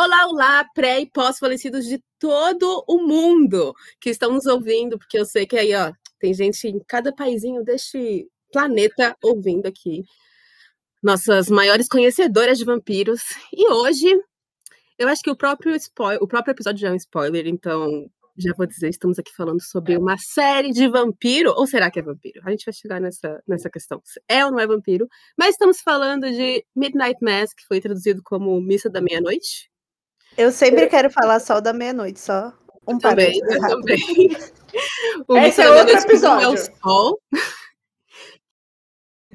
Olá, olá, pré e pós-falecidos de todo o mundo que estão nos ouvindo, porque eu sei que aí, ó, tem gente em cada paizinho deste planeta ouvindo aqui. Nossas maiores conhecedoras de vampiros. E hoje, eu acho que o próprio, spoiler, o próprio episódio já é um spoiler, então já vou dizer, estamos aqui falando sobre uma série de vampiro, ou será que é vampiro? A gente vai chegar nessa, nessa questão. É ou não é vampiro? Mas estamos falando de Midnight Mass, que foi traduzido como Missa da Meia-Noite. Eu sempre quero falar só da meia-noite, só um eu também, eu também. o Esse é outro episódio. É o Sol.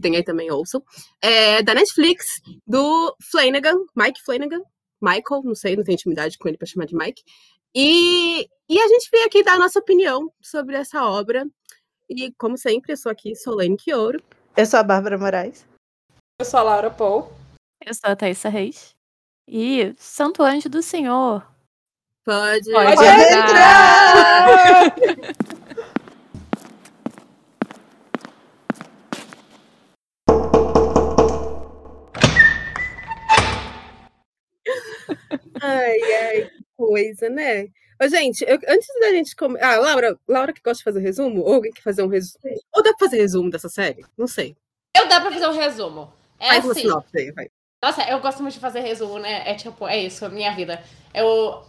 Tem aí também, ouçam. É da Netflix, do Flanagan, Mike Flanagan. Michael, não sei, não tenho intimidade com ele para chamar de Mike. E, e a gente veio aqui dar a nossa opinião sobre essa obra. E, como sempre, eu sou aqui, Solene Quioro. Eu sou a Bárbara Moraes. Eu sou a Laura Paul. Eu sou a Thaisa Reis. E Santo Anjo do Senhor. Pode, Pode, Pode entrar! entrar! ai, ai, coisa, né? Ô, gente, eu, antes da gente começar. Ah, Laura, Laura que gosta de fazer resumo? Ou alguém que fazer um resumo? Ou dá pra fazer resumo dessa série? Não sei. Eu dá pra fazer um resumo. É Faz assim. Uma sinopse aí, vai. Nossa, eu gosto muito de fazer resumo, né? É tipo, é isso, minha vida. Eu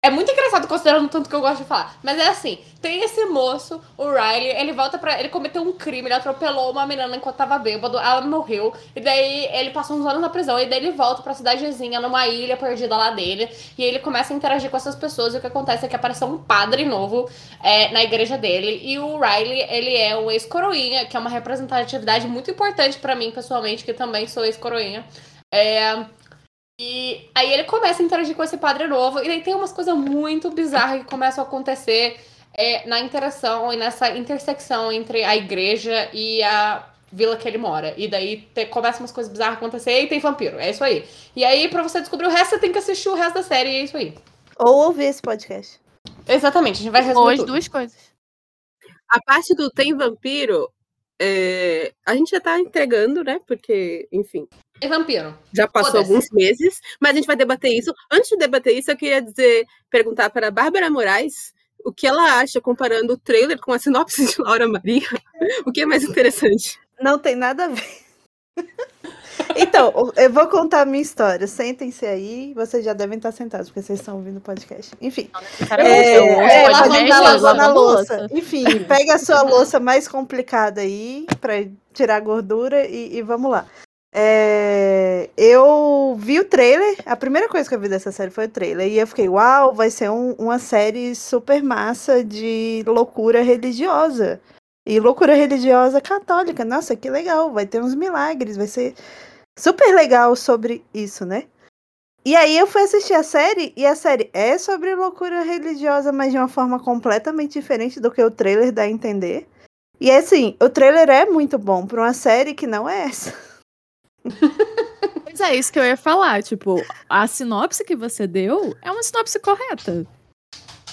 é muito engraçado considerando tanto que eu gosto de falar. Mas é assim, tem esse moço, o Riley, ele volta pra. Ele cometeu um crime, ele atropelou uma menina enquanto tava bêbado, ela morreu. E daí ele passou uns anos na prisão. E daí ele volta pra cidadezinha, numa ilha perdida lá dele. E ele começa a interagir com essas pessoas. E o que acontece é que apareceu um padre novo é, na igreja dele. E o Riley, ele é o ex-coroinha, que é uma representatividade muito importante para mim, pessoalmente, que também sou ex-coroinha. É, e aí ele começa a interagir com esse padre novo, e aí tem umas coisas muito bizarras que começam a acontecer é, na interação e nessa intersecção entre a igreja e a vila que ele mora. E daí te, começa umas coisas bizarras a acontecer e tem vampiro. É isso aí. E aí, pra você descobrir o resto, você tem que assistir o resto da série, e é isso aí. Ou ouvir esse podcast. Exatamente, a gente vai resumir. Ou as duas coisas. A parte do tem vampiro, é, a gente já tá entregando, né? Porque, enfim. É vampiro. Já passou alguns meses, mas a gente vai debater isso. Antes de debater isso, eu queria dizer, perguntar para a Bárbara Moraes o que ela acha comparando o trailer com a sinopse de Laura Maria. O que é mais interessante? Não tem nada a ver. Então, eu vou contar a minha história. Sentem-se aí, vocês já devem estar sentados, porque vocês estão ouvindo o podcast. Enfim. É, é, é lavando a louça. Enfim, pega a sua louça mais complicada aí, para tirar a gordura e, e vamos lá. É, eu vi o trailer, a primeira coisa que eu vi dessa série foi o trailer, e eu fiquei, uau, vai ser um, uma série super massa de loucura religiosa. E loucura religiosa católica, nossa, que legal, vai ter uns milagres, vai ser super legal sobre isso, né? E aí eu fui assistir a série, e a série é sobre loucura religiosa, mas de uma forma completamente diferente do que o trailer dá a entender. E assim, o trailer é muito bom para uma série que não é essa. Pois é, isso que eu ia falar. Tipo, a sinopse que você deu é uma sinopse correta.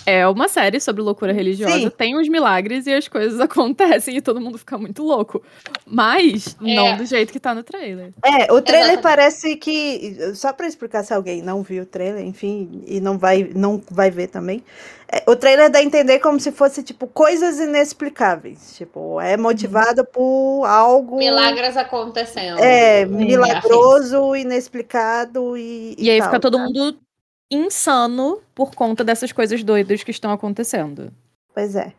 É uma série sobre loucura religiosa, Sim. tem uns milagres e as coisas acontecem e todo mundo fica muito louco. Mas é. não do jeito que tá no trailer. É, o trailer Exatamente. parece que. Só pra explicar se alguém não viu o trailer, enfim, e não vai, não vai ver também. É, o trailer dá a entender como se fosse, tipo, coisas inexplicáveis. Tipo, é uhum. por algo. Milagres acontecendo. É, milagroso, inexplicado e. E, e aí tal, fica todo mundo insano por conta dessas coisas doidas que estão acontecendo. Pois é.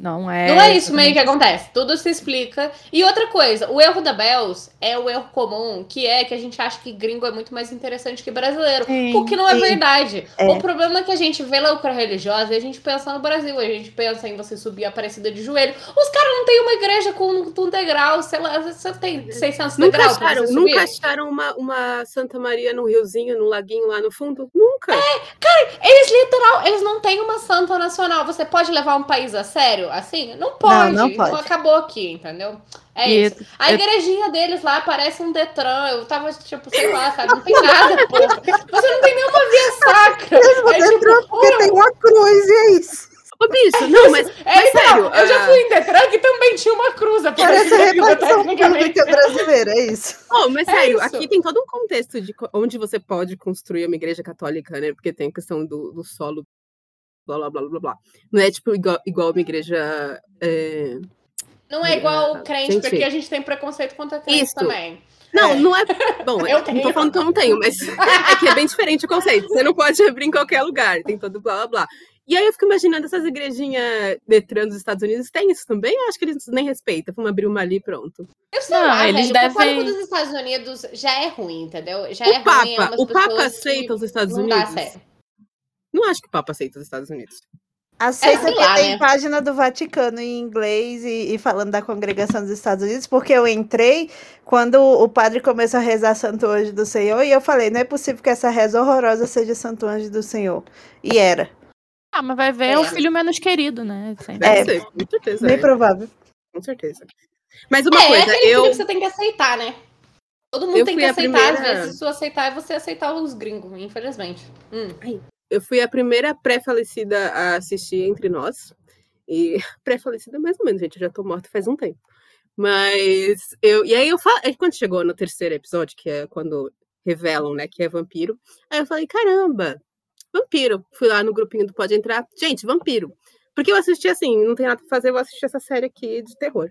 Não é. Não é isso meio que acontece. Tudo se explica. E outra coisa, o erro da Bells é o erro comum, que é que a gente acha que gringo é muito mais interessante que brasileiro. Sim, o que não é sim. verdade. É. O problema é que a gente vê loucura religiosa e a gente pensa no Brasil. A gente pensa em você subir a Aparecida de joelho. Os caras não têm uma igreja com um degrau, sei lá, você tem 600 nunca degraus. Acharam, nunca acharam uma, uma Santa Maria no riozinho, no laguinho lá no fundo? Nunca. É, cara, eles literal, eles não têm uma santa nacional. Você pode levar um país a sério assim? Não pode. Não, não pode. Então acabou aqui, entendeu? É e isso. A igrejinha deles lá parece um Detran. Eu tava, tipo, sei lá, sabe? Não tem nada, porra. Você não tem nenhuma via sacra. É, tipo, porque tem uma cruz e é isso. Ô, bicho, não, mas, É, mas então, sério. eu já ah, fui em Detran que também tinha uma cruz. a Parece a repartição pública brasileira, é isso. Oh, mas É sério, isso. aqui tem todo um contexto de onde você pode construir uma igreja católica, né? Porque tem a questão do, do solo, blá, blá, blá, blá, blá. Não é tipo igual, igual uma igreja. é, Não é igual o Ah, crente, gente. porque a gente tem preconceito contra crente Isso. também. Não, É. não é. Bom, Eu tenho. não tô falando que eu não tenho, mas é que é bem diferente o conceito. Você não pode abrir em qualquer lugar, tem todo blá blá blá. E aí eu fico imaginando essas igrejinhas Detran dos Estados Unidos, tem isso também? Eu acho que eles nem respeitam. Vamos abrir uma ali e pronto. Eu sei Não, lá, eles velho, o devem- católico dos Estados Unidos já é ruim, entendeu? Já o é ruim, é Papa, umas o Papa aceita os Estados não dá Unidos? certo. Não acho que o Papa aceita os Estados Unidos. Aceita sei que lá, tem né? página do Vaticano em inglês e, e falando da congregação dos Estados Unidos, porque eu entrei quando o padre começou a rezar Santo Anjo do Senhor e eu falei, não é possível que essa reza horrorosa seja Santo Anjo do Senhor. E era. Ah, mas vai ver É. o filho menos querido, né? Sempre. É. ser, com certeza. Bem é, provável. com certeza. Mas uma é, é coisa, aquele filho eu. que você tem que aceitar, né? Todo mundo Eu tem que aceitar, primeira- às vezes, se tu aceitar, é você aceitar os gringos, infelizmente. Hum. Eu fui a primeira pré-falecida a assistir Entre Nós. E pré-falecida mais ou menos, gente. Eu já tô morta faz um tempo. Mas eu. E aí eu falei. Quando chegou no terceiro episódio, que é quando revelam, né, que é vampiro, aí eu falei, caramba, vampiro. Fui lá no grupinho do Pode Entrar. Gente, vampiro. Porque eu assisti assim, não tem nada pra fazer, eu vou assistir essa série aqui de terror.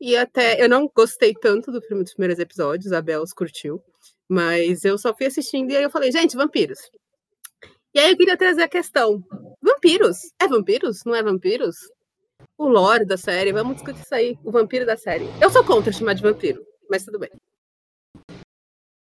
E até eu não gostei tanto do filme dos primeiros episódios, a Bels curtiu. Mas eu só fui assistindo e aí eu falei, gente, vampiros. E aí eu queria trazer a questão: vampiros? É vampiros? Não é vampiros? O lore da série, vamos discutir isso aí. O vampiro da série. Eu sou contra chamar de vampiro, mas tudo bem.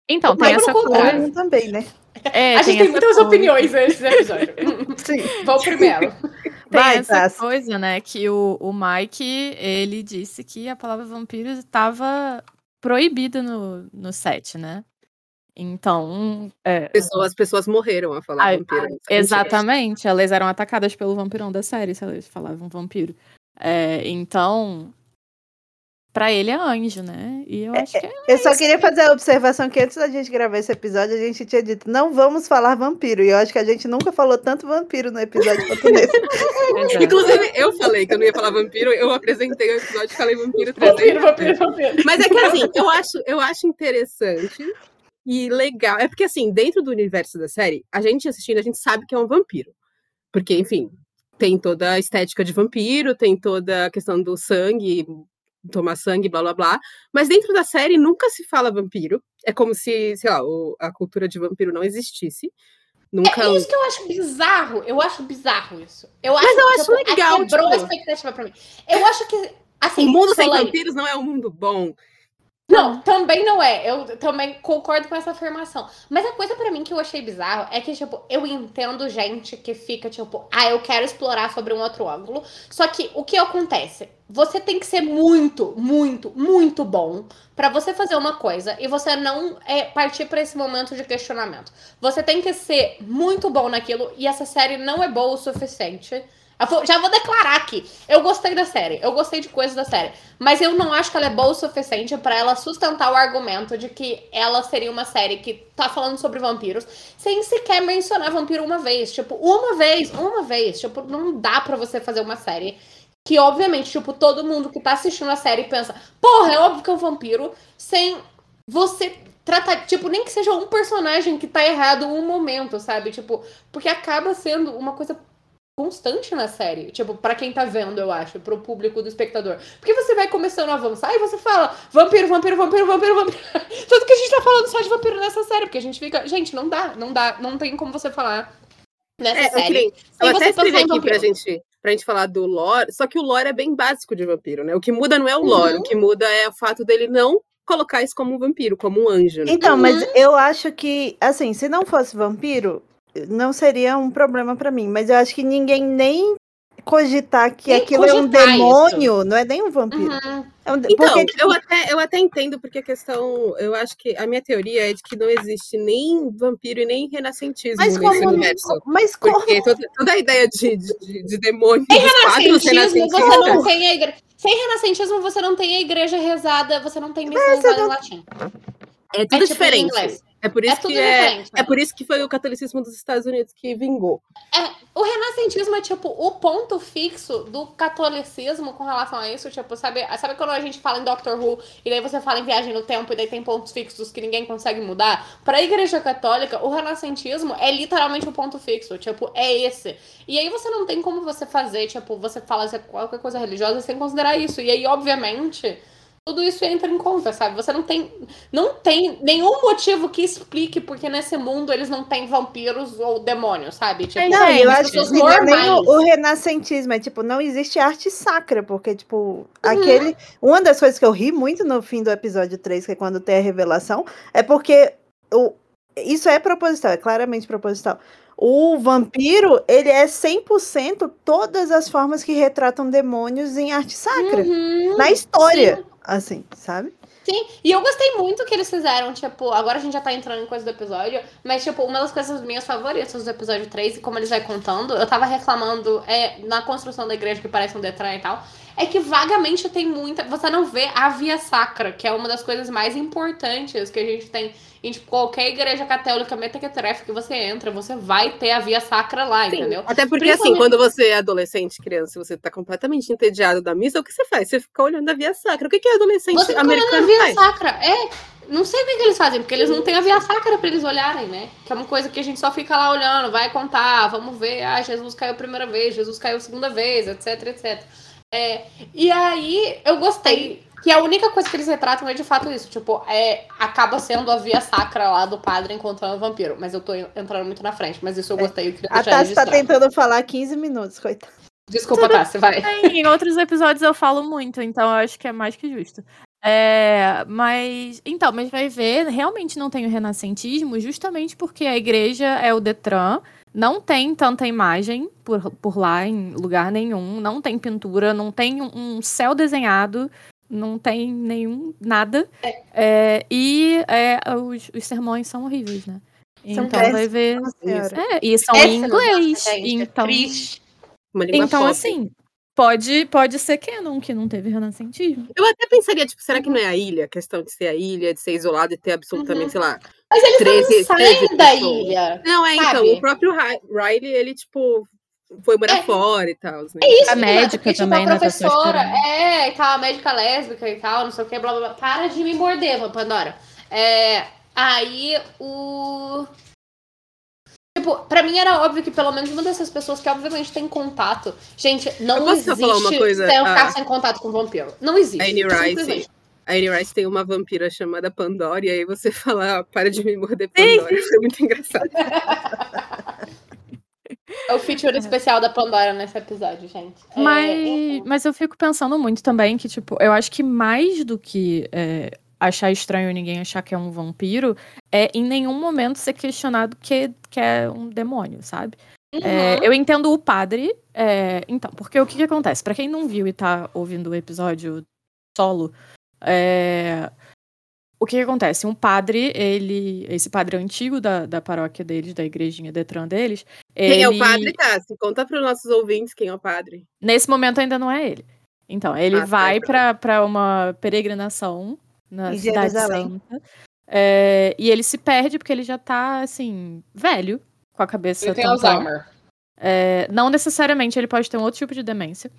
Então, tem essa coisa. Eu também, né? É, a gente tem muitas coisa. opiniões nesse episódio. Sim. Vamos primeiro. Tem Vai, essa Tassi. coisa, né? Que o, o Mike, ele disse que a palavra vampiro estava proibida no, no set, né? Então, é, Pessoas, as pessoas morreram a falar Ai, vampiro. exatamente, elas eram atacadas pelo vampirão da série, se elas falavam vampiro. É, então, pra ele é anjo, né? E eu acho que é Eu só queria fazer a observação que antes da gente gravar esse episódio, a gente tinha dito, não vamos falar vampiro. E eu acho que a gente nunca falou tanto vampiro no episódio quanto nesse. Inclusive, eu falei que eu não ia falar vampiro, eu apresentei o episódio e falei vampiro 300 Vampiro, vampiro, vampiro. Mas é que assim, eu acho, eu acho interessante e legal. É porque, assim, dentro do universo da série, a gente assistindo, a gente sabe que é um vampiro. Porque, enfim, tem toda a estética de vampiro, tem toda a questão do sangue, tomar sangue, blá blá blá. Mas dentro da série nunca se fala vampiro. É como se, sei lá, o- a cultura de vampiro não existisse. Nunca. É isso que eu acho bizarro. Eu acho bizarro isso. Eu acho, Mas eu acho tipo, legal, Quebrou a tipo- expectativa pra mim. Eu acho que. Assim, o mundo sem vampiros não é um mundo bom. Não, também não é. Eu também concordo com essa afirmação. Mas a coisa pra mim que eu achei bizarro é que, tipo, eu entendo gente que fica, tipo, ah, eu quero explorar sobre um outro ângulo. Só que o que acontece? Você tem que ser muito, muito, muito bom pra você fazer uma coisa e você não é, partir pra esse momento de questionamento. Você tem que ser muito bom naquilo e essa série não é boa o suficiente. Já vou declarar aqui. Eu gostei da série, eu gostei de coisas da série. Mas eu não acho que ela é boa o suficiente pra ela sustentar o argumento de que ela seria uma série que tá falando sobre vampiros sem sequer mencionar vampiro uma vez. Tipo, uma vez, uma vez. Tipo, não dá pra você fazer uma série que, obviamente, tipo, todo mundo que tá assistindo a série pensa, porra, é óbvio que é um vampiro, sem você tratar, tipo, nem que seja um personagem que tá errado um momento, sabe? Tipo, porque acaba sendo uma coisa constante na série. Tipo, pra quem tá vendo, eu acho, pro público do espectador. Porque você vai começando a avançar e você fala vampiro, vampiro, vampiro, vampiro, vampiro. Tanto que a gente tá falando só de vampiro nessa série, porque a gente fica. Gente, não dá, não dá, não tem como você falar nessa É, eu, série. queria, eu até você escrevi aqui pra gente, pra gente falar do lore, só que o lore é bem básico de vampiro, né? O que muda não é o lore, Uhum. o que muda é o fato dele não colocar isso como um vampiro, como um anjo. né? Então, Uhum. mas eu acho que, assim, se não fosse vampiro, não seria um problema pra mim. Mas eu acho que ninguém nem cogitar que Nem aquilo é um cogitar demônio, não é nem um vampiro. Uhum. É um de- Então, porque, tipo, eu, até, eu até entendo, porque a questão. Eu acho que a minha teoria é de que não existe nem vampiro e nem renascentismo mas nesse como, universo. mas como Porque toda, toda a ideia de, de, de demônio Sem renascentismo, você não tem a igreja. Sem renascentismo, você não tem a igreja rezada, você não tem missa rezada em não- latim. É tudo É tipo em diferente. É por isso É que é, é por isso que foi o catolicismo dos Estados Unidos que vingou. o renascentismo é tipo o ponto fixo do catolicismo com relação a isso. Tipo, sabe, sabe quando a gente fala em Doctor Who e daí você fala em viagem no tempo e daí tem pontos fixos que ninguém consegue mudar? Pra igreja católica, o renascentismo é literalmente o ponto fixo. Tipo, é esse. E aí você não tem como você fazer, tipo, você fala qualquer coisa religiosa sem considerar isso. E aí, obviamente tudo isso entra em conta, sabe? Você não tem, não tem nenhum motivo que explique porque nesse mundo eles não têm vampiros ou demônios, sabe? Tipo, não, eu acho que assim, é nem o, o, renascentismo é tipo, não existe arte sacra, porque, tipo, uhum. aquele. Uma das coisas que eu ri muito no fim do episódio 3, que é quando tem a revelação, é porque o, isso é proposital, é claramente proposital. O vampiro, ele é 100% todas as formas que retratam demônios em arte sacra. Uhum, na história. Sim assim, sabe? Sim, e eu gostei muito que eles fizeram, tipo, agora a gente já tá entrando em coisa do episódio, mas, tipo, uma das coisas minhas favoritas do episódio 3, e como eles vai contando, eu tava reclamando é, na construção da igreja que parece um Detran e tal, é que vagamente tem muita. Você não vê a via sacra, que é uma das coisas mais importantes que a gente tem em tipo, qualquer igreja católica mequetrefe que você entra, você vai ter a via sacra lá, Sim, entendeu? Até porque, assim, quando você é adolescente, criança, você tá completamente entediado da missa, o que você faz? Você fica olhando a via sacra. O que, que é adolescente você americano a via faz? sacra, é. Não sei o que, que eles fazem, porque eles não têm a via sacra pra eles olharem, né? Que é uma coisa que a gente só fica lá olhando, vai contar, vamos ver, ah, Jesus caiu a primeira vez, Jesus caiu a segunda vez, etc, etc. É, e aí eu gostei que a única coisa que eles retratam é de fato isso. Tipo, é, acaba sendo a via sacra lá do padre encontrando o vampiro. Mas eu tô entrando muito na frente, mas isso eu é. gostei. Eu a Tassi tá tentando falar 15 minutos, coitado. Desculpa, Tassi, vai. Em outros episódios eu falo muito, então eu acho que é mais que justo. É, mas então, mas vai ver, realmente não tem o renascentismo, justamente porque a igreja é o Detran, não tem tanta imagem por, por lá em lugar nenhum, não tem pintura, não tem um céu desenhado não tem nenhum nada. É. É, e é, os, os sermões são horríveis, né? São então vai ver. É, e são em inglês. É então, então assim, pode, pode ser canon que não teve renascentismo. Eu até pensaria, tipo, será que não é a ilha? A questão de ser a ilha, de ser isolado e ter absolutamente, uhum. sei lá. Mas eles 13, não saem da ilha. Não, é então, sabe? então, o próprio Riley, ele, tipo, foi morar é, fora e tal. Né? É isso, a médica porque, também, tipo, a professora, é, e tal, a médica lésbica e tal, não sei o que, blá blá blá. Para de me morder, Pandora. É, aí o. Tipo, pra mim era óbvio que pelo menos uma dessas pessoas que obviamente tem contato. Gente, não existe falar uma coisa? Sem ficar sem contato com vampiro. Não existe. A Annie Rice. A Annie Rice tem uma vampira chamada Pandora, e aí você fala, ah, para de me morder, Pandora. Foi muito engraçado. É o feature é. especial da Pandora nesse episódio, gente. É, mas, é... mas eu fico pensando muito também que, tipo, eu acho que mais do que é, achar estranho ninguém achar que é um vampiro, é em nenhum momento ser questionado que, que é um demônio, sabe? É, uhum. É, eu entendo o padre. É, então, porque o que, que acontece? para quem não viu e tá ouvindo o episódio solo, é, o que, que, acontece? Um padre, ele. Esse padre antigo da, da paróquia deles, da igrejinha Detran deles. Quem ele... é o padre, Tassi? Conta para os nossos ouvintes quem é o padre. Nesse momento ainda não é ele. Então, ele ah, tá, vai tá. para uma peregrinação na em cidade Jerusalém. santa. É, e ele se perde porque ele já tá, assim, velho, com a cabeça. Ele tem Alzheimer. É, não necessariamente, ele pode ter um outro tipo de demência.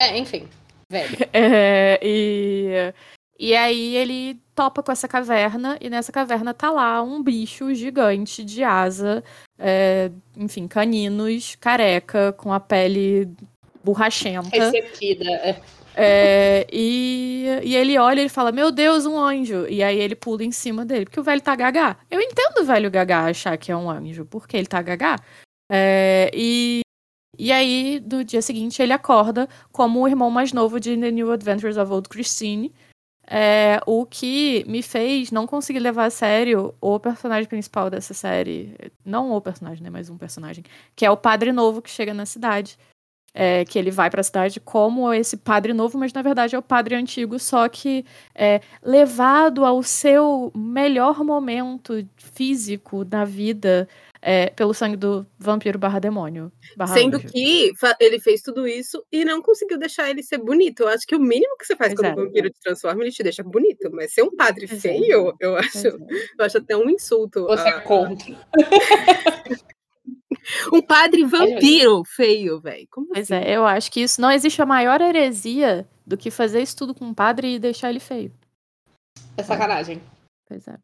É, enfim, velho. É, e e aí ele topa com essa caverna, e nessa caverna tá lá um bicho gigante de asa, é, enfim, caninos, careca, com a pele borrachenta. Ressequida. É. E, e ele olha e fala: Meu Deus, um anjo. E aí ele pula em cima dele, porque o velho tá gagá. Eu entendo o velho gagá achar que é um anjo, porque ele tá gagá. É, e, e aí, no dia seguinte, ele acorda como o irmão mais novo de The New Adventures of Old Christine, é, o que me fez não conseguir levar a sério o personagem principal dessa série. Não o personagem, né? Mas um personagem. Que é o padre novo que chega na cidade. É, que ele vai para a cidade como esse padre novo, mas na verdade é o padre antigo, só que é, levado ao seu melhor momento físico da vida é, pelo sangue do vampiro barra demônio. Barra Sendo anjo. que ele fez tudo isso e não conseguiu deixar ele ser bonito. Eu acho que o mínimo que você faz Exato. quando o vampiro te transforma, ele te deixa bonito. Mas ser um padre Exato. feio, eu acho, eu acho até um insulto. Você a... é contra. Um padre vampiro feio, velho. Pois assim? é, eu acho que isso não existe a maior heresia do que fazer isso tudo com um padre e deixar ele feio. É sacanagem. Pois é.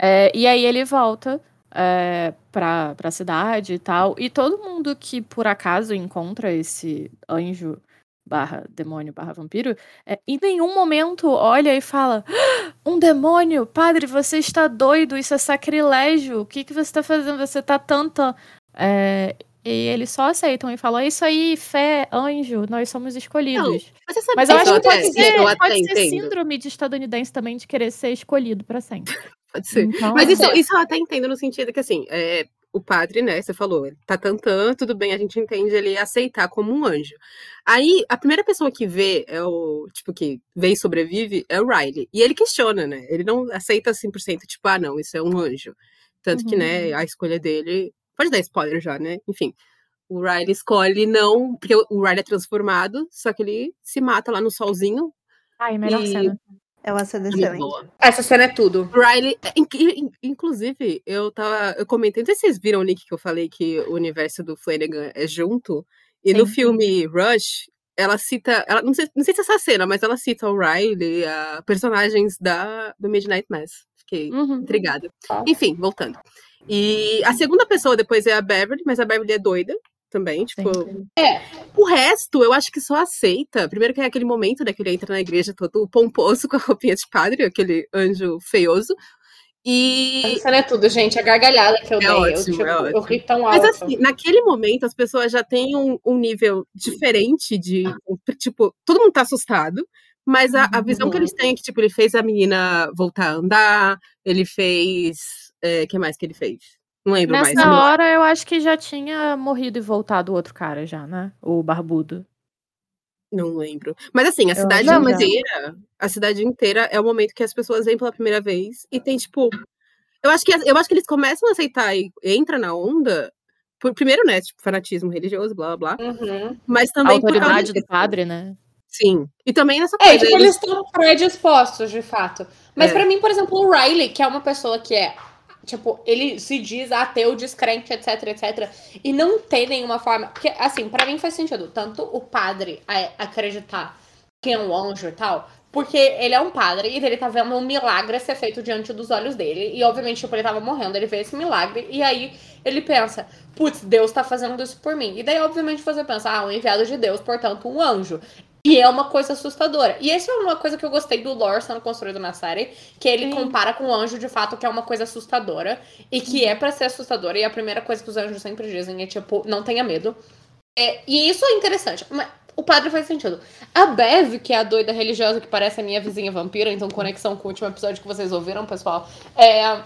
É, e aí ele volta é, pra, pra cidade e tal. E todo mundo que por acaso encontra esse anjo barra demônio barra vampiro, é, em nenhum momento olha e fala: "Ah, um demônio, padre, você está doido, isso é sacrilégio. O que, que você está fazendo? Você tá tanta. É, e eles só aceitam e falam: é isso aí, fé, anjo, nós somos escolhidos. Mas, você sabe Mas eu que acho que até- pode ser, pode ser síndrome de estadunidense também de querer ser escolhido pra sempre. Pode ser. Então, Mas isso, É. isso eu até entendo no sentido que, assim, é, o padre, né, você falou, tá tantã, tudo bem, a gente entende ele aceitar como um anjo. Aí, a primeira pessoa que vê, é o, tipo, que vê e sobrevive, é o Riley. E ele questiona, né, ele não aceita 100%, tipo, ah, não, isso é um anjo. Tanto que, Uhum. né, a escolha dele, pode dar spoiler já, né, enfim. O Riley escolhe não, porque o Riley é transformado, só que ele se mata lá no solzinho. Ai, melhor E- cena. É uma cena é excelente. Essa cena é tudo. Riley, in- inclusive, eu tava. Eu comentei, não sei se vocês viram o link que eu falei que o universo do Flanagan é junto. E no Sim. filme Rush, ela cita. Ela, não, sei, não sei se é essa cena, mas ela cita o Riley, a personagens da, do Midnight Mass. Fiquei Uhum. intrigada. Tá. Enfim, voltando. E a segunda pessoa depois é a Beverly, mas a Beverly é doida também. Tipo, É. o resto, eu acho que só aceita. Primeiro que é aquele momento, né, que ele entra na igreja todo pomposo com a roupinha de padre, aquele anjo feioso. E. Essa cena é tudo, gente. A gargalhada que eu É dei. eu, ótimo, tipo, é eu ri tão alto. Mas assim, naquele momento as pessoas já têm um, um nível diferente de. Tipo, todo mundo tá assustado. Mas a, a visão que Uhum. eles têm é que, tipo, ele fez a menina voltar a andar, ele fez. O que mais que ele fez? Não lembro mais. Nessa hora, eu acho que já tinha morrido e voltado o outro cara já, né? O barbudo. Não lembro. Mas assim, a Eu cidade inteira, a cidade inteira é o momento que as pessoas vêm pela primeira vez e tem, tipo. Eu acho que, eu acho que eles começam a aceitar e entra na onda. Por, primeiro, né? Tipo, fanatismo religioso, blá blá blá. Uhum. Mas A também. por causa autoridade do padre, né? Sim. E também nessa É, coisa. tipo, eles- estão predispostos, de fato. Mas É. pra mim, por exemplo, o Riley, que é uma pessoa que é, tipo, ele se diz ateu, descrente, etc, etc. E não tem nenhuma forma. Porque, assim, pra mim faz sentido. Tanto o padre acreditar que é um anjo e tal. Porque ele é um padre e ele tá vendo um milagre ser feito diante dos olhos dele. E, obviamente, tipo, ele tava morrendo, ele vê esse milagre. E aí ele pensa, putz, Deus tá fazendo isso por mim. E daí, obviamente, você pensa, ah, um enviado de Deus, portanto, um anjo. E é uma coisa assustadora. E essa é uma coisa que eu gostei do lore sendo construído na série, que ele Sim. compara com o anjo de fato, que é uma coisa assustadora. E que é pra ser assustadora. E a primeira coisa que os anjos sempre dizem é, tipo, não tenha medo. É, e isso é interessante. Mas o padre faz sentido. A Bev, que é a doida religiosa que parece a minha vizinha vampira, então conexão com o último episódio que vocês ouviram, pessoal. É,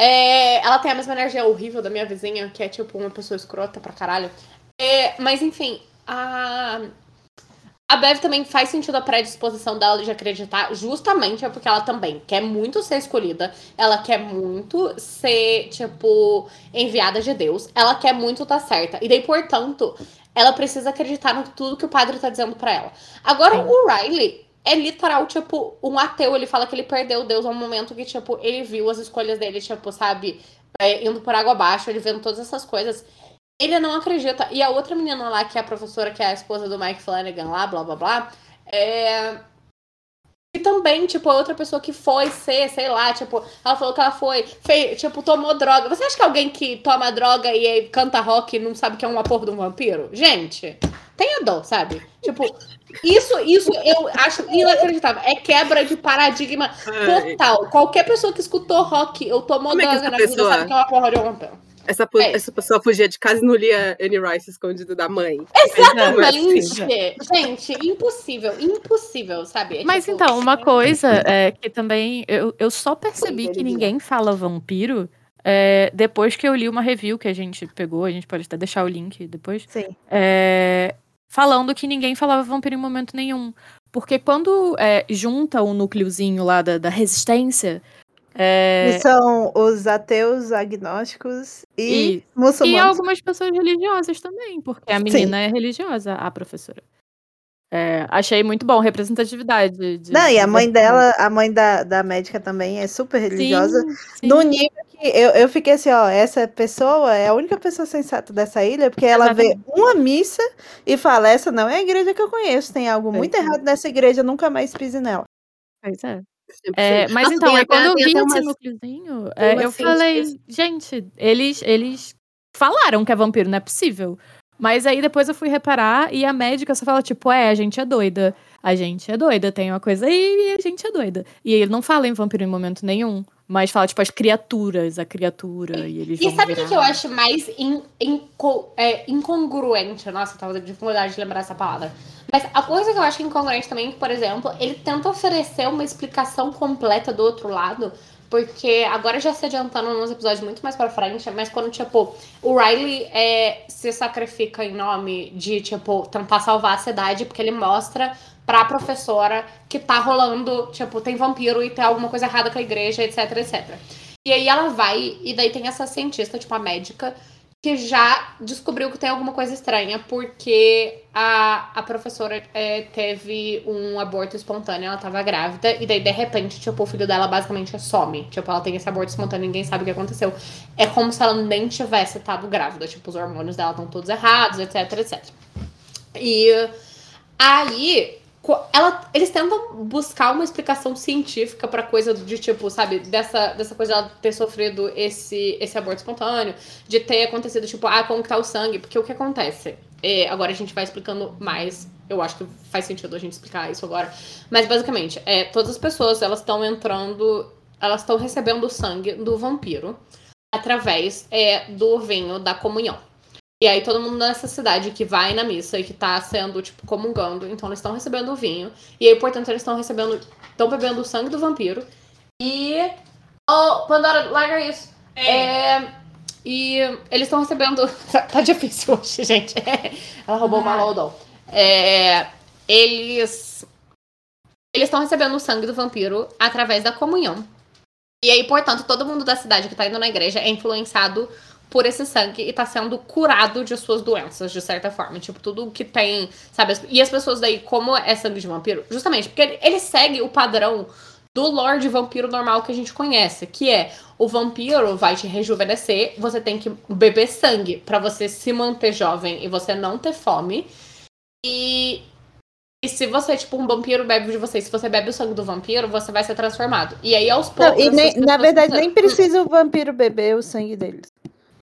é, ela tem a mesma energia horrível da minha vizinha, que é tipo uma pessoa escrota pra caralho. É, mas enfim, a. A Bev também faz sentido a predisposição dela de acreditar, justamente é porque ela também quer muito ser escolhida, ela quer muito ser, tipo, enviada de Deus, ela quer muito estar certa. E daí, portanto, ela precisa acreditar no tudo que o padre tá dizendo pra ela. Agora, Sim. o Riley é literal, tipo, um ateu. Ele fala que ele perdeu Deus ao momento que, tipo, ele viu as escolhas dele, tipo, sabe, é, indo por água abaixo, ele vendo todas essas coisas. Ele não acredita. E a outra menina lá, que é a professora, que é a esposa do Mike Flanagan lá, blá blá blá, é. E também, tipo, a outra pessoa que foi ser, sei lá, tipo, ela falou que ela foi, fez, tipo, tomou droga. Você acha que alguém que toma droga e canta rock não sabe que é uma porra de um vampiro? Gente, tenha dó, sabe? Tipo, isso, isso eu acho inacreditável. É quebra de paradigma total. Qualquer pessoa que escutou rock ou tomou Como é droga essa na vida pessoa- sabe que é uma porra de um vampiro. Essa, é. essa pessoa fugia de casa e não lia Annie Rice escondido da mãe. Exatamente. Gente, impossível, impossível, sabe? É Mas tipo, então, uma coisa é que também eu, eu só percebi que ninguém fala vampiro é, depois que eu li uma review que a gente pegou, a gente pode até deixar o link depois, Sim. é, falando que ninguém falava vampiro em momento nenhum. Porque quando é, junta o núcleozinho lá da, da resistência, é, E são os ateus, agnósticos e, e, e muçulmanos. algumas pessoas religiosas também, porque a menina é religiosa, a professora. É, achei muito bom, representatividade. de- Não, e a mãe dela, a mãe da, da médica também é super religiosa. Sim, sim. No nível que Eu, eu fiquei assim, ó, essa pessoa é a única pessoa sensata dessa ilha, porque ela vê uma missa e fala, essa não é a igreja que eu conheço, tem algo muito errado nessa igreja, nunca mais pise nela. Pois é. É, mas Nossa, então, é, quando eu vi esse núcleozinho, é, eu falei, gente, eles, eles falaram que é vampiro, não é possível. Mas aí depois eu fui reparar e a médica só fala, tipo, é, a gente é doida. A gente é doida, tem uma coisa aí e a gente é doida. E ele não fala em vampiro em momento nenhum. Mas fala, tipo, as criaturas, a criatura. E, eles e sabe o que, que eu acho mais in, in, é, incongruente? Nossa, eu tava de dificuldade de lembrar essa palavra. Mas a coisa que eu acho incongruente também, por exemplo, ele tenta oferecer uma explicação completa do outro lado. Porque agora já se adiantando nos episódios muito mais pra frente, mas quando, tipo, o Riley é, se sacrifica em nome de, tipo, tentar salvar a cidade, porque ele mostra pra professora que tá rolando, tipo, tem vampiro e tem alguma coisa errada com a igreja, etc, etc. E aí ela vai, e daí tem essa cientista, tipo, a médica, que já descobriu que tem alguma coisa estranha, porque a, a professora é, teve um aborto espontâneo, ela tava grávida, e daí, de repente, tipo, o filho dela basicamente some. Tipo, ela tem esse aborto espontâneo, ninguém sabe o que aconteceu. É como se ela nem tivesse estado grávida, tipo, os hormônios dela estão todos errados, etc, etc. E aí, ela, eles tentam buscar uma explicação científica pra coisa de tipo, sabe, dessa, dessa coisa de ter sofrido esse, esse aborto espontâneo, de ter acontecido, tipo, ah, como que tá o sangue? Porque o que acontece? É, agora a gente vai explicando mais. Eu acho que faz sentido a gente explicar isso agora. Mas basicamente, é, todas as pessoas elas estão entrando. Elas estão recebendo o sangue do vampiro através é, do vinho da comunhão. E aí todo mundo nessa cidade que vai na missa e que tá sendo, tipo, comungando, então eles estão recebendo o vinho. E aí, portanto, eles estão recebendo. estão bebendo o sangue do vampiro. E. Oh, Pandora, larga isso. É. é e eles estão recebendo. Tá, tá, difícil hoje, gente. Ela roubou uma Lodol. É, eles. Eles estão recebendo o sangue do vampiro através da comunhão. E aí, portanto, todo mundo da cidade que tá indo na igreja é influenciado por esse sangue e tá sendo curado de suas doenças, de certa forma. Tipo, tudo que tem, sabe? E as pessoas daí, como é sangue de vampiro? Justamente porque ele, ele segue o padrão do Lorde Vampiro normal que a gente conhece, que é o vampiro vai te rejuvenescer, você tem que beber sangue para você se manter jovem e você não ter fome. E, e se você, tipo, um vampiro bebe de você, se você bebe o sangue do vampiro, você vai ser transformado. E aí, aos poucos. Não, e nem, na verdade, nem precisa o vampiro beber o sangue deles.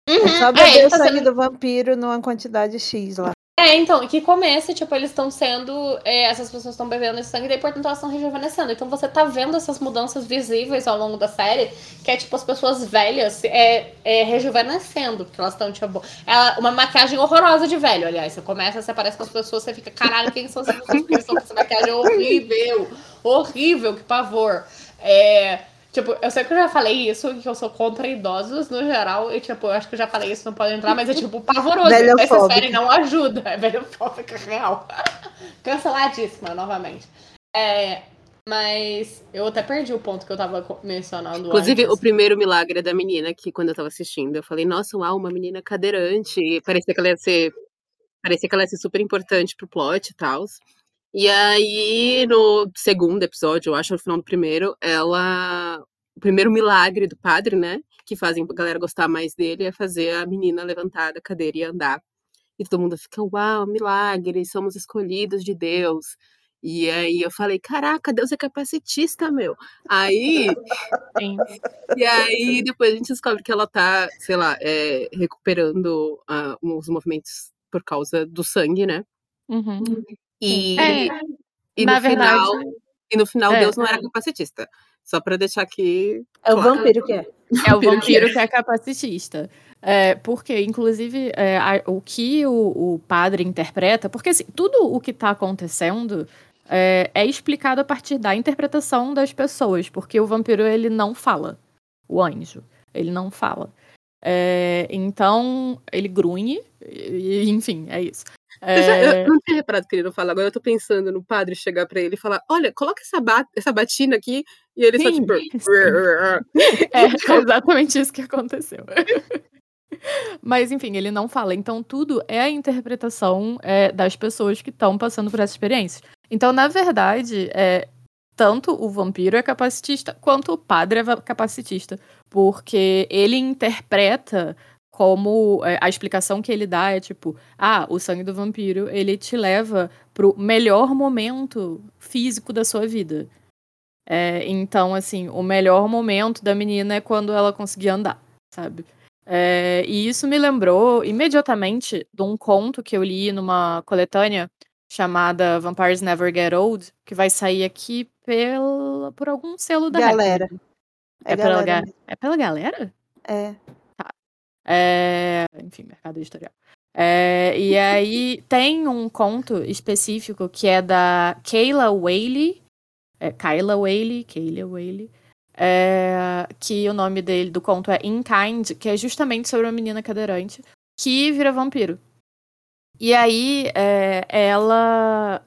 Uhum. É só beber é, o sangue sendo... do vampiro numa quantidade X lá. É, então, que começa, tipo, eles estão sendo. É, essas pessoas estão bebendo esse sangue, e daí, portanto, elas estão rejuvenescendo. Então você tá vendo essas mudanças visíveis ao longo da série, que é tipo as pessoas velhas é, é rejuvenescendo, porque elas estão, tipo. É uma maquiagem horrorosa de velho, aliás. Você começa, você aparece com as pessoas, você fica, caralho, quem são essas pessoas que estão com essa maquiagem horrível? Horrível, que pavor. É. Tipo, eu sei que eu já falei isso, que eu sou contra idosos no geral, e tipo, eu acho que eu já falei isso, não pode entrar, mas é tipo pavoroso. Essa série não ajuda, é velhofóbica real. Canceladíssima, novamente. É, mas eu até perdi o ponto que eu tava mencionando. Inclusive, antes. o primeiro milagre da menina, que quando eu tava assistindo, eu falei, nossa, uau, uma menina cadeirante. E parecia que ela ia ser. Parecia que ela ia ser super importante pro plot e tal. E aí, no segundo episódio, eu acho, no final do primeiro, ela. O primeiro milagre do padre, né? Que fazem a galera gostar mais dele é fazer a menina levantar da cadeira e andar. E todo mundo fica, uau, milagre, somos escolhidos de Deus. E aí eu falei, caraca, Deus é capacitista, meu. Aí. Sim. E aí depois a gente descobre que ela tá, sei lá, é, recuperando uh, os movimentos por causa do sangue, né? Uhum. E, é, e, no verdade, final, e no final é, Deus não era capacitista. Só para deixar aqui. É o vampiro que é. É o vampiro que é capacitista. É, porque, inclusive, é, a, o que o, o, padre interpreta, porque assim, tudo o que está acontecendo é, é, explicado a partir da interpretação das pessoas, porque o vampiro ele não fala, o anjo, ele não fala. É, então, ele grunhe, e, enfim, é isso. É... Já, eu não tinha reparado que ele não fala, agora eu tô pensando no padre chegar pra ele e falar: olha, coloca essa, ba essa batina aqui, e ele sim, só tipo. é exatamente isso que aconteceu. Mas, enfim, ele não fala. Então, tudo é a interpretação é, das pessoas que estão passando por essa experiência. Então, na verdade, é, tanto o vampiro é capacitista quanto o padre é capacitista, porque ele interpreta como é, a explicação que ele dá é tipo, ah, o sangue do vampiro, ele te leva pro melhor momento físico da sua vida. É, então, assim, o melhor momento da menina é quando ela conseguir andar, sabe? É, e isso me lembrou imediatamente de um conto que eu li numa coletânea chamada Vampires Never Get Old, que vai sair aqui pela, por algum selo da galera. É, é, galera pela, é pela galera? É. É, enfim, mercado editorial. É, e aí tem um conto específico que é da Kayla Whaley, é, Kyla Whaley, Kayla Whaley, é, que o nome dele do conto é In Kind, que é justamente sobre uma menina cadeirante que vira vampiro. E aí é, ela.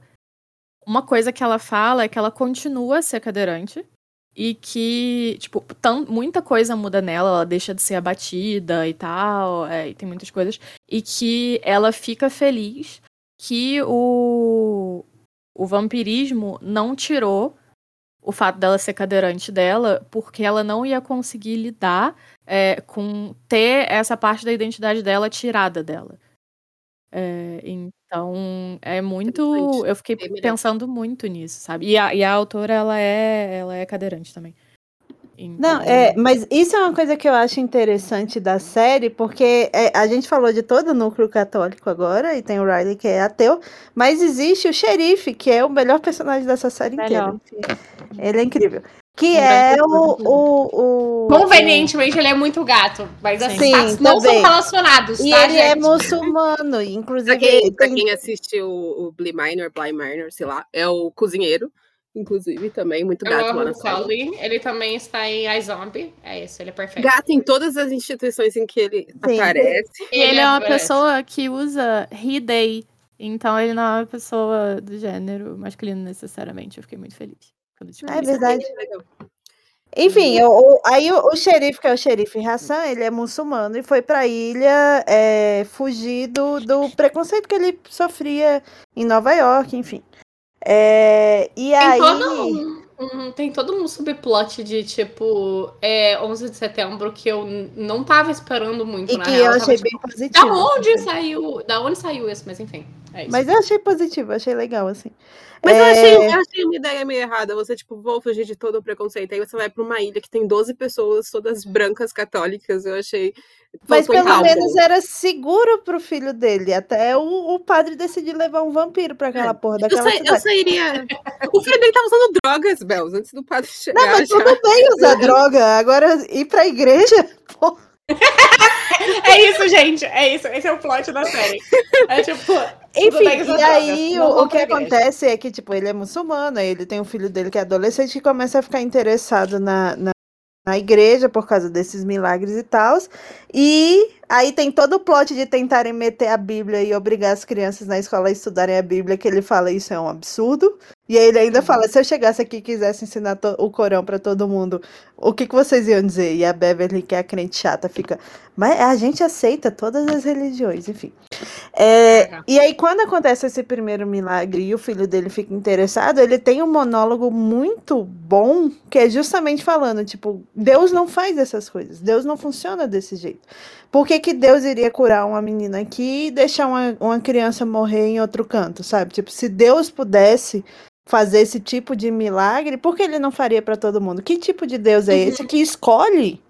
Uma coisa que ela fala é que ela continua a ser cadeirante, e que, tipo, tão, muita coisa muda nela, ela deixa de ser abatida e tal, é, e tem muitas coisas. E que ela fica feliz que o, o vampirismo não tirou o fato dela ser cadeirante dela, porque ela não ia conseguir lidar é, com ter essa parte da identidade dela tirada dela. É, então, é muito. Eu fiquei pensando muito nisso, sabe? E a, e a autora, ela é, ela é cadeirante também. Então... Não, é, mas isso é uma coisa que eu acho interessante da série, porque é, a gente falou de todo o núcleo católico agora, e tem o Riley que é ateu, mas existe o xerife, que é o melhor personagem dessa série melhor. inteira. Ele é incrível. Que é o, o, o, Convenientemente, ele é muito gato, mas assim, Sim, não são relacionados. E tá, ele é gente? é muçulmano, inclusive. Pra quem, pra quem assistiu o Bly Minor, Bly Minor, sei lá, é o cozinheiro, inclusive, também, muito gato Eu lá na série. Ele também está em iZombie. É isso, ele é perfeito. Gato em todas as instituições em que ele Sim. aparece. E ele, ele é uma pessoa que usa he, they. Então ele não é uma pessoa do gênero masculino necessariamente. Eu fiquei muito feliz. É verdade. Enfim, o, aí o, o, xerife, que é o xerife Hassan, ele é muçulmano e foi para a ilha é, fugir do, do preconceito que ele sofria em Nova York, enfim. É, e tem aí. Todo um, tem todo um subplot de tipo é, 11 de setembro que eu não tava esperando muito. E que real, eu achei tava, bem tipo, positivo. Da onde saiu? Da onde saiu isso? Mas enfim. É Mas eu achei positivo, achei legal, assim. Mas é... eu, achei, eu achei uma ideia meio errada. Você, tipo, vou fugir de todo o preconceito. Aí você vai pra uma ilha que tem 12 pessoas, todas brancas católicas. Eu achei. Mas pelo menos era seguro pro filho dele. Até o, o padre decidir levar um vampiro pra aquela é. porra daquela eu, sa eu sairia. o filho dele tava usando drogas, Bels, antes do padre chegar. Não, mas tudo bem usar droga. Agora ir pra igreja, porra. é isso, gente. É isso. Esse é o plot da série. É tipo. Enfim, e aí o, o, que acontece é que, tipo, ele é muçulmano, ele tem um filho dele que é adolescente que começa a ficar interessado na, na, na igreja por causa desses milagres e tal. E aí tem todo o plot de tentarem meter a Bíblia e obrigar as crianças na escola a estudarem a Bíblia, que ele fala isso é um absurdo. E aí ele ainda uhum. fala: se eu chegasse aqui e quisesse ensinar o Corão para todo mundo, o que, que vocês iam dizer? E a Beverly, que é a crente chata, fica: mas a gente aceita todas as religiões, enfim. É, e aí, quando acontece esse primeiro milagre e o filho dele fica interessado, ele tem um monólogo muito bom, que é justamente falando: tipo, Deus não faz essas coisas, Deus não funciona desse jeito. Por que, que Deus iria curar uma menina aqui e deixar uma, uma criança morrer em outro canto, sabe? Tipo, se Deus pudesse fazer esse tipo de milagre, por que ele não faria para todo mundo? Que tipo de Deus é esse uhum. que escolhe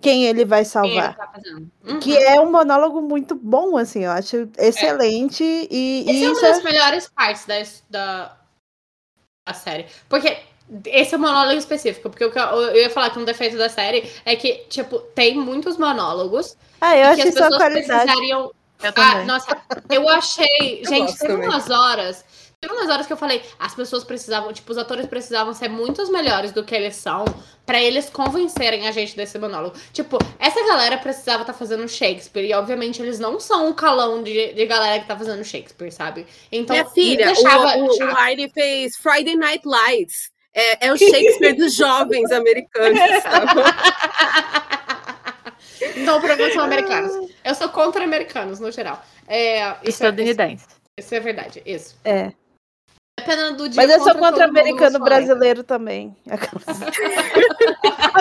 quem ele vai salvar? Ele tá uhum. Que é um monólogo muito bom, assim, eu acho excelente. É. E, Esse e é uma das é... melhores partes da, da, da série. Porque esse é um monólogo específico, porque o que eu, eu ia falar que um defeito da série é que, tipo, tem muitos monólogos. Ah, eu achei que as pessoas qualidade. precisariam. Eu ah, nossa, eu achei. Eu gente, teve umas horas Teve umas horas que eu falei, as pessoas precisavam, tipo, os atores precisavam ser muitos melhores do que eles são para eles convencerem a gente desse monólogo. Tipo, essa galera precisava estar tá fazendo Shakespeare e obviamente eles não são um calão de, de galera que tá fazendo Shakespeare, sabe? Então, Minha filha, deixava, o, o, o fez Friday Night Lights. É, é o Shakespeare dos jovens americanos, sabe? Não, pra são americanos. Eu sou contra americanos, no geral. É, Estadunidense. Isso, isso é verdade, isso. É dependendo do dia. Mas eu sou contra americano brasileiro também. contra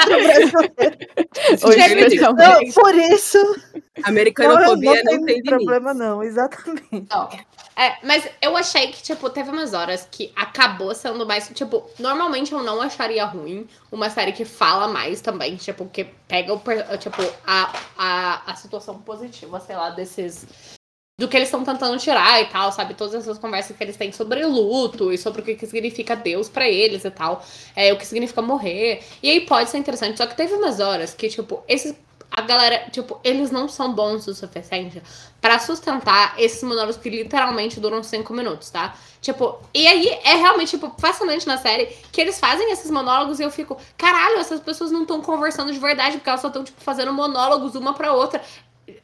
brasileiro. Hoje, não, por isso. Americanofobia não, não, não tem, problema, não, exatamente. Não. É, mas eu achei que, tipo, teve umas horas que acabou sendo mais. Tipo, normalmente eu não acharia ruim uma série que fala mais também, tipo, que pega o, tipo, a, a, a situação positiva, sei lá, desses do que eles estão tentando tirar e tal, sabe? Todas essas conversas que eles têm sobre luto e sobre o que, que significa Deus para eles e tal, é, o que significa morrer. E aí pode ser interessante, só que teve umas horas que, tipo, esses. A galera, tipo, eles não são bons o suficiente para sustentar esses monólogos que literalmente duram cinco minutos, tá? Tipo, e aí é realmente, tipo, fascinante na série que eles fazem esses monólogos e eu fico, caralho, essas pessoas não estão conversando de verdade, porque elas só estão, tipo, fazendo monólogos uma pra outra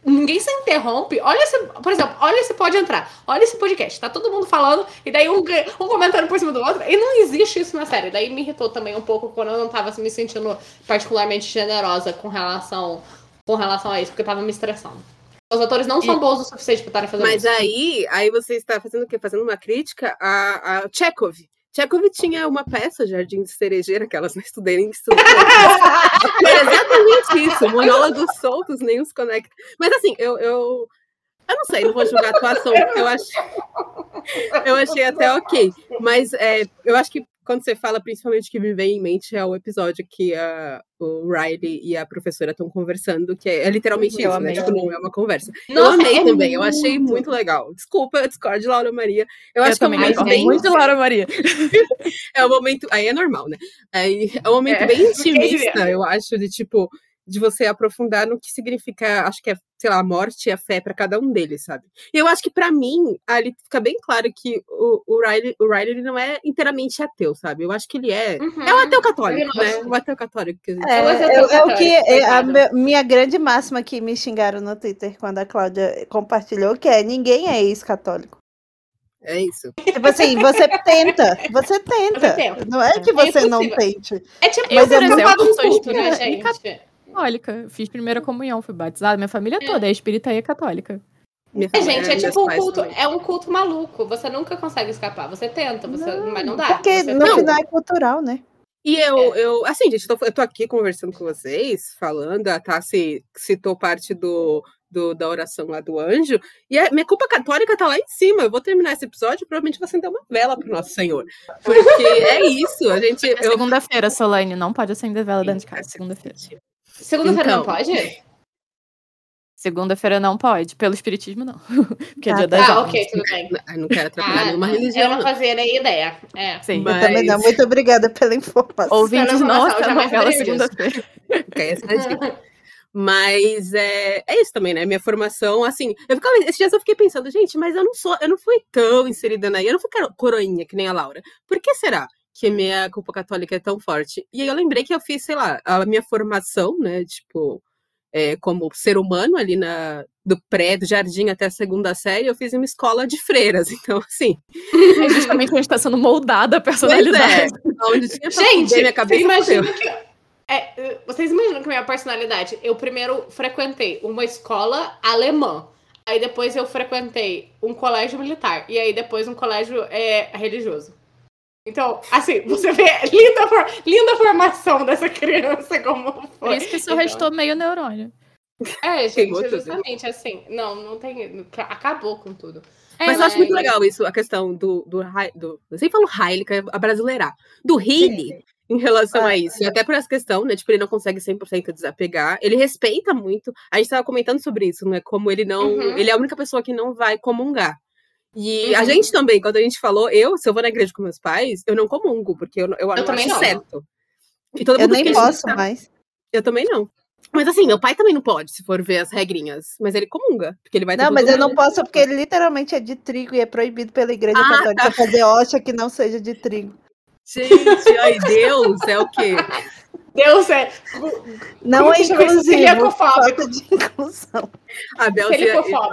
ninguém se interrompe. Olha esse, por exemplo, olha esse pode entrar. Olha esse podcast. Tá todo mundo falando e daí um, um comentando por cima do outro. E não existe isso na série. Daí me irritou também um pouco quando eu não tava me sentindo particularmente generosa com relação, com relação a isso, porque eu tava me estressando. Os atores não são bons o suficiente para estarem fazendo Mas isso. Mas aí, aí você está fazendo o quê? Fazendo uma crítica a, a Chekhov. Chekhov tinha uma peça, Jardim de Cerejeira, que elas não nem estudei. é exatamente isso, monólogos soltos, nem os conecta. Mas assim, eu, eu, eu não sei, não vou julgar a atuação, eu achei, eu achei até ok. Mas é, eu acho que quando você fala, principalmente que me vem em mente é o episódio que a, o Riley e a professora estão conversando, que é, é literalmente eu isso, né? Tipo, não é uma conversa. Nossa, eu amei é também, muito... eu achei muito legal. Desculpa, eu discordo Laura Maria. Eu, eu acho que é um momento bem... muito Laura Maria. é um momento. Aí é normal, né? Aí é um momento é, bem intimista, eu acho, de tipo de você aprofundar no que significa, acho que é, sei lá, a morte e a fé para cada um deles, sabe? E eu acho que para mim, ali fica bem claro que o, o Riley, o Riley não é inteiramente ateu, sabe? Eu acho que ele é, uhum. é um ateu católico, né? Um ateu católico. É, é, é, o que é, a minha grande máxima que me xingaram no Twitter quando a Cláudia compartilhou, que é ninguém é ex-católico. É isso. Tipo assim, você tenta, você tenta. Não é que é você é não tente. É tipo, eu, por exemplo, um culto, né, gente? Católica. Fiz primeira comunhão, fui batizada. Minha família é. toda é espírita e é católica. É, gente, é tipo um culto, é um culto maluco. Você nunca consegue escapar. Você tenta, você, não, mas não dá. Porque você no final é cultural, né? E eu, é. eu assim, gente, eu tô, eu tô, aqui conversando com vocês, falando, a Tassi citou parte do, do, da oração lá do anjo, e a minha culpa católica tá lá em cima. Eu vou terminar esse episódio, provavelmente vou acender uma vela pro nosso Senhor. Porque é isso, a gente... É eu... Segunda-feira, Solane, não pode acender vela dentro de casa, segunda-feira. Segunda-feira então, não pode? Segunda-feira não pode, pelo espiritismo não. Porque é ah, dia das Ah, ok, tudo bem. Eu não quero atrapalhar ah, nenhuma religião. Eu não fazia nem ideia. É. Sim. Mas... Eu também não. Muito obrigada pela informação. Ouvintes, nossa, já novela segunda-feira. ok, essa é a dica. Mas é, é isso também, né? Minha formação, assim, eu ficava, esses dias eu fiquei pensando, gente, mas eu não sou, eu não fui tão inserida na. Eu não fui coroinha que nem a Laura. Por que será? Que minha culpa católica é tão forte. E aí eu lembrei que eu fiz, sei lá, a minha formação, né, tipo, é, como ser humano ali na do pré, do jardim até a segunda série, eu fiz em uma escola de freiras, então assim. É justamente onde está sendo moldada a personalidade. Pois é, onde tinha Gente, minha cabeça. Imagina que, é, vocês imaginam que minha personalidade, eu primeiro frequentei uma escola alemã. Aí depois eu frequentei um colégio militar. E aí depois um colégio é, religioso. Então, assim, você vê linda, for, linda formação dessa criança como foi. Por isso que só então... restou meio neurônio. É, gente, justamente assim. Não, não tem. Acabou com tudo. É, mas eu acho muito legal isso, a questão do. do, do eu sempre falo Haile, que é a brasileirar. Do Healy, em relação ah, a isso. E até por essa questão, né? Tipo, ele não consegue 100% desapegar. Ele respeita muito. A gente tava comentando sobre isso, né? Como ele não. Uhum. Ele é a única pessoa que não vai comungar. E uhum. a gente também, quando a gente falou, eu, se eu vou na igreja com meus pais, eu não comungo, porque eu, eu, eu não acho certo. eu nem posso mais. Eu também não. Mas assim, meu pai também não pode, se for ver as regrinhas. Mas ele comunga, porque ele vai Não, mas eu não posso, porque ele literalmente é de trigo e é proibido pela igreja ah, católica tá. fazer hoxa que não seja de trigo. Gente, ai, Deus, é o quê? Deus é. Não é inclusivo. Falta de inclusão. A Bel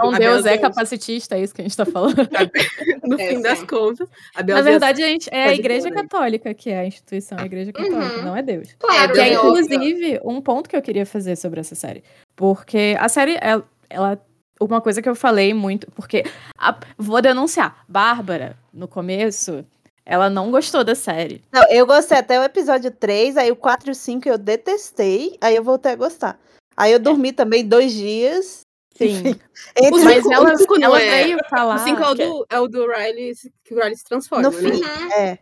um Deus é capacitista, é isso que a gente está falando. no é, fim sim. das contas. Na verdade, a gente é a Igreja Católica que é a instituição, a Igreja Católica, uhum. não é Deus. Claro, que é, inclusive, um ponto que eu queria fazer sobre essa série. Porque a série, ela, ela uma coisa que eu falei muito, porque a, vou denunciar. Bárbara, no começo, Ela não gostou da série. Não, eu gostei até o episódio 3, aí o 4 e o 5 eu detestei, aí eu voltei a gostar. Aí eu dormi também dois dias. Sim. Entre Mas cinco- ela, o cinco não ela é- veio falar. O 5 é o do, é o do Riley, que o Riley se transforma, no né? fim. Uhum. É.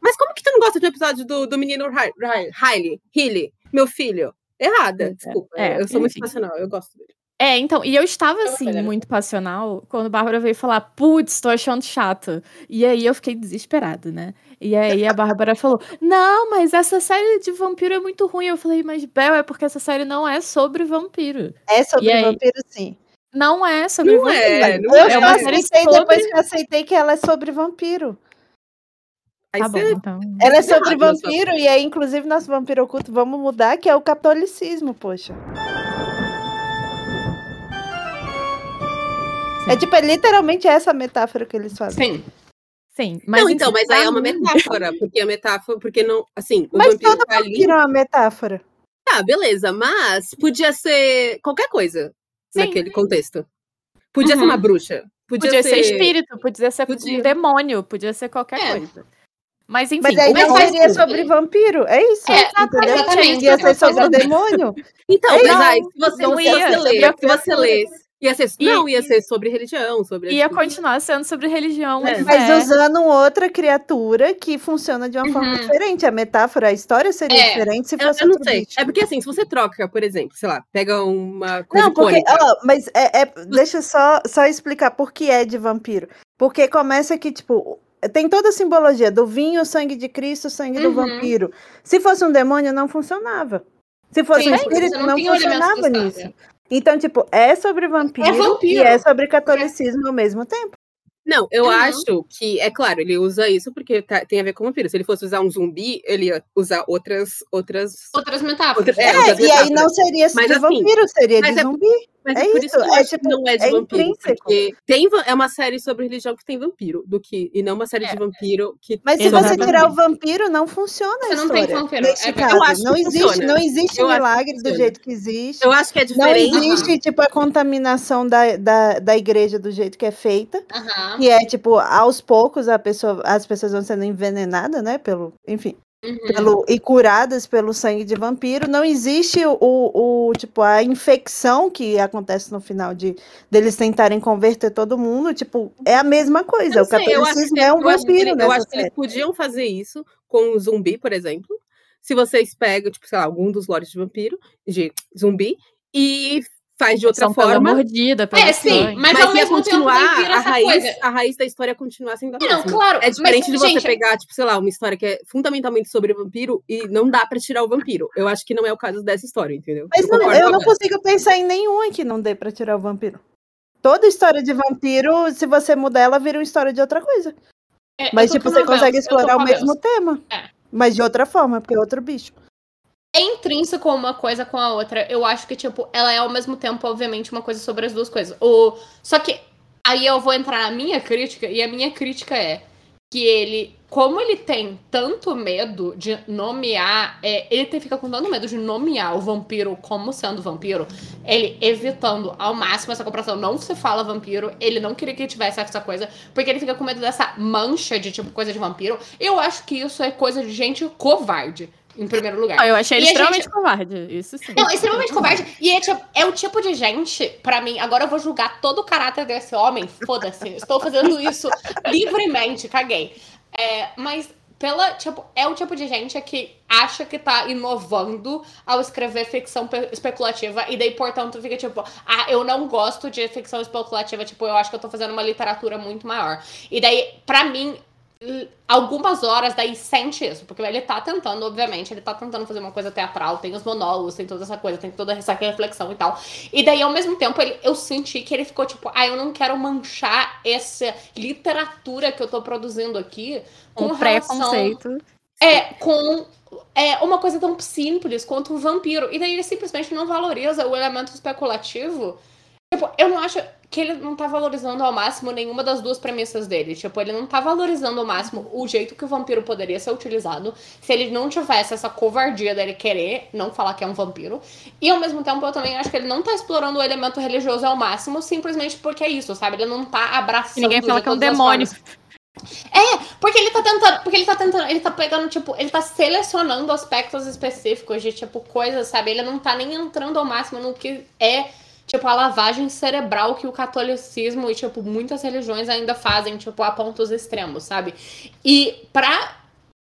Mas como que tu não gosta do episódio do, do menino Ri- Ri- Riley, Riley, meu filho? Errada, É, desculpa. é, eu sou muito passional, eu gosto dele. É, então, e eu estava Eu assim, muito passional, quando a Bárbara veio falar, putz, tô achando chato. E aí eu fiquei desesperada, né? E aí a Bárbara falou, não, mas essa série de vampiro é muito ruim. Eu falei, mas Bel, é porque essa série não é sobre vampiro. É sobre E aí? vampiro, sim. Não é sobre Não vampiro. é, não eu é. série aceitei sobre- depois que eu aceitei que ela é sobre vampiro. Aí Tá bom, você então. Ela é sobre vampiro, e aí, inclusive, nosso vampiro oculto, vamos mudar, que é o catolicismo, poxa. É tipo, é literalmente essa metáfora que eles fazem. Sim. Sim, mas não, então, mas aí é uma metáfora, porque a metáfora, porque não, assim, o Mas vampiro todo tá ali, é uma metáfora. tá, beleza, mas podia ser qualquer coisa Sim. naquele contexto. Podia ser Uhum. uma bruxa, podia, Podia ser espírito, podia ser Podia. um demônio, podia ser qualquer É. coisa. Mas enfim, Mas aí mas faz seria tudo. sobre vampiro, é isso, É, entendeu? exatamente. Ia ser sobre demônio. Então, Ei, mas aí, se você, não se você se você lê, ia ser, E- não, ia ser sobre religião, sobre... ia continuar sendo sobre religião É. Mas fé. usando outra criatura que funciona de uma forma Uhum. diferente. A metáfora, a história seria É, diferente se Eu, fosse eu não outro sei. bicho. É porque assim, se você troca, por exemplo, sei lá, pega uma coisa Não, porque, ó, mas é, é- deixa eu só, só explicar por que é de vampiro. Porque começa que, tipo, tem toda a simbologia do vinho, sangue de Cristo, sangue do Uhum. vampiro. Se fosse um demônio, não funcionava. Se fosse Sim, um espírito, não não, funcionava nisso. Então, tipo, é sobre vampiro, É vampiro. e é sobre catolicismo ao mesmo tempo. Não, eu Uhum. acho que, é claro, ele usa isso porque tá- tem a ver com vampiro. Se ele fosse usar um zumbi, ele ia usar outras. outras... Outras metáforas. Outra- É, outras e aí metáforas. não seria Mas de assim, vampiro, seria de é- zumbi. Mas É por isso, isso que eu é acho tipo, que não é de é vampiro. intrínseco. Porque tem, é uma série sobre religião que tem vampiro, do que, e não uma série É. de vampiro que. Mas se você tirar o vampiro, não funciona a Você não tem história. vampiro, Neste é caso, Eu acho não que existe, funciona. não existe Eu acho que milagre do jeito que existe. Eu acho que é Não diferente. existe, tipo, a contaminação da, da, da igreja do jeito que é feita. Que é, tipo, aos poucos a pessoa, as pessoas vão sendo envenenadas, né? Pelo, enfim. Pelo, e curadas pelo sangue de vampiro. Não existe o, o, tipo, a infecção que acontece no final de deles tentarem converter todo mundo. Tipo, é a mesma coisa. Eu o sei, catolicismo que- é um vampiro nessa Eu acho que eles podiam fazer isso com o zumbi, por exemplo. Se vocês pegam, tipo, sei lá, algum dos lores de vampiro, de zumbi, e faz de outra São pela forma. mordida, pela É, sim, mas, Mas, ao mesmo tempo a raiz, coisa. a raiz da história continuar sendo a Não, mesma. claro. É diferente mas, de você gente, pegar, tipo, sei lá, uma história que é fundamentalmente sobre vampiro e não dá pra tirar o vampiro. Eu acho que não é o caso dessa história, entendeu? Mas não, concordo eu não consigo pensar em nenhuma que não dê pra tirar o vampiro. Toda história de vampiro, se você mudar, ela vira uma história de outra coisa. é, eu Mas, tipo, você consegue eu explorar o mesmo tema. É. Mas de outra forma, porque é outro bicho. É intrínseco uma coisa com a outra. Eu acho que, tipo, ela é ao mesmo tempo, obviamente, uma coisa sobre as duas coisas. O... Só que aí eu vou entrar na minha crítica, e a minha crítica é que ele, como ele tem tanto medo de nomear, é, ele fica com tanto medo de nomear o vampiro como sendo vampiro, ele evitando ao máximo essa comparação. Não se fala vampiro, ele não queria que tivesse essa coisa, porque ele fica com medo dessa mancha de, tipo, coisa de vampiro. Eu acho que isso é coisa de gente covarde. Em primeiro lugar. Ah, eu achei ele extremamente gente- covarde, isso sim. Não, extremamente covarde. E é, tipo- é o tipo de gente, pra mim, agora eu vou julgar todo o caráter desse homem. Foda-se, estou fazendo isso livremente, caguei. É, mas pela, tipo, é o tipo de gente que acha que tá inovando ao escrever ficção pe- especulativa e daí, portanto, fica tipo, ah, eu não gosto de ficção especulativa, tipo, eu acho que eu tô fazendo uma literatura muito maior. E daí, pra mim, algumas horas daí sente isso, porque ele tá tentando, obviamente, ele tá tentando fazer uma coisa teatral, tem os monólogos, tem toda essa coisa, tem toda essa reflexão e tal. E daí, ao mesmo tempo, ele, eu senti que ele ficou tipo, ah, eu não quero manchar essa literatura que eu tô produzindo aqui com Um preconceito. é, com é, uma coisa tão simples quanto um vampiro. E daí ele simplesmente não valoriza o elemento especulativo. Tipo, eu não acho que ele não tá valorizando ao máximo nenhuma das duas premissas dele. Tipo, ele não tá valorizando ao máximo o jeito que o vampiro poderia ser utilizado se ele não tivesse essa covardia dele querer não falar que é um vampiro. E ao mesmo tempo, eu também acho que ele não tá explorando o elemento religioso ao máximo, simplesmente porque é isso, sabe? Ele não tá abraçando E ninguém fala que é um demônio. formas. É, porque ele tá tentando. Porque ele tá tentando. Ele tá pegando, tipo, ele tá selecionando aspectos específicos de, tipo, coisas, sabe? Ele não tá nem entrando ao máximo no que é, tipo, a lavagem cerebral que o catolicismo e, tipo, muitas religiões ainda fazem, tipo, a pontos extremos, sabe? E pra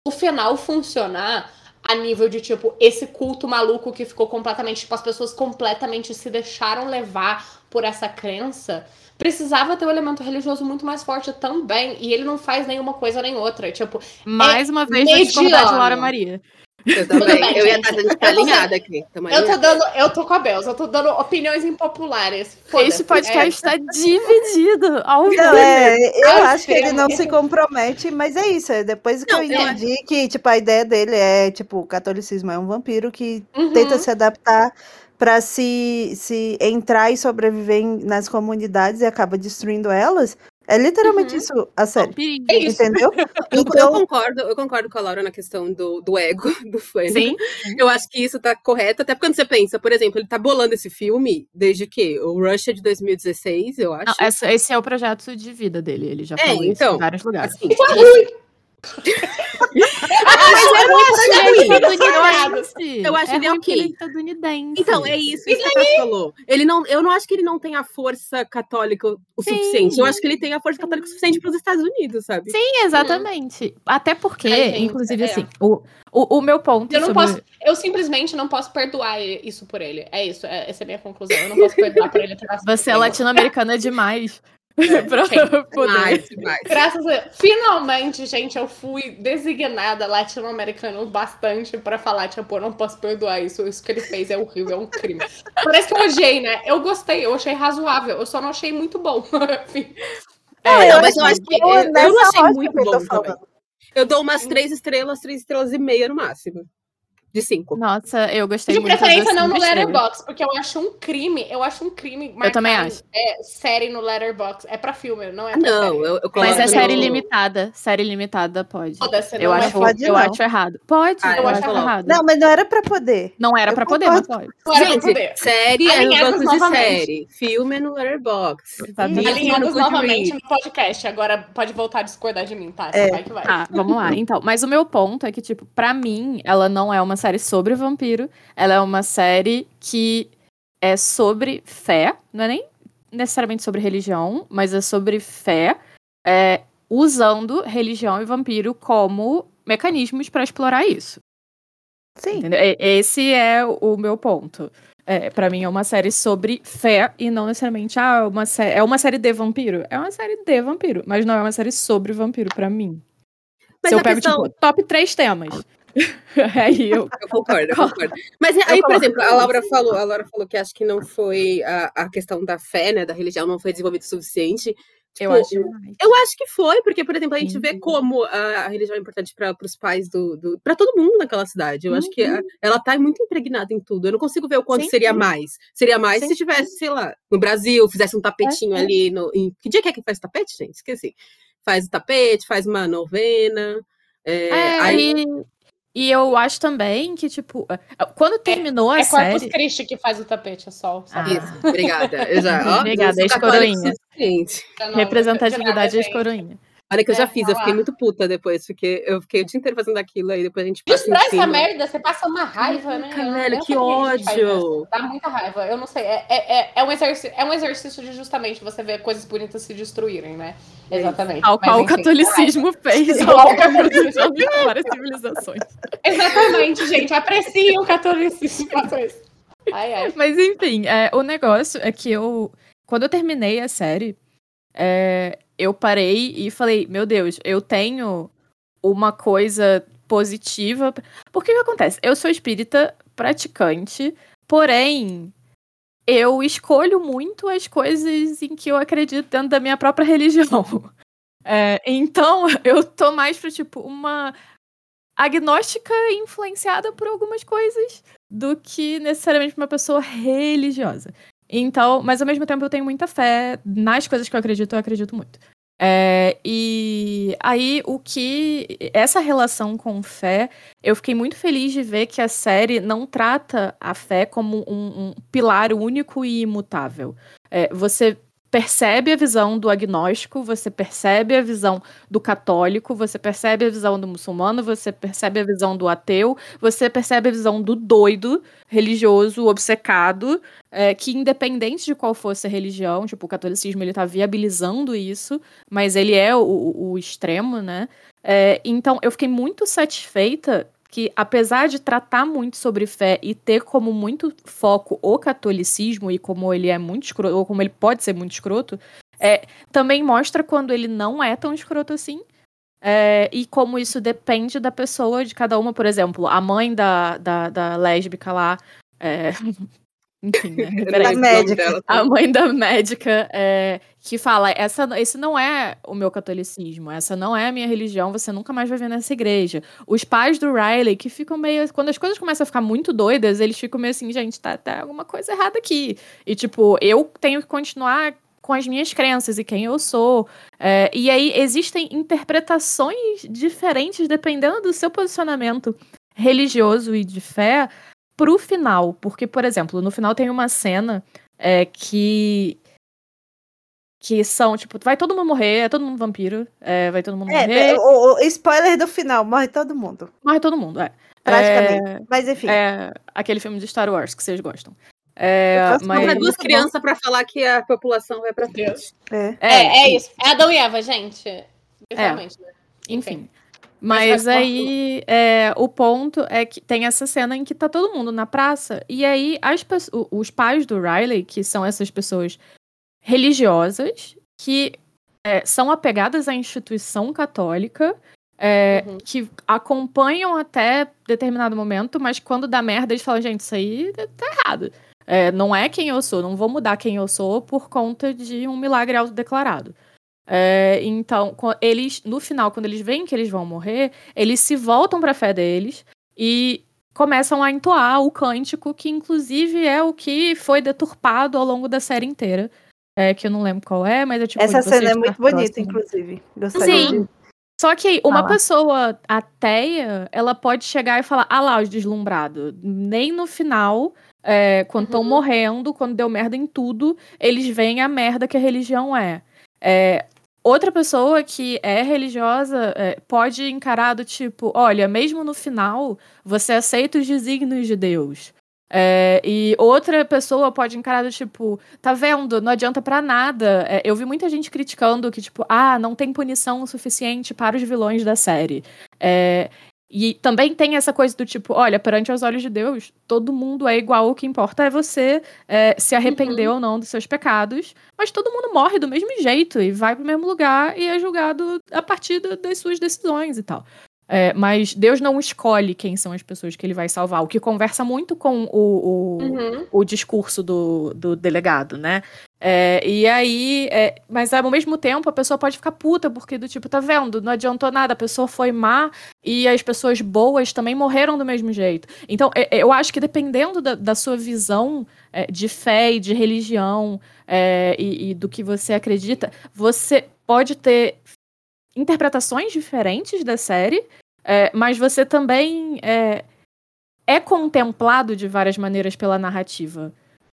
o final funcionar a nível de, tipo, esse culto maluco que ficou completamente, tipo, as pessoas completamente se deixaram levar por essa crença precisava ter um elemento religioso muito mais forte também. E ele não faz nenhuma coisa nem outra. Tipo, mais é uma vez, discordar de Laura Maria. Eu também. Bem, eu ia estar gente tá alinhada aqui. Eu tô dando, eu tô com a Belza, eu tô dando opiniões impopulares. Esse podcast é. está dividido. Ao não, é, eu ao acho que ele não se compromete, mas é isso. É depois que não, eu entendi eu... que, tipo, a ideia dele é, tipo, o catolicismo é um vampiro que uhum. tenta se adaptar para se, se entrar e sobreviver nas comunidades e acaba destruindo elas. É literalmente uhum. isso a série. É isso. Entendeu? Eu, então... eu, concordo, eu concordo com a Laura na questão do, do ego do fã. Sim. Eu acho que isso tá correto, até quando você pensa, por exemplo, ele tá bolando esse filme desde que? O Rush é de 2016, eu acho. Não, esse, esse, é o projeto de vida dele, ele já é, falou então, isso em vários lugares. Assim, mas eu acho ele estadunidense. Eu acho é ele ok. estadunidense. Então, é isso que você falou. Ele não, eu não acho que ele não tem a força católica o Sim. suficiente. Eu acho que ele tem a força católica o suficiente para os Estados Unidos, sabe? Sim, exatamente. Até porque, é, inclusive, é. assim, o, o, o meu ponto. Eu não sobre... posso. Eu simplesmente não posso perdoar isso por ele. É isso, é, essa é a minha conclusão. Eu não posso perdoar por ele ter Você é latino-americana demais. É, pra poder. Mais, mais. Graças a Finalmente, gente, eu fui designada latino-americano bastante pra falar, tipo, eu não posso perdoar isso. Isso que ele fez é horrível, é um crime. Parece que eu odiei, né? Eu gostei, eu achei razoável, eu só não achei muito bom. Enfim. É, não, mas eu acho que eu, eu não achei muito bom também. Eu dou umas três estrelas, três estrelas e meia no máximo de cinco. Nossa, eu gostei de muito. De preferência não no Letterboxd, porque eu acho um crime, eu acho um crime Eu também acho. É, série no Letterboxd, é pra filme, não é pra Não, série. eu, eu Mas é série limitada, série limitada pode. eu acho, pode, eu acho errado. Pode, ah, eu, eu acho errado. Não, mas não era pra poder. Não era eu pra poder, mas pode. Não era Gente, pra poder. Série é no banco de série, filme é no Letterboxd. Alinhados novamente no podcast, agora pode voltar a discordar de mim, tá? É. Vai que vai. Tá, vamos lá. Então, mas o meu ponto é que, tipo, pra mim, ela não é uma série sobre vampiro. Ela é uma série que é sobre fé, não é nem necessariamente sobre religião, mas é sobre fé, é, usando religião e vampiro como mecanismos para explorar isso. Sim. Entendeu? Esse é o meu ponto. É, para mim é uma série sobre fé e não necessariamente ah, uma é uma série de vampiro. É uma série de vampiro, mas não é uma série sobre vampiro para mim. Mas Se eu pego, questão... tipo, top três temas. aí eu... eu concordo, eu concordo. Mas aí, por exemplo, a Laura falou, a Laura falou que acho que não foi a, a questão da fé, né, da religião não foi desenvolvida o suficiente. Tipo, eu acho. Eu acho que foi, porque, por exemplo, a gente vê como a, a religião é importante para os pais do, do para todo mundo naquela cidade. Eu uhum. acho que a, uhum. ela tá muito impregnada em tudo. Eu não consigo ver o quanto Sim. seria mais. Seria mais Sim. se tivesse, sei lá, no Brasil, fizesse um tapetinho é. ali no. Em, que dia que é que faz tapete, gente? Esqueci. Faz o tapete, faz uma novena. É, é, aí... E eu acho também que, tipo, é, quando é, terminou é, a é série... É Corpus Christi que faz o tapete, é sol. Ah. Isso, obrigada. Eu já, obrigada, ex-coroinha. Representatividade ex-coroinha. Olha que eu já fiz, eu fiquei muito puta depois, porque eu fiquei o dia inteiro fazendo aquilo, aí depois a gente passa Destrói essa merda, você passa uma raiva, né? Velho, que ódio! Dá muita raiva, eu não sei, é, é, é, um exercício, é um exercício de justamente você ver coisas bonitas se destruírem, né? Exatamente. Ao qual o catolicismo fez ao longo de várias civilizações. Exatamente, gente, aprecie o catolicismo. Ai, ai. Mas enfim, é, o negócio é que eu, quando eu terminei a série, é, eu parei e falei, meu Deus, eu tenho uma coisa positiva. Porque o que acontece? Eu sou espírita praticante, porém, eu escolho muito as coisas em que eu acredito dentro da minha própria religião. É, então, eu tô mais pra, tipo, uma agnóstica influenciada por algumas coisas do que necessariamente uma pessoa religiosa. Então, mas ao mesmo tempo eu tenho muita fé nas coisas que eu acredito, eu acredito muito. É, e aí o que essa relação com fé, eu fiquei muito feliz de ver que a série não trata a fé como um, um pilar único e imutável. É, você percebe a visão do agnóstico, você percebe a visão do católico, você percebe a visão do muçulmano, você percebe a visão do ateu, você percebe a visão do doido, religioso, obcecado, é, que independente de qual fosse a religião, tipo, o catolicismo ele tá viabilizando isso, mas ele é o, o extremo, né? É, então, eu fiquei muito satisfeita que, apesar de tratar muito sobre fé e ter como muito foco o catolicismo e como ele é muito escroto, ou como ele pode ser muito escroto, é, também mostra quando ele não é tão escroto assim. É, e como isso depende da pessoa, de cada uma. Por exemplo, a mãe da, da, da lésbica lá. É, enfim, né? A médica. A mãe da médica é, que fala: essa, esse não é o meu catolicismo, essa não é a minha religião, você nunca mais vai ver nessa igreja. Os pais do Riley, que ficam meio. Quando as coisas começam a ficar muito doidas, eles ficam meio assim, gente, tá, tá alguma coisa errada aqui. E, tipo, eu tenho que continuar com as minhas crenças e quem eu sou. É, e aí existem interpretações diferentes dependendo do seu posicionamento religioso e de fé pro final. Porque, por exemplo, no final tem uma cena é, que. Que são, tipo, vai todo mundo morrer, é todo mundo vampiro, é, vai todo mundo É, morrer. o, o spoiler do final, morre todo mundo. Morre todo mundo, é. Praticamente. Mas enfim. É aquele filme de Star Wars que vocês gostam. É, mas... Para duas crianças pra falar que a população vai pra Deus. frente. É. É, é isso. É Adão e Eva, gente. Literalmente, né? Enfim. Mas aí é, o ponto é que tem essa cena em que tá todo mundo na praça, e aí as, os pais do Riley, que são essas pessoas religiosas, que é, são apegadas à instituição católica, é, Uhum. que acompanham até determinado momento, mas quando dá merda, eles falam, gente, isso aí tá errado. É, não é quem eu sou, não vou mudar quem eu sou por conta de um milagre autodeclarado. É, então, eles, no final, quando eles veem que eles vão morrer, eles se voltam para a fé deles e começam a entoar o cântico, que inclusive é o que foi deturpado ao longo da série inteira. É, que eu não lembro qual é, mas é tipo. Essa cena é muito bonita, próximo. inclusive. Gostaria Sim. de- Só que uma Fala. pessoa ateia, ela pode chegar e falar, ah lá, os deslumbrados. Nem no final, é, quando estão Uhum. morrendo, quando deu merda em tudo, eles veem a merda que a religião é. É, outra pessoa que é religiosa é, pode encarar do tipo, olha, mesmo no final, você aceita os desígnios de Deus. É, e outra pessoa pode encarar do tipo, tá vendo? Não adianta pra nada. É, eu vi muita gente criticando que, tipo, ah, não tem punição suficiente para os vilões da série. É, e também tem essa coisa do tipo, olha, perante os olhos de Deus, todo mundo é igual, o que importa é você é, se arrepender ou não dos seus pecados, mas todo mundo morre do mesmo jeito e vai pro mesmo lugar e é julgado a partir da- das suas decisões e tal. É, mas Deus não escolhe quem são as pessoas que ele vai salvar, o que conversa muito com o, o, Uhum. o discurso do, do delegado, né? É, e aí, é, mas ao mesmo tempo a pessoa pode ficar puta, porque do tipo, tá vendo? Não adiantou nada, a pessoa foi má e as pessoas boas também morreram do mesmo jeito. Então, é- é, eu acho que dependendo da, da sua visão é, de fé e de religião é, e, e do que você acredita, você pode ter interpretações diferentes da série, é, mas você também é, é contemplado de várias maneiras pela narrativa.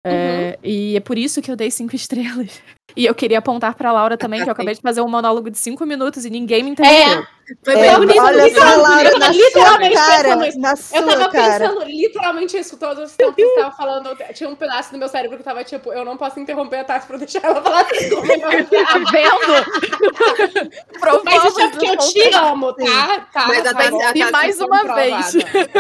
É, E é por isso que eu dei cinco estrelas. E eu queria apontar pra Laura também, que eu acabei de fazer um monólogo de cinco minutos e ninguém me entendeu. Foi É, bem bonito. olha só, Laura, na sua literalmente cara, pensando isso. na Eu sua tava cara. pensando literalmente isso todo esse tempo que você tava falando. Tinha um pedaço do meu cérebro que tava tipo, eu não posso interromper a Tati pra deixar ela falar assim. Tá vendo? Mas isso é porque eu te amo, tá? tá Mas a Vai Tati- a ser Tati mais uma vez.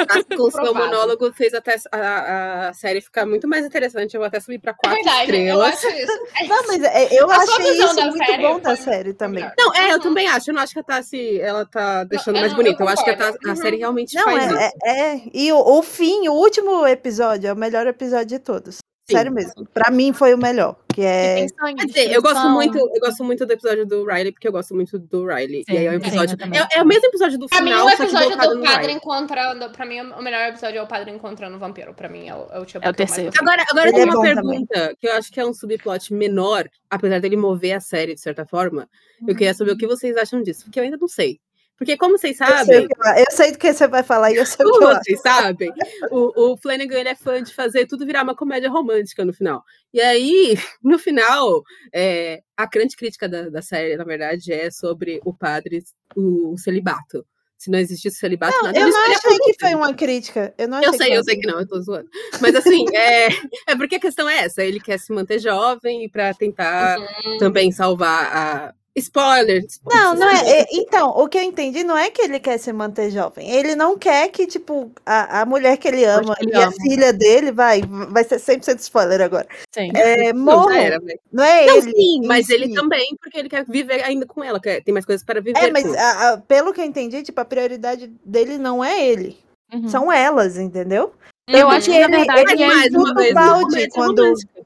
Tá, Com o seu monólogo fez até a, a série ficar muito mais interessante. Eu vou até subir pra É quatro verdade, eu estrelas. acho isso. É Não, mas é, eu A achei isso da muito série bom da série também. melhor. Não, é, eu Uhum. também acho. Eu não acho que a Tassi, ela tá deixando mais não- eu bonita. Eu, acho que a, concordo. Ta- a Uhum. série realmente Não, faz isso. é, é, é. E o, o fim, o último episódio é o melhor episódio de todos. Sim. Sério mesmo. Pra mim foi o melhor. Que é. Quer dizer, eu gosto muito, eu gosto muito do episódio do Riley, porque eu gosto muito do Riley. Sim, e aí é o sim, episódio. também. é, é o mesmo episódio do Pra mim, final, o só que episódio do padre encontrando. Pra mim, o melhor episódio é o padre encontrando o vampiro. Pra mim, é o, é o tipo É o terceiro. Agora, agora tem é uma pergunta que eu acho que é um subplot menor, apesar dele mover a série de certa forma. Eu queria saber o que vocês acham disso, porque eu ainda não sei. Porque, como vocês sabem. Eu sei, do que você vai falar e eu sei Como vocês sabem, o, o Flanagan ele é fã de fazer tudo virar uma comédia romântica no final. E aí, no final, é, a grande crítica da, da série, na verdade, é sobre o padre, o, o celibato se não existisse celibato, não, nada Eu não achei que foi uma crítica. Eu, não eu sei, eu sei que não, eu tô zoando. Mas assim, é, é porque a questão é essa: ele quer se manter jovem para tentar uhum. também salvar a, Spoiler. Não, não é, é, Então, o que eu entendi não é que ele quer se manter jovem. Ele não quer que, tipo, a, a mulher que ele ama que ele e ama. a filha dele, vai, vai ser 100% spoiler agora. Sim. É, morram. Não, não é não, ele. Sim, mas ele também, porque ele quer viver ainda com ela, quer, tem mais coisas para viver. É, mas a, a, pelo que eu entendi, tipo, a prioridade dele não é ele. Uhum. São elas, entendeu? Eu uhum. acho que, na verdade, ele, ele é muito balde quando. Romântica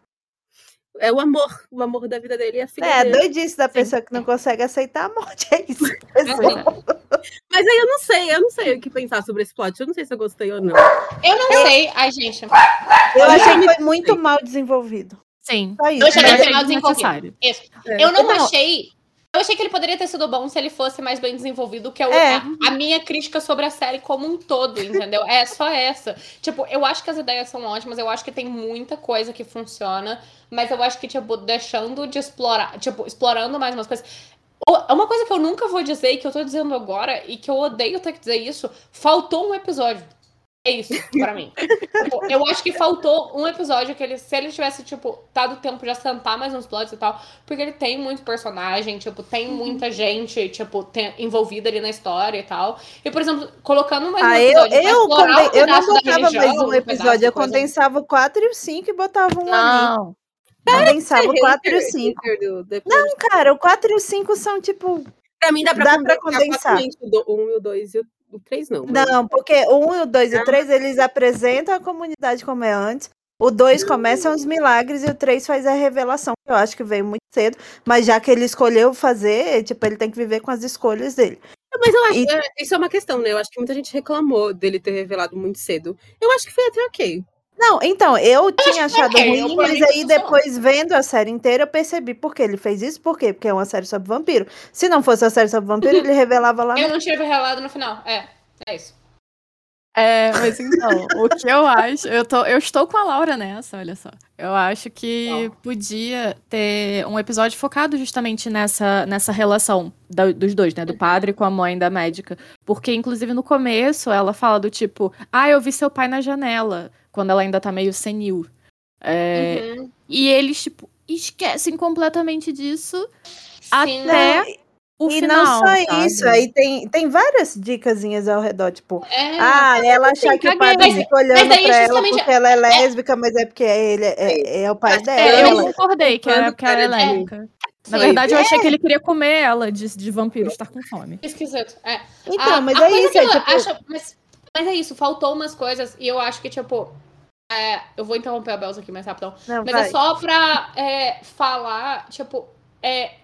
é o amor, o amor da vida dele e a filha é, dele. É, doidice da Sim. pessoa que não consegue aceitar a morte, é isso. É Mas aí eu não sei, eu não sei o que pensar sobre esse plot. Eu não sei se eu gostei ou não. Eu não eu... sei, ai, gente. Eu achei que foi muito mal desenvolvido. Sim. Só isso. Eu achei que foi mal desenvolvido. Isso. É. Eu não então, achei eu achei que ele poderia ter sido bom se ele fosse mais bem desenvolvido, que é, o, é. A, a, minha crítica sobre a série como um todo, entendeu? É só essa. Tipo, eu acho que as ideias são ótimas, eu acho que tem muita coisa que funciona, mas eu acho que, tipo, deixando de explorar, tipo, explorando mais umas coisas. Uma coisa que eu nunca vou dizer e que eu tô dizendo agora, e que eu odeio ter que dizer isso, faltou um episódio. É isso, pra mim. tipo, eu acho que faltou um episódio que ele, se ele tivesse, tipo, dado tempo de assentar mais uns plots e tal, porque ele tem muito personagem, tipo, tem uhum. muita gente, tipo, tem, envolvida ali na história e tal. E, por exemplo, colocando mais ah, um episódio eu, eu, conden... eu não botava mais um episódio, eu condensava o 4 e o 5 e botava um não. ali. Condensava o 4 e o 5. Não, cara, o 4 e o 5 são, tipo, Pra mim dá pra, dá pra condensar. O 1 e o 2 e o o 3 não. Mas... Não, porque o 1, o 2 e o 3 eles apresentam a comunidade como é antes. O 2 começa os milagres e o 3 faz a revelação. Eu acho que veio muito cedo, mas já que ele escolheu fazer, tipo, ele tem que viver com as escolhas dele. Mas eu acho e... que é, isso é uma questão, né? Eu acho que muita gente reclamou dele ter revelado muito cedo. Eu acho que foi até ok. Não, então, eu, eu tinha achado okay, ruim, mas aí depois, vendo a série inteira, eu percebi por que ele fez isso. Por quê? Porque é uma série sobre vampiro. Se não fosse a série sobre vampiro, ele revelava lá. Eu não tinha revelado no final. É, é isso. É, mas então, o que eu acho, eu, tô, eu estou com a Laura nessa, olha só. Eu acho que podia ter um episódio focado justamente nessa, nessa relação da, dos dois, né? Do padre com a mãe da médica. Porque, inclusive, no começo, ela fala do tipo, ah, eu vi seu pai na janela quando ela ainda tá meio senil. É, uhum. E eles, tipo, esquecem completamente disso Sim, até não. o e final. E não só sabe? isso, aí tem, tem várias dicasinhas ao redor, tipo, é, ah, ela achar que o pai tá fica olhando pra ela porque ela é, é lésbica, é, mas é porque ele é, é, o pai dela. Eu concordei que era porque ela é lésbica. Na verdade, eu achei que ele queria comer ela de, de vampiro estar com fome. Esquisito. É. Então, a, mas a é isso. É, tipo... acho, mas mas é isso, faltou umas coisas e eu acho que, tipo. É, eu vou interromper a Belza aqui mais rapidão. Não, mas é vai. é só pra é, falar, tipo. É,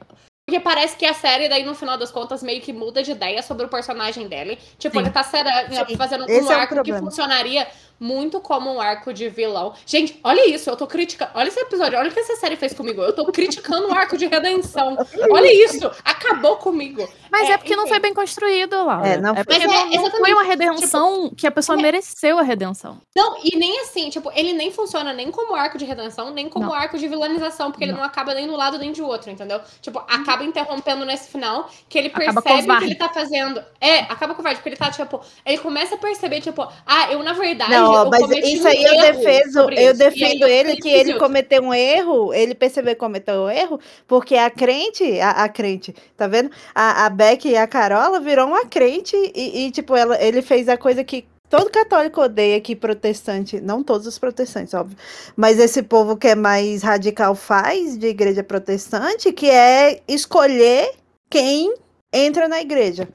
porque parece que a série, daí, no final das contas, meio que muda de ideia sobre o personagem dele. Tipo, Sim. ele tá fazendo Esse um é arco que funcionaria muito como um arco de vilão. Gente, olha isso, eu tô criticando. Olha esse episódio, olha o que essa série fez comigo. Eu tô criticando o arco de redenção. Olha isso, acabou comigo. Mas é, é porque enfim. não foi bem construído lá. É, não, é porque não, é, não foi uma redenção tipo, que a pessoa é. mereceu a redenção. Não, e nem assim, tipo, ele nem funciona nem como arco de redenção, nem como não. arco de vilanização, porque não. ele não acaba nem do lado nem de outro, entendeu? Tipo, acaba interrompendo nesse final que ele percebe que ele tá fazendo. É, acaba com o porque ele tá, tipo, ele começa a perceber, tipo, ah, eu na verdade. Não, não, mas isso aí um eu defendo, eu defendo ele que ele cometeu um erro, ele percebeu que cometeu um erro, porque a crente, a, a crente, tá vendo? A, a Beck e a Carola virou uma crente e, e, tipo, ela, ele fez a coisa que todo católico odeia que protestante, não todos os protestantes, óbvio, mas esse povo que é mais radical faz de igreja protestante, que é escolher quem entra na igreja.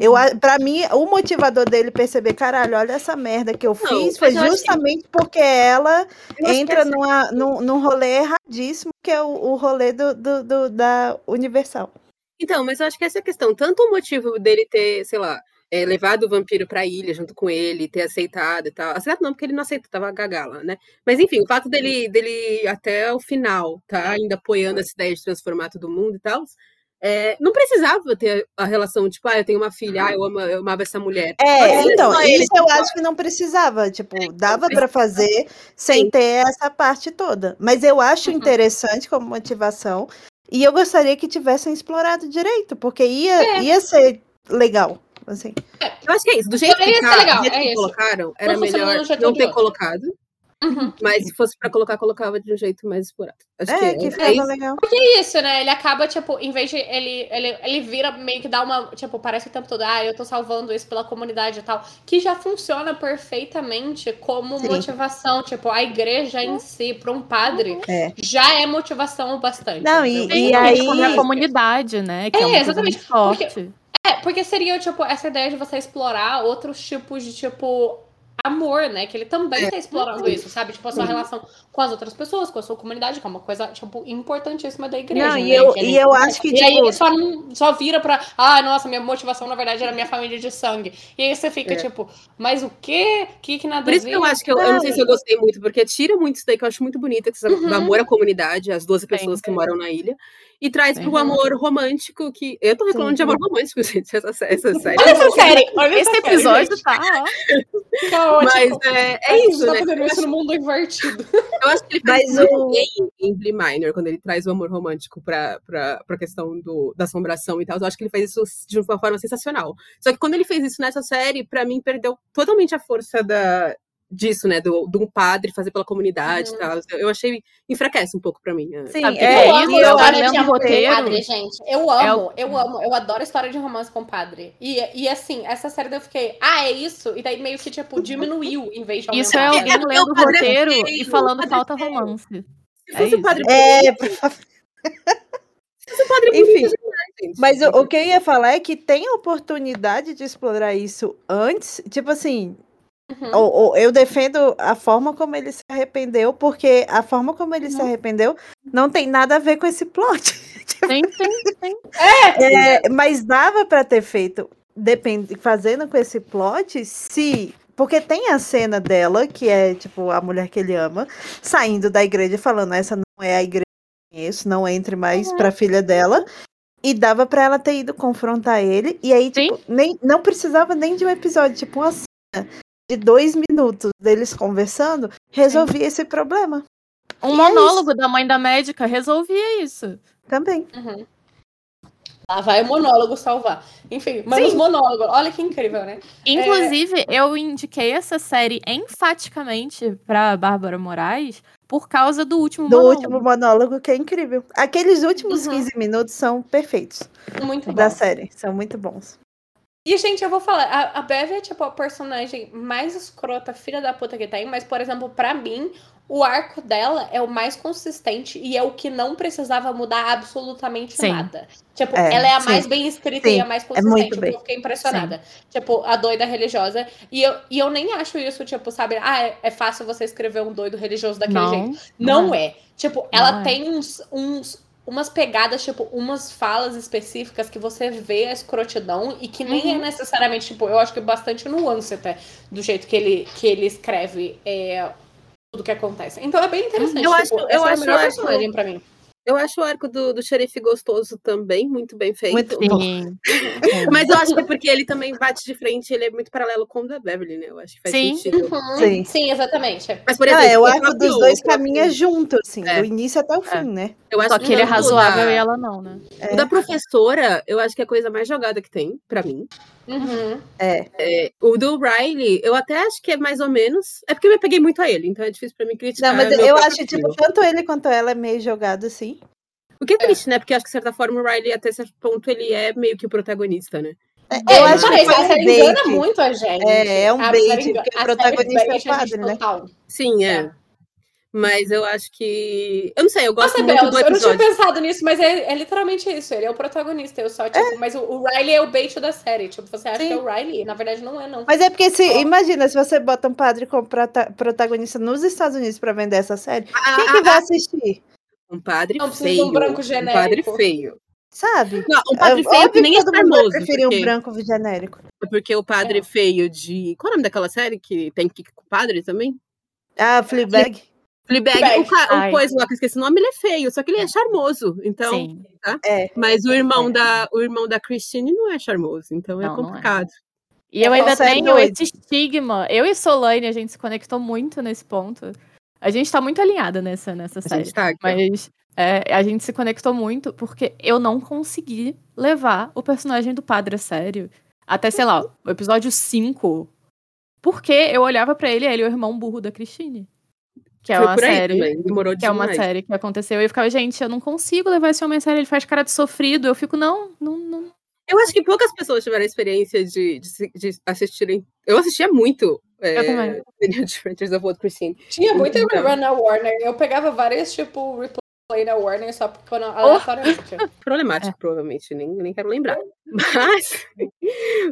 Eu, uhum. pra mim, o motivador dele perceber, caralho, olha essa merda que eu não, fiz, foi justamente que... porque ela entra numa, num, num rolê erradíssimo, que é o, o rolê do, do, do, da Universal. Então, mas eu acho que essa é a questão. Tanto o motivo dele ter, sei lá, é, levado o vampiro pra ilha junto com ele, ter aceitado e tal. Aceitado não, porque ele não aceitou, tava gagala, né? Mas enfim, o fato dele, dele até o final, tá? Ainda apoiando essa ideia de transformar todo mundo e tal é, não precisava ter a relação, tipo, ah, eu tenho uma filha, ah, eu, amo, eu amava essa mulher. É, então, isso eu acho que não precisava, tipo, dava para fazer sem Sim. ter essa parte toda. Mas eu acho uhum. interessante como motivação e eu gostaria que tivessem explorado direito, porque ia, é. ia ser legal. Assim. É, eu acho que é isso. Do jeito que, tá, legal, jeito é que colocaram, era melhor não ter colocado. Uhum. Mas se fosse pra colocar, colocava de um jeito mais explorado. Acho é, que, que é, é legal. Porque é isso, né? Ele acaba, tipo, em vez de. Ele, ele, ele vira meio que dá uma. Tipo, parece o tempo todo, ah, eu tô salvando isso pela comunidade e tal. Que já funciona perfeitamente como Sim. motivação. Tipo, a igreja em si, pra um padre, é. já é motivação bastante. Não, e, e, aí. a comunidade, né? Que é, é exatamente. Forte. Porque, é, porque seria, tipo, essa ideia de você explorar outros tipos de, tipo, amor, né? Que ele também é. tá explorando isso, sabe? Tipo, a sua relação com as outras pessoas, com a sua comunidade, que é uma coisa, tipo, importantíssima da igreja. Não, né? e eu, e eu acho que. E tipo... aí só, não, só vira pra. Ah, nossa, minha motivação, na verdade, era minha família de sangue. E aí você fica, é. tipo, mas o quê? Que que nada Por isso que eu acho que eu, eu, não sei se eu gostei muito, porque tira muito isso daí que eu acho muito bonito, que uhum. do amor à comunidade, as 12 pessoas Sim. que moram na ilha e traz pro amor romântico que. Eu tô reclamando Sim. de amor romântico, gente, essa, essa série. Olha essa série, olha Esse essa episódio série, tá. tá ótimo. Mas é, é isso, tá né? fazendo isso no mundo invertido. Eu acho que ele faz Mas muito o... bem em Blee Minor, quando ele traz o amor romântico pra, pra, pra questão do, da assombração e tal. Eu acho que ele faz isso de uma forma sensacional. Só que quando ele fez isso nessa série, pra mim, perdeu totalmente a força da, disso, né? Do, de um padre fazer pela comunidade uhum. e tal. Eu achei. enfraquece um pouco pra mim. Sim, Sabe, é, eu amo eu história de roteiro. padre, gente. Eu amo, é o... eu amo. Eu adoro história de romance com padre. E, e assim, essa série eu fiquei, ah, é isso? E daí meio que, tipo, diminuiu em vez de aumentar. Isso é alguém é, lendo o roteiro é e falando falta romance. Se fosse é, padre é, por favor. Enfim, mas o, o, que eu ia falar é que tem a oportunidade de explorar isso antes. Tipo assim, Uhum. eu defendo a forma como ele se arrependeu, porque a forma como ele uhum. se arrependeu não tem nada a ver com esse plot. Tem, tem, tem. É, é, mas dava para ter feito, depend, fazendo com esse plot, se. Porque tem a cena dela, que é tipo a mulher que ele ama, saindo da igreja falando: essa não é a igreja que eu conheço, não entre mais uhum. pra filha dela. E dava para ela ter ido confrontar ele. E aí, tipo, nem, não precisava nem de um episódio, tipo, uma cena de dois minutos deles conversando, resolvia Sim. esse problema. Um e é monólogo é da mãe da médica resolvia isso. Também. Uhum. Lá vai o monólogo salvar. Enfim, mas Sim. os monólogos, olha que incrível, né? Inclusive, é... eu indiquei essa série enfaticamente pra Bárbara Moraes por causa do último do monólogo. último monólogo, que é incrível. Aqueles últimos uhum. 15 minutos são perfeitos. Muito da série, são muito bons. E, gente, eu vou falar, a, a Bev é, tipo, a personagem mais escrota, filha da puta que tem, mas, por exemplo, para mim, o arco dela é o mais consistente e é o que não precisava mudar absolutamente sim. nada. Tipo, é, ela é a sim. mais bem escrita sim, e a mais é consistente. É eu fiquei impressionada. Tipo, a doida religiosa. E eu, e eu nem acho isso, tipo, sabe? Ah, é, é fácil você escrever um doido religioso daquele não, jeito. Não, não é. é. Tipo, ela é. tem uns, uns umas pegadas, tipo, umas falas específicas que você vê a escrotidão e que nem é uhum. é necessariamente, tipo, eu acho que é bastante nuance até do jeito que ele, que ele escreve é, tudo que acontece. Então é bem interessante. Eu tipo, acho, eu é acho, melhor personagem pra mim. Eu acho o arco do, do xerife gostoso também, muito bem feito. Muito sim. Mas eu acho que é porque ele também bate de frente, ele é muito paralelo com o da Beverly, né? Eu acho que faz sim. sentido. Uhum. Sim. sim, exatamente. Mas, por exemplo, ah, é, o arco dos dois caminha junto, assim, é. do início até o é. fim, né? Eu acho Só que ele é razoável da... e ela não, né? É. O da professora, eu acho que é a coisa mais jogada que tem, pra mim. Uhum. É. é. O do Riley, eu até acho que é mais ou menos. É porque eu me peguei muito a ele, então é difícil pra mim criticar. Não, mas eu acho que, tipo, tanto ele quanto ela é meio jogado assim. O que é triste, é. né? Porque acho que, de certa forma, o Riley, até certo ponto, ele é meio que o protagonista, né? É, eu é, acho que a série engana muito a gente. É, é um a bait, porque o protagonista é o padre, né? Total. Sim, é. é. Mas eu acho que. Eu não sei, eu gosto Nossa, muito Bel, do episódio. Eu não tinha pensado nisso, mas é, é, literalmente isso. Ele é o protagonista. Eu só, tipo, é. mas o, o, Riley é o bait da série. Tipo, você acha Sim. que é o Riley? Na verdade, não é, não. Mas é porque se. Oh. Imagina, se você bota um padre como prota protagonista nos Estados Unidos pra vender essa série, ah, quem que ah, vai ah, assistir? Um padre não, feio. Um branco genérico. Um padre feio. Sabe? Não, um padre feio Óbvio que nem é famoso. preferir porque... um branco genérico. É porque o padre é. feio de. Qual é o nome daquela série que tem que com o padre também? Ah, Fleabag. Fleabag, o, ca- o coisa lá que eu esqueci o nome, ele é feio, só que ele é charmoso. Então, Sim. tá? É. Mas o irmão, da, o irmão da Christine não é charmoso, então é Não, é. complicado. E eu É ainda série tenho doido. esse estigma. Eu e Solane, a gente se conectou muito nesse ponto. A gente tá muito alinhada nessa, nessa A série. gente tá aqui. Mas é, a gente se conectou muito porque eu não consegui levar o personagem do padre a sério. Até, sei lá, o episódio 5. Porque eu olhava pra ele e ele é o irmão burro da Christine. Que é Foi uma série. também, demorou Que é uma série que aconteceu. E eu ficava, gente, eu não consigo levar esse homem a sério. Ele faz cara de sofrido. Eu fico, não, não, não. Eu acho que poucas pessoas tiveram a experiência de, de, de assistirem. Eu assistia muito. É, Eu também. Adventures of Old Christine. Tinha muita Então. Warner. Eu pegava várias, tipo, replay na Warner só porque quando aleatoriamente. Problemático, provavelmente, nem, nem quero lembrar. Mas,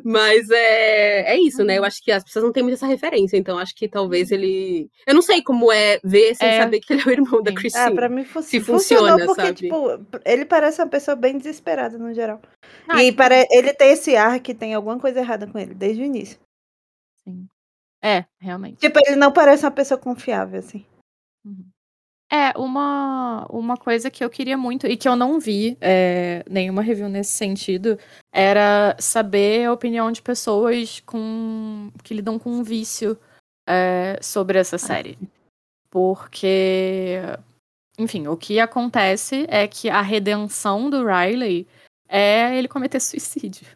mas é, é isso, né? Eu acho que as pessoas não têm muito essa referência, então acho que talvez ele. Eu não sei como é ver sem É. saber que ele é o irmão da. Christine. Ah, pra mim fu Se funciona, porque, sabe? tipo, ele parece uma pessoa bem desesperada no geral. Ah, e pare... ele tem esse ar que tem alguma coisa errada com ele, desde o início. Sim. É, realmente. Tipo, ele não parece uma pessoa confiável, assim. Uhum. É, uma, uma coisa que eu queria muito e que eu não vi é, nenhuma review nesse sentido era saber a opinião de pessoas com que lidam com um vício é, sobre essa série. Porque, enfim, o que acontece é que a redenção do Riley é ele cometer suicídio.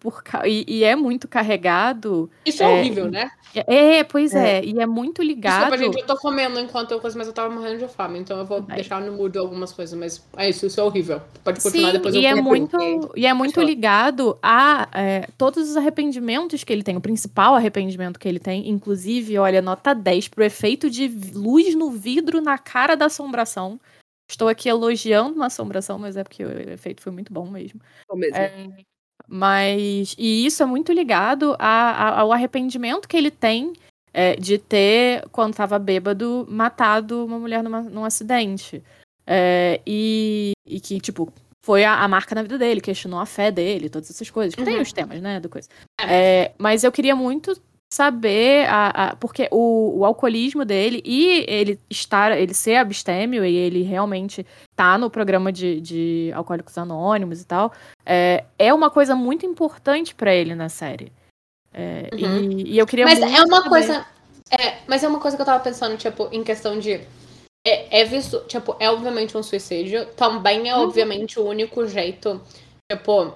Por, ca- e, e é muito carregado. Isso é, É, horrível, né? É, pois É. é, e é muito ligado. Desculpa, gente, eu tô comendo enquanto eu coisa, mas eu tava morrendo de fome, então eu vou Vai. deixar no mudo algumas coisas, mas é isso, isso é horrível. Pode continuar Sim, depois eu e é conto, muito, e é muito ligado a é, todos os arrependimentos que ele tem. O principal arrependimento que ele tem, inclusive, olha, nota 10 pro efeito de luz no vidro na cara da assombração. Estou aqui elogiando uma assombração, mas é porque o efeito foi muito bom mesmo. É mesmo. É, mas. E isso é muito ligado a- a- ao arrependimento que ele tem é, de ter, quando estava bêbado, matado uma mulher numa- num acidente. É, e, e que, tipo, foi a, a marca na vida dele, questionou a fé dele, todas essas coisas. Que Tem Uhum. os temas, né, do coisa. É, mas eu queria muito saber a, a- porque o, o alcoolismo dele e ele estar ele ser abstêmio e ele realmente tá no programa de, de alcoólicos anônimos e tal é, é uma coisa muito importante pra ele na série É, Uhum. e, e eu queria Mas é uma saber- coisa. É, mas é uma coisa que eu tava pensando, tipo, em questão de. É, é visto. Tipo, é obviamente um suicídio. Também é, Uhum. obviamente, o único jeito. Tipo.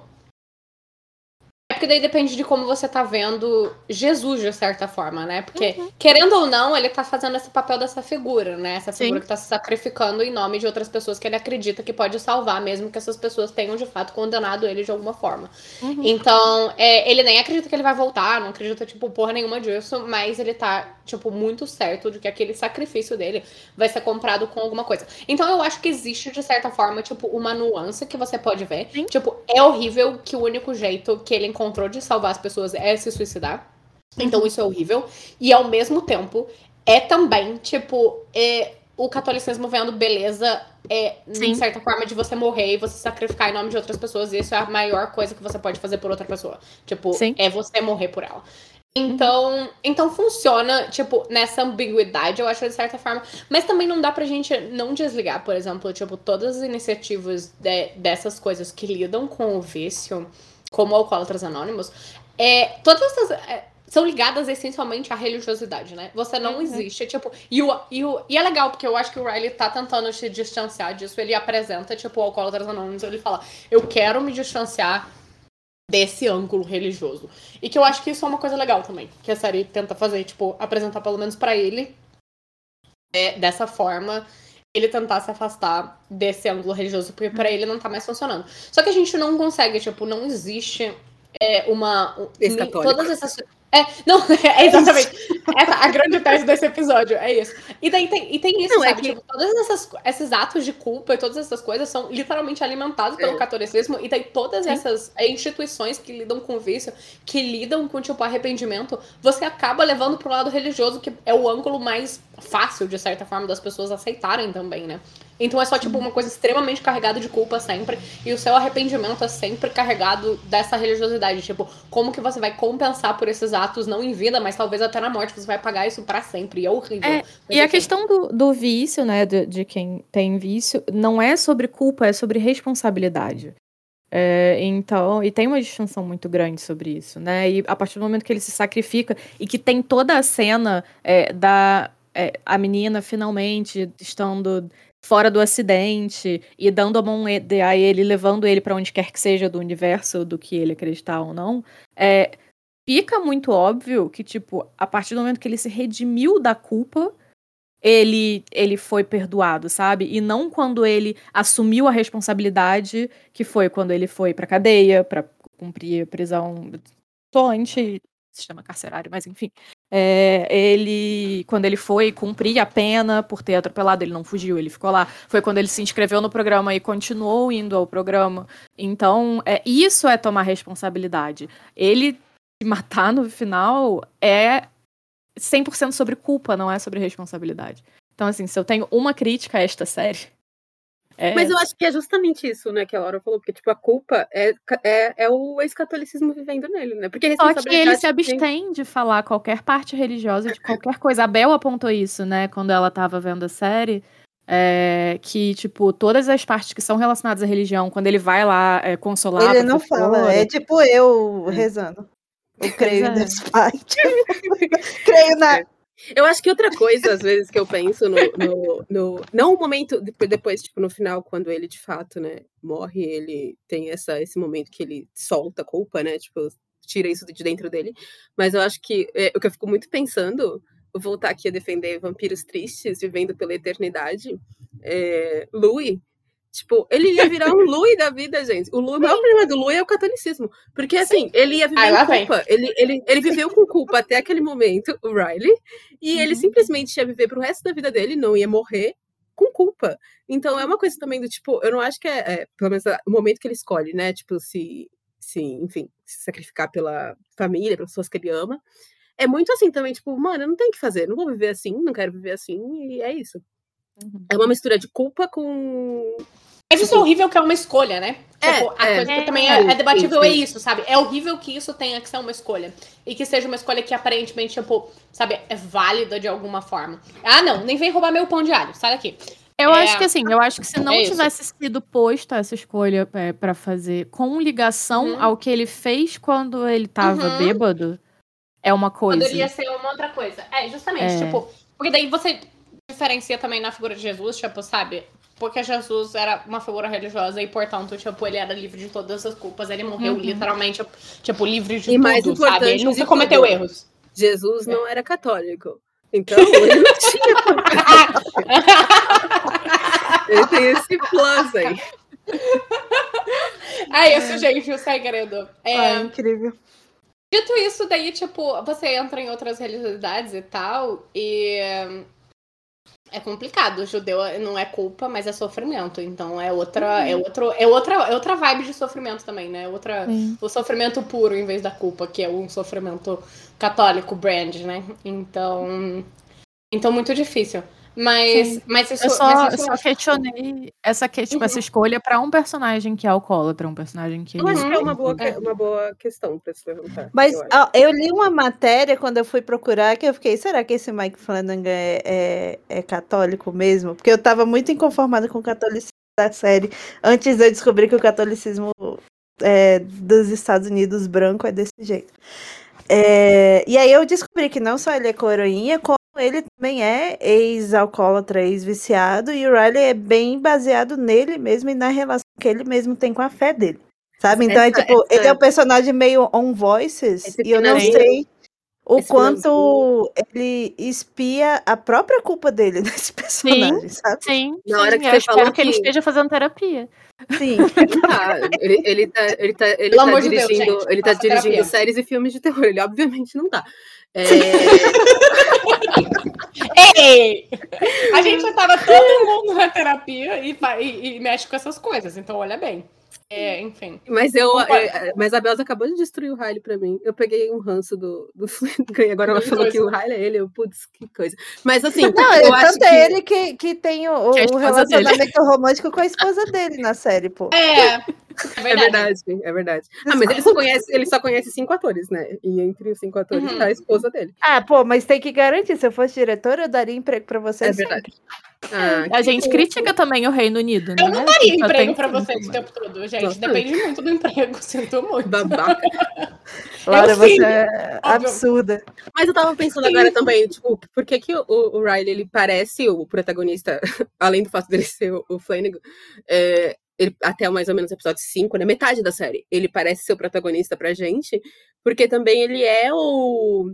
Porque daí depende de como você tá vendo Jesus, de certa forma, né? Porque, Uhum. querendo ou não, ele tá fazendo esse papel dessa figura, né? Essa figura Sim. que tá se sacrificando em nome de outras pessoas que ele acredita que pode salvar, mesmo que essas pessoas tenham de fato condenado ele de alguma forma. Uhum. Então, é, ele nem acredita que ele vai voltar, não acredita, tipo, porra nenhuma disso, mas ele tá, tipo, muito certo de que aquele sacrifício dele vai ser comprado com alguma coisa. Então, eu acho que existe, de certa forma, tipo, uma nuance que você pode ver. Sim. Tipo, é horrível que o único jeito que ele encontrou de salvar as pessoas é se suicidar. Então, isso é horrível. E, ao mesmo tempo, é também, tipo, é, o catolicismo vendo beleza é, Sim. de certa forma, de você morrer e você sacrificar em nome de outras pessoas. E isso é a maior coisa que você pode fazer por outra pessoa. Tipo, Sim. é você morrer por ela. Então, então funciona, tipo, nessa ambiguidade, eu acho, de certa forma. Mas também não dá pra gente não desligar, por exemplo, tipo, todas as iniciativas de- dessas coisas que lidam com o vício, como Alcoólatras Anônimos, é, todas essas. é, são ligadas essencialmente à religiosidade, né? Você não Uhum. existe, tipo. E, o, e, o, e é legal, porque eu acho que o Riley tá tentando se distanciar disso. Ele apresenta, tipo, o Alcoólatras Anônimos, ele fala: Eu quero me distanciar desse ângulo religioso. E que eu acho que isso é uma coisa legal também. Que a série tenta fazer, tipo, apresentar pelo menos pra ele. é, dessa forma, ele tentar se afastar desse ângulo religioso, porque pra ele não tá mais funcionando. Só que a gente não consegue, tipo, não existe é, uma. um-. Todas essas. É, não, é exatamente. Essa, a grande tese desse episódio, é isso. E daí tem, e tem isso, Não, é sabe? que- Tipo, todos essas, esses atos de culpa e todas essas coisas são literalmente alimentados pelo É. catolicismo. E tem todas Sim. essas é, instituições que lidam com vício, que lidam com, tipo, arrependimento. Você acaba levando pro lado religioso, que é o ângulo mais fácil, de certa forma, das pessoas aceitarem também, né? Então é só, tipo, uma coisa extremamente carregada de culpa sempre. E o seu arrependimento é sempre carregado dessa religiosidade. Tipo, como que você vai compensar por esses atos, não em vida, mas talvez até na morte, você vai pagar isso para sempre. E é horrível. É, e a questão do, do vício, né, de, de quem tem vício, não é sobre culpa, é sobre responsabilidade. É, então, e tem uma distinção muito grande sobre isso, né? E a partir do momento que ele se sacrifica e que tem toda a cena é, da é, a menina finalmente estando fora do acidente e dando a mão a ele, levando ele para onde quer que seja do universo, do que ele acreditar ou não, é, fica muito óbvio que, tipo, a partir do momento que ele se redimiu da culpa, ele, ele foi perdoado, sabe? E não quando ele assumiu a responsabilidade, que foi quando ele foi pra cadeia, para cumprir a prisão anti sistema carcerário, mas enfim. É, ele, quando ele foi cumprir a pena por ter atropelado, ele não fugiu, ele ficou lá. Foi quando ele se inscreveu no programa e continuou indo ao programa. Então, é, isso é tomar responsabilidade. Ele se matar no final é 100% sobre culpa, não é sobre responsabilidade. Então, assim, se eu tenho uma crítica a esta série. É... Mas eu acho que é justamente isso, né, que a Laura falou, porque, tipo, a culpa é, é, é o ex-catolicismo vivendo nele, né? Porque Só que ele se abstém de falar qualquer parte religiosa, de qualquer coisa. A Bel apontou isso, né, quando ela tava vendo a série. É, que, tipo, todas as partes que são relacionadas à religião, quando ele vai lá é, consolar. Ele não fala, é tipo eu rezando. Eu creio é. nesse pai. creio na. Eu acho que outra coisa, às vezes, que eu penso no. no, no não o momento, depois, tipo, no final, quando ele de fato, né, morre, ele tem essa, esse momento que ele solta a culpa, né? Tipo, tira isso de dentro dele. Mas eu acho que é, o que eu fico muito pensando, voltar aqui a defender vampiros tristes, vivendo pela eternidade. É, Louis Tipo, ele ia virar um Louis da vida, gente. O, Louis, o maior problema do Louis é o catolicismo. Porque, assim, ele ia viver com culpa. Ele, ele, ele viveu com culpa até aquele momento, o Riley. E uhum. ele simplesmente ia viver pro resto da vida dele, não ia morrer com culpa. Então, é uma coisa também do tipo, eu não acho que é, é pelo menos o momento que ele escolhe, né? Tipo, se, se, enfim, se sacrificar pela família, pelas pessoas que ele ama. É muito assim também, tipo, mano, eu não tenho o que fazer, não vou viver assim, não quero viver assim, e é isso. Uhum. É uma mistura de culpa com. Mas isso é horrível que é uma escolha, né? É, tipo, a é, coisa que também é, é debatível sim, sim. é isso, sabe? É horrível que isso tenha que ser uma escolha. E que seja uma escolha que aparentemente, tipo, sabe, é válida de alguma forma. Ah, não, nem vem roubar meu pão de alho, sai daqui. Eu é, acho que assim, eu acho que se não é tivesse sido posto essa escolha é, para fazer com ligação uhum. ao que ele fez quando ele tava uhum. bêbado, é uma coisa. Poderia ser uma outra coisa. É, justamente, é. tipo, porque daí você diferencia também na figura de Jesus, tipo, sabe? Porque Jesus era uma figura religiosa e, portanto, tipo, ele era livre de todas as culpas. Ele morreu uhum. literalmente, tipo, livre de e tudo, mais sabe? Ele nunca cometeu tudo, erros. Jesus não era católico. Então, ele não tinha Ele tem esse plus aí. É isso, gente, o segredo. É, incrível. Dito isso, daí, tipo, você entra em outras religiosidades e tal, e é complicado. O judeu não é culpa, mas é sofrimento. Então é outra, uhum. é outro, é outra, é outra vibe de sofrimento também, né? Outra, o sofrimento puro em vez da culpa, que é um sofrimento católico brand, né? Então, então muito difícil. Mas, mas isso, eu só, mas isso só questionei essa, que, tipo, uhum. essa escolha para um personagem que é alcoólatra, um personagem que. Eu acho que é uma boa, é. uma boa questão para se levantar. Mas eu, eu, li uma matéria quando eu fui procurar que eu fiquei, será que esse Mike Flanagan é, é, é católico mesmo? Porque eu estava muito inconformada com o catolicismo da série antes de eu descobrir que o catolicismo é, dos Estados Unidos branco é desse jeito. É, e aí eu descobri que não só ele é coroinha, como ele também é ex-alcoólatra, ex-viciado, e o Riley é bem baseado nele mesmo e na relação que ele mesmo tem com a fé dele. Sabe? Então é essa, é tipo, essa... ele é um personagem meio on voices, Esse e eu não sei o Esse quanto ele espia a própria culpa dele nesse personagem, sim, sabe? Sim, na hora que eu espero que... que ele esteja fazendo terapia. Sim. Ah, ele, ele tá, ele tá, ele tá dirigindo, Deus, ele tá dirigindo séries e filmes de terror. Ele obviamente não tá. É... Ei! A gente já tava todo mundo na terapia e, e, e, mexe com essas coisas, então olha bem. É, enfim. Mas eu, é, mas a Belza acabou de destruir o Riley pra mim. Eu peguei um ranço do, do Flanagan e agora ela falou que o Riley é ele. Eu, putz, que coisa. Mas assim, não, eu acho que... é ele que, que tem o, o relacionamento dele. romântico com a esposa dele na série, pô. É. É verdade, é verdade. Ah, mas ele só, conhece, ele só conhece cinco atores, né? E entre os cinco atores uhum. tá a esposa dele. Ah, pô, mas tem que garantir. Se eu fosse diretora, eu daria emprego pra você. É verdade. Ah, a gente critica também o Reino Unido, né? Eu não daria emprego pra vocês o tempo todo, gente. Nossa. Depende muito do emprego, sinto muito. Babaca. Laura, você é absurda. Mas eu tava pensando agora também, tipo, por que, que o, o Riley ele parece o protagonista, além do fato dele ser o, o Flanagan, é, ele, até mais ou menos o episódio 5, né? Metade da série. Ele parece ser o protagonista pra gente, porque também ele é o,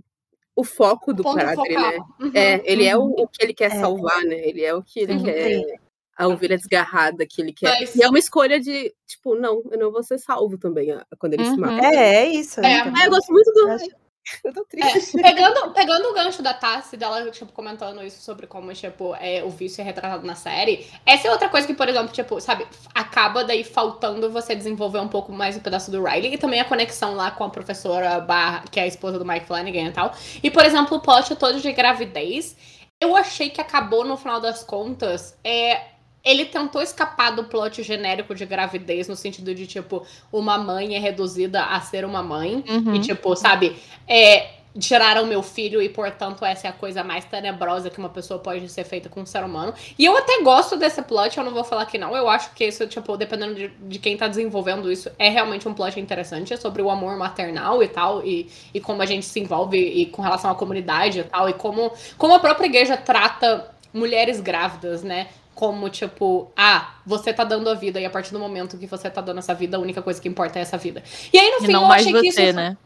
o foco do padre, né? Uhum, é, ele uhum. é o, uhum. o, que ele quer é. salvar, né? Ele é o que ele uhum, quer. A ovelha desgarrada que ele quer. Mas... E é uma escolha de, tipo, não, eu não vou ser salvo também quando ele se uhum. mata. É, é isso. É, é eu gosto muito do. Eu tô triste. É, pegando, pegando o gancho da Tassi, dela, tipo, comentando isso sobre como, tipo, é, o vício é retratado na série, essa é outra coisa que, por exemplo, tipo, sabe, acaba daí faltando você desenvolver um pouco mais o pedaço do Riley e também a conexão lá com a professora Barra, que é a esposa do Mike Flanagan e tal. E, por exemplo, o plot todo de gravidez, eu achei que acabou, no final das contas, é ele tentou escapar do plot genérico de gravidez, no sentido de, tipo, uma mãe é reduzida a ser uma mãe. Uhum. E, tipo, sabe, é, tiraram meu filho e, portanto, essa é a coisa mais tenebrosa que uma pessoa pode ser feita com um ser humano. E eu até gosto desse plot, eu não vou falar que não. Eu acho que isso, tipo, dependendo de, de quem tá desenvolvendo isso, é realmente um plot interessante. É sobre o amor maternal e tal, e, e como a gente se envolve e com relação à comunidade e tal, e como, como a própria igreja trata mulheres grávidas, né? Como, tipo, ah, você tá dando a vida, e a partir do momento que você tá dando essa vida, a única coisa que importa é essa vida. E aí, no e fim, não eu mais achei você, que isso. Né?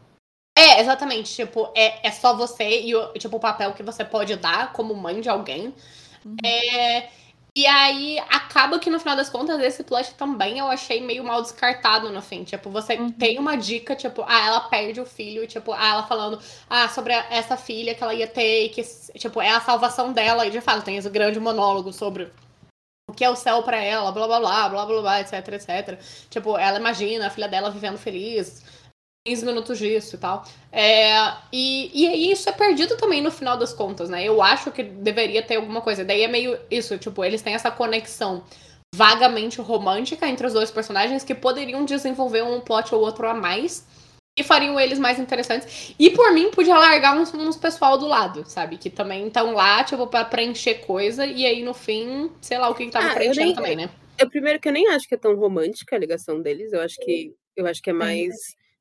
É, exatamente. Tipo, é, é só você e o, tipo, o papel que você pode dar como mãe de alguém. Uhum. É. E aí, acaba que no final das contas, esse plot também eu achei meio mal descartado no fim. Tipo, você uhum. tem uma dica, tipo, ah, ela perde o filho, tipo, ah, ela falando, ah, sobre essa filha que ela ia ter, e que, tipo, é a salvação dela. E de fato, tem esse grande monólogo sobre que é o céu para ela, blá blá blá, blá blá blá, etc, etc. Tipo, ela imagina a filha dela vivendo feliz, 15 minutos disso e tal. É, e, e isso é perdido também no final das contas, né? Eu acho que deveria ter alguma coisa. Daí é meio isso, tipo, eles têm essa conexão vagamente romântica entre os dois personagens que poderiam desenvolver um plot ou outro a mais e fariam eles mais interessantes. E por mim, podia largar uns, uns pessoal do lado, sabe? Que também estão lá, tipo, pra preencher coisa, e aí no fim, sei lá o que, que tava ah, preenchendo nem, também, né? Eu primeiro que eu nem acho que é tão romântica a ligação deles, eu acho que eu acho que é mais.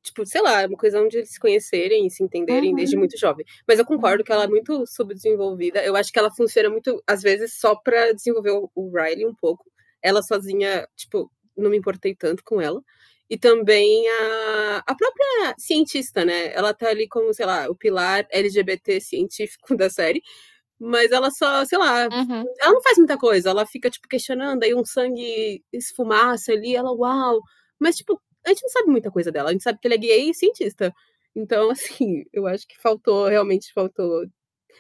Tipo, sei lá, uma coisa onde eles se conhecerem e se entenderem uhum. desde muito jovem. Mas eu concordo que ela é muito subdesenvolvida. Eu acho que ela funciona muito, às vezes, só pra desenvolver o Riley um pouco. Ela sozinha, tipo, não me importei tanto com ela e também a, a própria cientista, né? Ela tá ali como, sei lá, o pilar LGBT científico da série, mas ela só, sei lá, uhum. ela não faz muita coisa, ela fica, tipo, questionando, aí um sangue esfumaça ali, ela, uau, mas, tipo, a gente não sabe muita coisa dela, a gente sabe que ela é gay e cientista, então, assim, eu acho que faltou, realmente faltou...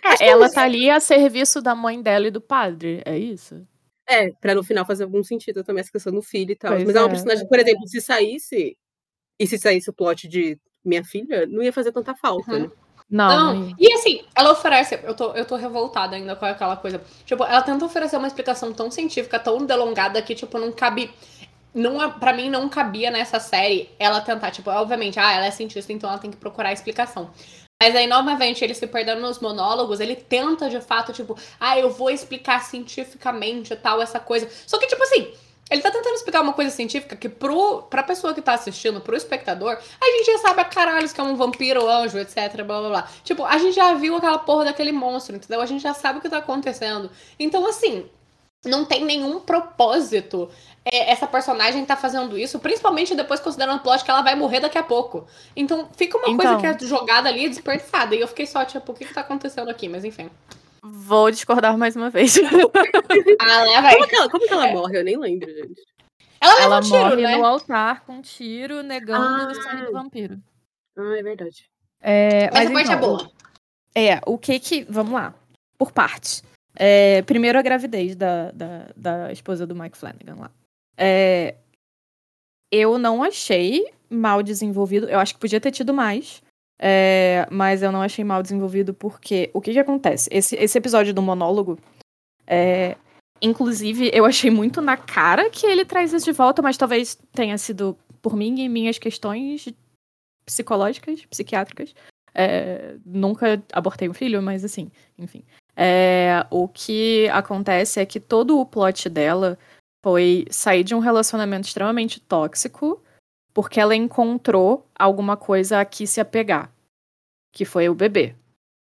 É, ela tá ali a serviço da mãe dela e do padre, é isso? É, pra no final fazer algum sentido também essa questão do filho e tal. Pois Mas é uma personagem, por exemplo, se saísse, e se saísse o plot de minha filha, não ia fazer tanta falta, uhum. né? Não. não. E assim, ela oferece. Eu tô, eu tô revoltada ainda com aquela coisa. Tipo, ela tenta oferecer uma explicação tão científica, tão delongada, que, tipo, não cabe. Não, pra mim, não cabia nessa série ela tentar, tipo, obviamente, ah, ela é cientista, então ela tem que procurar a explicação. Mas aí, novamente, ele se perdendo nos monólogos, ele tenta de fato, tipo, ah, eu vou explicar cientificamente tal, essa coisa. Só que, tipo assim, ele tá tentando explicar uma coisa científica que pro, pra pessoa que tá assistindo, pro espectador, a gente já sabe a caralho que é um vampiro, anjo, etc, blá blá blá. Tipo, a gente já viu aquela porra daquele monstro, entendeu? A gente já sabe o que tá acontecendo. Então, assim, não tem nenhum propósito é, essa personagem tá fazendo isso, principalmente depois considerando o plot que ela vai morrer daqui a pouco. Então fica uma então, coisa que é jogada ali desperdiçada. E eu fiquei só, tipo, o que, que tá acontecendo aqui? Mas enfim. Vou discordar mais uma vez. ah, lá vai. Como que ela, como que ela é. morre? Eu nem lembro, gente. Ela, ela um tiro, morre né? no altar com um tiro, negando ah. o sangue do vampiro. Ah, é verdade. É, mas, mas a então, parte é boa. É, o que que. Vamos lá. Por partes. É, primeiro a gravidez da, da, da esposa do Mike Flanagan lá. É, eu não achei mal desenvolvido. Eu acho que podia ter tido mais. É, mas eu não achei mal desenvolvido porque o que que acontece? Esse, esse episódio do monólogo, é, inclusive, eu achei muito na cara que ele traz isso de volta, mas talvez tenha sido por mim e minhas questões psicológicas, psiquiátricas. É, nunca abortei um filho, mas assim, enfim. É, o que acontece é que todo o plot dela foi sair de um relacionamento extremamente tóxico porque ela encontrou alguma coisa a que se apegar, que foi o bebê,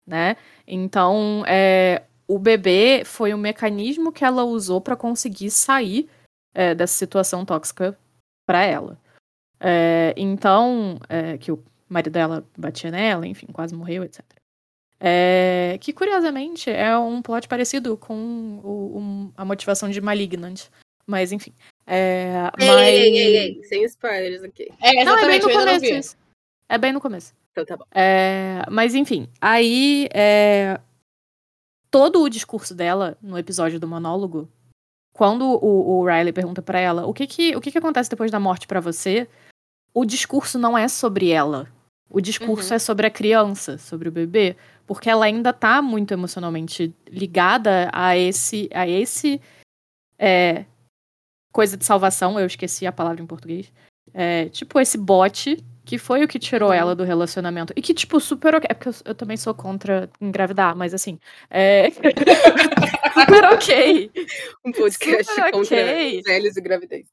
né? Então, é, o bebê foi o mecanismo que ela usou para conseguir sair é, dessa situação tóxica para ela. É, então, é, que o marido dela batia nela, enfim, quase morreu, etc. É, que curiosamente é um plot parecido com o, um, a motivação de Malignant. Mas enfim. É, ei, mas... ei, ei, ei, sem spoilers aqui. É, Não, é bem no começo isso. É bem no começo. Então tá bom. É, mas enfim, aí é, todo o discurso dela no episódio do monólogo, quando o, o Riley pergunta pra ela o que que, o que que acontece depois da morte pra você, o discurso não é sobre ela. O discurso Uhum. é sobre a criança, sobre o bebê, porque ela ainda tá muito emocionalmente ligada a esse a esse é, coisa de salvação, eu esqueci a palavra em português. É, tipo esse bote que foi o que tirou Uhum. ela do relacionamento. E que, tipo, super ok. É porque eu, eu também sou contra engravidar, mas assim. É... super ok. Um podcast Super contra ok. velhos e gravidez.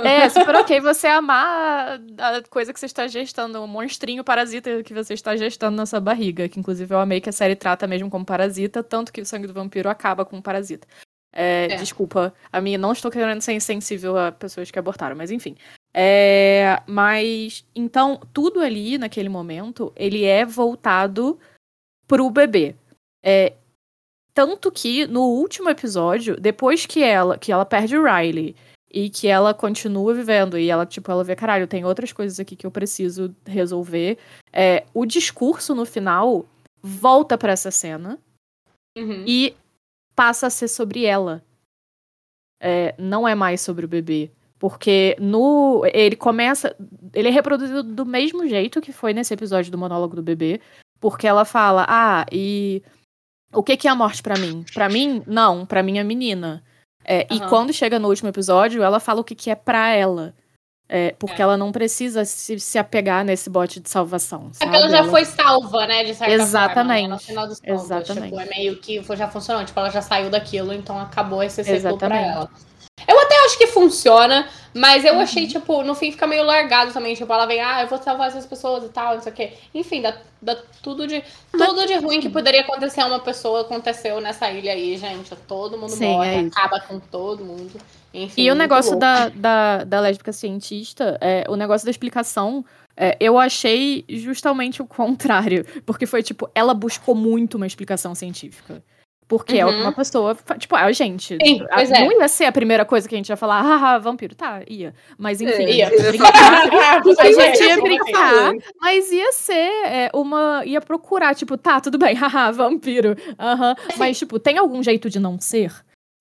É, super ok você amar a coisa que você está gestando, o monstrinho parasita que você está gestando na sua barriga. Que inclusive eu amei que a série trata mesmo como parasita, tanto que o sangue do vampiro acaba com um parasita. É, É. Desculpa, a minha não estou querendo ser insensível a pessoas que abortaram, mas enfim. É, mas então tudo ali naquele momento ele é voltado pro bebê. É, tanto que no último episódio, depois que ela que ela perde o Riley e que ela continua vivendo e ela tipo ela vê caralho tem outras coisas aqui que eu preciso resolver. É, o discurso no final volta pra essa cena Uhum. e passa a ser sobre ela. É, não é mais sobre o bebê. Porque no. Ele começa. Ele é reproduzido do mesmo jeito que foi nesse episódio do monólogo do bebê. Porque ela fala: Ah, e. O que, que é a morte pra mim? Pra mim, não. Pra mim é menina. É, E Aham. quando chega no último episódio, ela fala o que, que é pra ela. É, porque É. ela não precisa se, se apegar nesse bote de salvação. É Sabe? porque ela já Ela- foi salva, né? De certa Exatamente. forma. né, No final dos contos. Exatamente. Tipo, é meio que já funcionou. Tipo, ela já saiu daquilo, então acabou esse ciclo pra Exatamente. ela. Eu até acho que funciona, mas eu Uhum. achei, tipo, no fim fica meio largado também. Tipo, ela vem, ah, eu vou salvar essas pessoas e tal, não sei o quê. Enfim, dá, dá tudo de. Tudo de ruim que poderia acontecer a uma pessoa aconteceu nessa ilha aí, gente. Todo mundo Sim, morre, é acaba com todo mundo. Enfim. E o negócio louco. da, da, da lésbica cientista, é, o negócio da explicação, é, eu achei justamente o contrário. Porque foi tipo, ela buscou muito uma explicação científica. Porque é Uhum. uma pessoa. Tipo, a gente. Sim, a- pois é. Não ia ser a primeira coisa que a gente ia falar, haha, vampiro. Tá, ia. Mas enfim. É, Ia. brincar, a gente ia tinha brincar, mas ia ser é, uma. ia procurar, tipo, tá, tudo bem, haha, vampiro. Aham. Mas, tipo, tem algum jeito de não ser?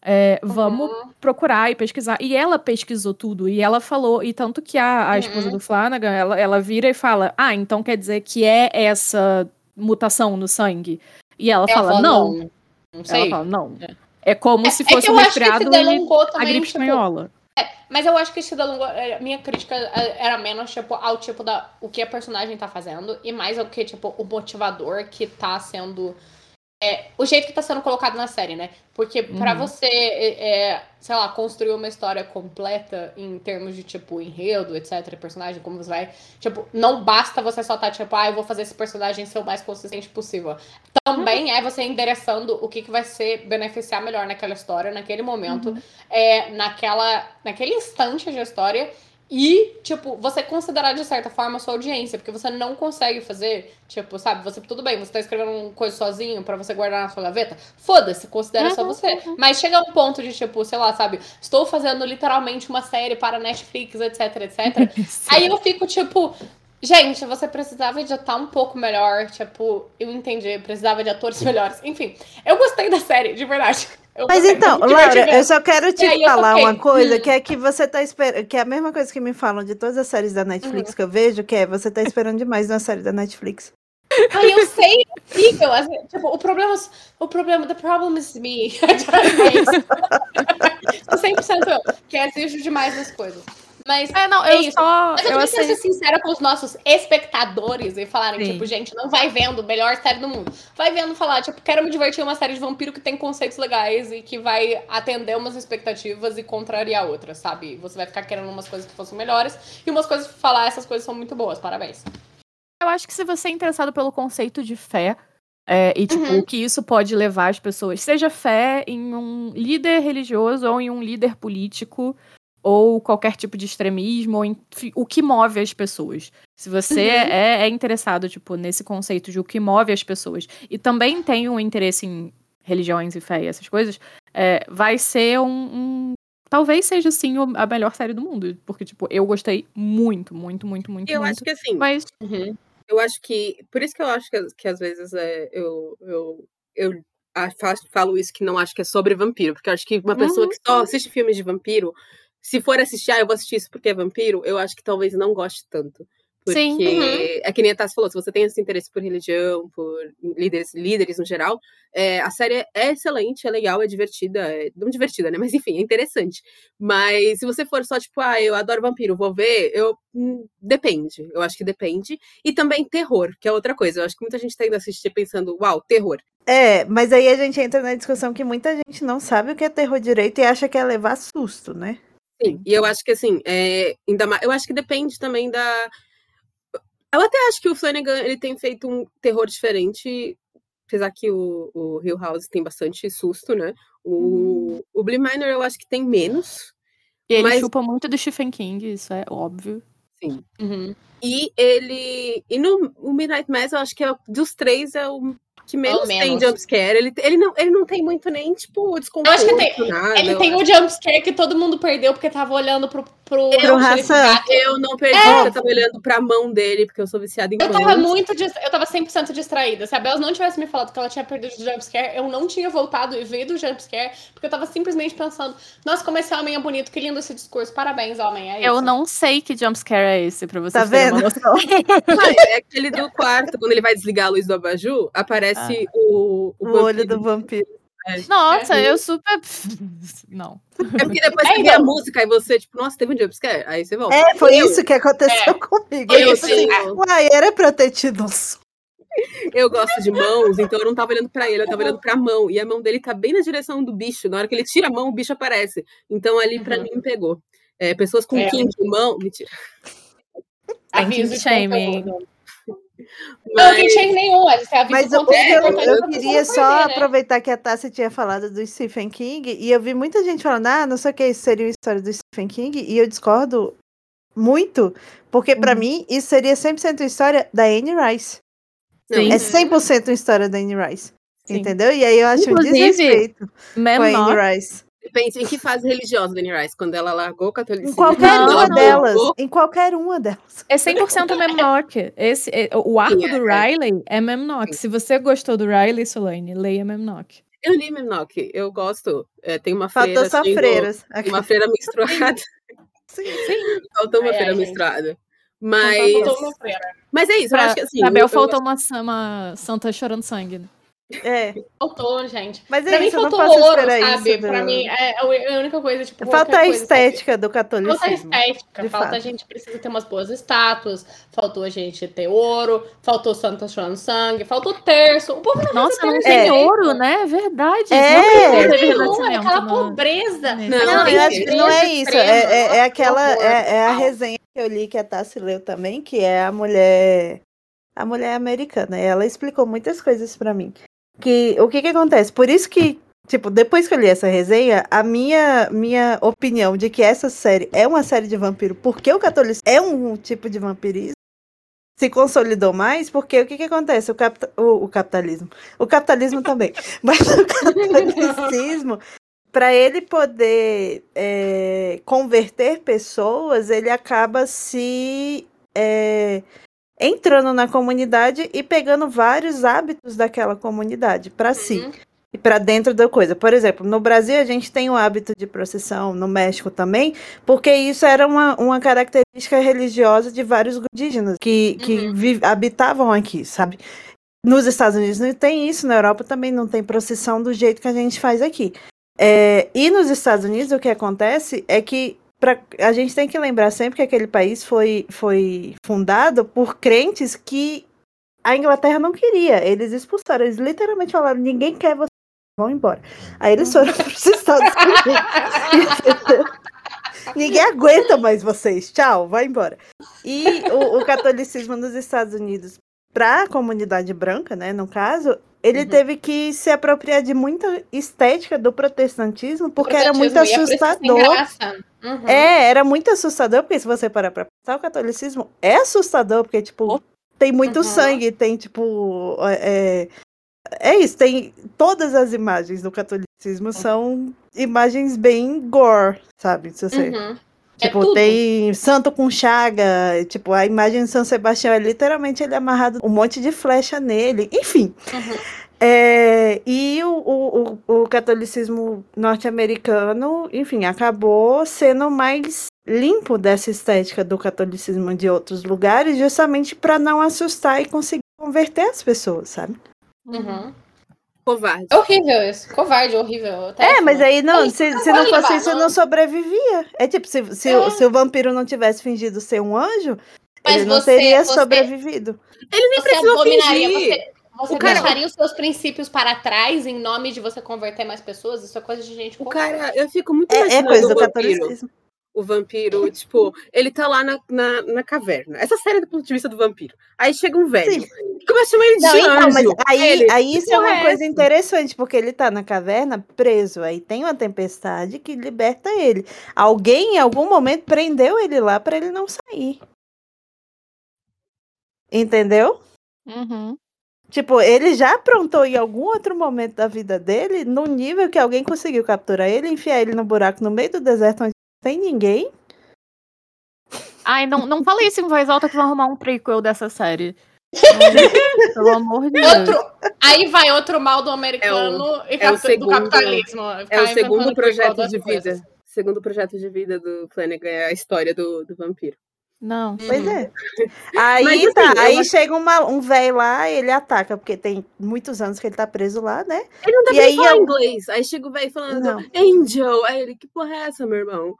É, vamos Uhum. procurar e pesquisar. E ela pesquisou tudo, e ela falou, e tanto que a, a esposa Uhum. do Flanagan, ela, ela vira e fala: Ah, então quer dizer que é essa mutação no sangue? E ela, Ela fala, fala, não. Não Ela sei. fala, não. É. É como se É fosse eu um resfriado e delongou a gripe tipo, espanhola. Mas eu acho que se delongou. é, Minha crítica é, era menos, tipo, ao tipo da. O que a personagem tá fazendo. E mais ao que, tipo, o motivador que tá sendo. É, o jeito que tá sendo colocado na série, né? Porque pra Uhum. você, é, é, sei lá, construir uma história completa em termos de, tipo, enredo, etc., personagem, como você vai. Tipo, não basta você só tá, tipo, ah, eu vou fazer esse personagem ser o mais consistente possível. Também é você endereçando o que, que vai ser beneficiar melhor naquela história, naquele momento, é, naquela, naquele instante da história. E, tipo, você considerar de certa forma a sua audiência, porque você não consegue fazer, tipo, sabe, você, tudo bem, você tá escrevendo uma coisa sozinho pra você guardar na sua gaveta, foda-se, considera só você. Mas chega um ponto de, tipo, sei lá, sabe, estou fazendo literalmente uma série para Netflix, etc, etc. Aí eu fico, tipo, gente, você precisava editar um pouco melhor, tipo, eu entendi, precisava de atores melhores. Enfim, eu gostei da série, de verdade. Eu Mas então, Laura, eu só quero te E aí eu falar uma coisa, que é que você tá esperando, que é a mesma coisa que me falam de todas as séries da Netflix Uhum. que eu vejo, que é você tá esperando demais de uma série da Netflix. Ai, eu sei, é assim, tipo, o problema, o problema, the problem is me. Sou 100% eu, que exijo demais das coisas. Mas É, não, É eu isso. só. Mas eu, eu também quero achei. ser sincera com os nossos espectadores e falarem, Sim. tipo, gente, não vai vendo melhor série do mundo. Vai vendo falar, tipo, quero me divertir uma série de vampiro que tem conceitos legais e que vai atender umas expectativas e contrariar outras, sabe? Você vai ficar querendo umas coisas que fossem melhores e umas coisas que falar, essas coisas são muito boas, parabéns. Eu acho que se você é interessado pelo conceito de fé é, e tipo Uhum. o que isso pode levar as pessoas, seja fé em um líder religioso ou em um líder político ou qualquer tipo de extremismo, ou enfim, o que move as pessoas. Se você Uhum. é, é interessado tipo nesse conceito de o que move as pessoas e também tem um interesse em religiões e fé e essas coisas, é, vai ser um, um- Talvez seja, sim, o- a melhor série do mundo. Porque, tipo, eu gostei muito, muito, muito, muito, Eu muito. acho que assim, Mas eu acho que. Por isso que eu acho que, que às vezes é, eu, eu, eu falo isso que não acho que é sobre vampiro. Porque eu acho que uma pessoa que só assiste filmes de vampiro, se for assistir, ah, eu vou assistir isso porque é vampiro, eu acho que talvez não goste tanto. Porque Sim. Uhum. é que nem a Tassi falou, se você tem esse interesse por religião, por líderes, líderes no geral, é, a série é excelente, é legal, é divertida. É, não divertida, né? Mas enfim, é interessante. Mas se você for só, tipo, ah, eu adoro vampiro, vou ver, eu. hum, depende. Eu acho que depende. E também terror, que é outra coisa. Eu acho que muita gente tá indo assistir pensando, uau, terror. É, mas aí a gente entra na discussão que muita gente não sabe o que é terror direito e acha que é levar susto, né? Sim. E eu acho que assim, é, ainda mais, eu acho que depende também da. Eu até acho que o Flanagan ele tem feito um terror diferente. Apesar que o, o Hill House tem bastante susto, né? O, o Blee Minor eu acho que tem menos. E ele Mas- chupa muito do Stephen King, isso é óbvio. Sim. Uhum. E ele. E no o Midnight Mass, eu acho que é, o- dos três é o que menos, tem menos. jumpscare. Ele, ele, não, ele não tem muito nem, tipo, desconforto. acho que tem- nada. Ele eu tem acho. o jumpscare que todo mundo perdeu porque tava olhando pro. Pro, Hassan. gato. Eu não perdi, É. porque eu tava olhando pra mão dele, porque eu sou viciada em Eu mãos. tava muito. Eu tava 100% distraída. Se a Bel não tivesse me falado que ela tinha perdido o jumpscare, eu não tinha voltado e ver do jumpscare, porque eu tava simplesmente pensando: nossa, como esse homem é bonito, que lindo esse discurso. Parabéns, homem. É Eu não sei que jumpscare é esse, pra vocês Tá terem uma vendo? noção. Ah, é aquele do quarto, quando ele vai desligar a luz do abajur, aparece o, o, O olho vampiro. do vampiro. Nossa, É. eu super. Não. É porque depois É, que vê a então. música e você, tipo, nossa, teve um jumpscare, aí você volta. É, foi Eu- isso que aconteceu É. comigo. Foi Eu isso, assim, é. uai, era pra eu ter tido um. Eu gosto de mãos, então eu não tava olhando pra ele, eu tava olhando pra mão. E a mão dele tá bem na direção do bicho. Na hora que ele tira a mão, o bicho aparece. Então ali pra Uhum. mim pegou. É, pessoas com É. kink em mão. Mentira. Aviso Tem conteúdo. Não tem Mas, shame nenhum, é Mas eu, eu, importante eu queria só perder, né? aproveitar que a Tassi tinha falado do Stephen King, e eu vi muita gente falando, ah, não sei o que, isso seria uma história do Stephen King, e eu discordo muito, porque pra Uhum. mim isso seria 100% história da Anne Rice. Sim. É 100% uma história da Anne Rice. Sim. Entendeu? E aí eu acho um Inclusive, desrespeito com a Anne. Rice. Depende em que fase religiosa Dani Rice, quando ela largou o catolicismo. Em qualquer Não, uma delas. voltou, Em qualquer uma delas. É 100% Memnock. Esse, é- o arco Sim, é, do é. Riley é Memnock. Se você gostou do Riley, Solane, leia Memnock. Eu li Memnock, eu gosto. É, tem uma Faltou freira. só sendo- freiras. Tem uma freira menstruada. Sim. Faltou uma Ai, ai, freira gente. menstruada. Mas, Faltou uma freira. mas é isso, eu Pra, acho que assim. pra Bel eu- eu faltou uma, uma santa chorando sangue. né? É. Faltou, gente. Mas Pra é mim isso, não faltou ouro, esperar sabe? isso. Pra mim, é a única coisa, tipo, Falta a coisa, sabe? estética do Falta a catolicismo. estética, falta fato. a gente precisa ter umas boas estátuas, faltou a gente ter ouro, faltou Santa chorando sangue, faltou terço. O povo não Nossa, não tem É. ouro, né? É verdade. É. Não tem nenhum, é aquela pobreza. Não, Não, acho ter. que não é isso. É, é, é aquela. que É, é a resenha que eu li que a Tassi leu também, que é a mulher. A mulher americana. E ela explicou muitas coisas pra mim. Que o que que acontece? Por isso que. Tipo, depois que eu li essa resenha, a minha, minha opinião de que essa série é uma série de vampiro, porque o catolicismo é um tipo de vampirismo, se consolidou mais, porque o que que acontece? O, capta- o, o capitalismo. O capitalismo também. Mas o catolicismo, para ele poder é, converter pessoas, ele acaba se é, entrando na comunidade e pegando vários hábitos daquela comunidade para si. Uhum. para dentro da coisa. Por exemplo, no Brasil a gente tem o hábito de procissão, no México também, porque isso era uma, uma característica religiosa de vários indígenas que, que uhum. habitavam aqui, sabe? Nos Estados Unidos não tem isso, na Europa também não tem procissão do jeito que a gente faz aqui. É, e nos Estados Unidos o que acontece é que pra, a gente tem que lembrar sempre que aquele país foi, foi fundado por crentes que a Inglaterra não queria. Eles expulsaram, eles literalmente falaram: ninguém quer você, vão embora. Aí eles foram para os Estados Unidos. Ninguém aguenta mais vocês. Tchau, vai embora. E o, o catolicismo nos Estados Unidos para a comunidade branca, né, no caso, ele uhum. teve que se apropriar de muita estética do protestantismo, porque era muito assustador. Uhum. É, era muito assustador, porque se você parar para pensar, o catolicismo é assustador, porque, tipo, oh. tem muito uhum. sangue, tem, tipo. É, é isso, tem. Todas as imagens do catolicismo são imagens bem gore, sabe? Se você. É tipo, é tem santo com chaga, tipo, a imagem de São Sebastião é literalmente ele amarrado um monte de flecha nele, enfim. Uhum. É, e o, o, o, o catolicismo norte-americano, enfim, acabou sendo mais limpo dessa estética do catolicismo de outros lugares, justamente para não assustar e conseguir converter as pessoas, sabe? Uhum. Covarde. É horrível isso. Covarde, horrível. Até é, mas aí não, se, se não fosse isso, não sobrevivia. É tipo, se, se, é. se o vampiro não tivesse fingido ser um anjo, mas ele não você, teria você, sobrevivido. Ele nem precisou fingir. Você, você cara... deixaria os seus princípios para trás em nome de você converter mais pessoas? Isso é coisa de gente. O cara, eu fico muito é, é coisa do catolicismo o vampiro, tipo, ele tá lá na, na, na, caverna. Essa série é do ponto de vista do vampiro. Aí chega um velho. Sim. Começa a chamar ele de Não, então, anjo. Mas aí, ele, aí isso é uma é coisa interessante, porque ele tá na caverna preso. Aí tem uma tempestade que liberta ele. Alguém, em algum momento, prendeu ele lá para ele não sair. Entendeu? Uhum. Tipo, ele já aprontou em algum outro momento da vida dele, no nível que alguém conseguiu capturar ele, enfiar ele no buraco no meio do deserto onde tem ninguém? Ai, não, não fala isso em voz alta que vão arrumar um prequel dessa série. Pelo amor de outro, Deus. Aí vai outro mal do americano é o, e é o segundo, do capitalismo. É o segundo projeto de vida. Segundo projeto de vida do Flanagan é a história do, do vampiro. Não. Pois é. Aí Mas, assim, tá, aí chega uma, um velho lá e ele ataca, porque tem muitos anos que ele tá preso lá, né? Ele não deve e aí falar eu... inglês. Aí chega o velho falando, não. Angel. Aí ele, que porra é essa, meu irmão?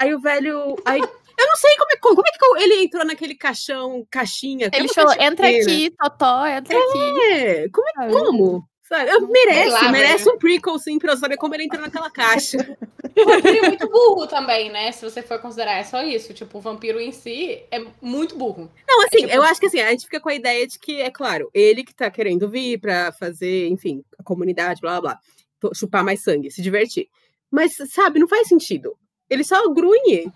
Aí o velho. Aí, eu não sei como é, como é que ele entrou naquele caixão, caixinha. Ele falou: entra aqui, Totó, entra é, aqui. Como é como? Sabe? Eu, merece, lá, merece um prequel, sim, pra eu saber como ele entra naquela caixa. o vampiro é muito burro também, né? Se você for considerar, é só isso. Tipo, o vampiro em si é muito burro. Não, assim, é, tipo... eu acho que assim, a gente fica com a ideia de que, é claro, ele que tá querendo vir pra fazer, enfim, a comunidade, blá blá blá, chupar mais sangue, se divertir. Mas, sabe, não faz sentido. Ele só grunhe.